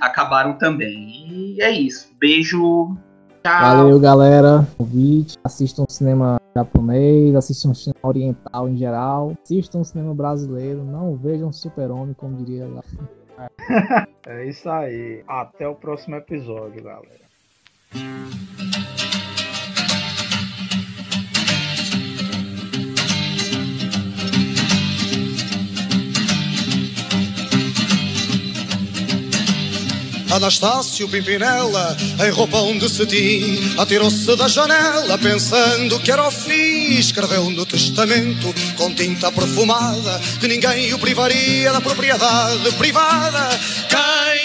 Speaker 3: acabaram também. E é isso. Beijo. Tchau.
Speaker 4: Valeu, galera. Convite. Assistam cinema japonês, assistam cinema oriental em geral. Assistam cinema brasileiro. Não vejam Super-Homem, como diria lá.
Speaker 8: é isso aí. Até o próximo episódio, galera.
Speaker 9: Anastácio Pimpinela, em roupão de cetim, atirou-se da janela pensando que era o fim. Escreveu no testamento com tinta perfumada que ninguém o privaria da propriedade privada.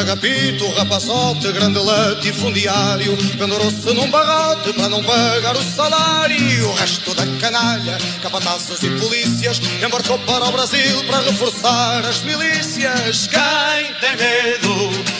Speaker 9: Agapito, rapazote, grande latifundiário Pendurou-se num barrote para não pagar o salário. O resto da canalha, capatazes e polícias Embarcou para o Brasil para reforçar as milícias. Quem tem medo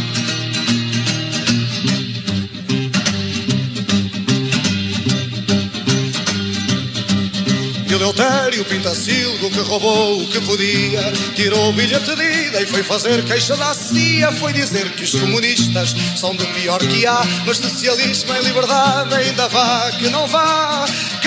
Speaker 9: Eleutério Pintacilgo que roubou o que podia. Tirou o bilhete de ida e foi fazer queixa da CIA. Foi dizer que os comunistas são do pior que há Mas socialismo e liberdade ainda vá que não vá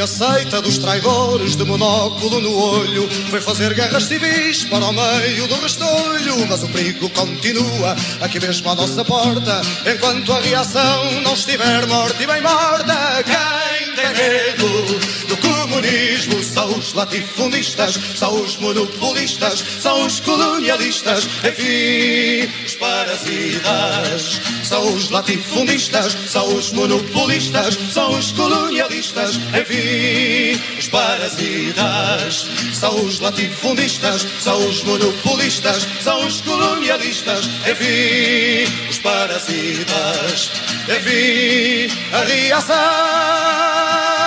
Speaker 9: A seita dos traidores de monóculo no olho foi fazer guerras civis para o meio do restolho. Mas o perigo continua aqui mesmo à nossa porta, enquanto a reação não estiver morta e bem morta. Quem tem medo do comunismo são os latifundistas, são os monopolistas, são os colonialistas, enfim, os parasitas. São os latifundistas, são os monopolistas, são os colonialistas, enfim, os parasitas. São os latifundistas, são os monopolistas, são os colonialistas, enfim, os parasitas. Enfim, a reação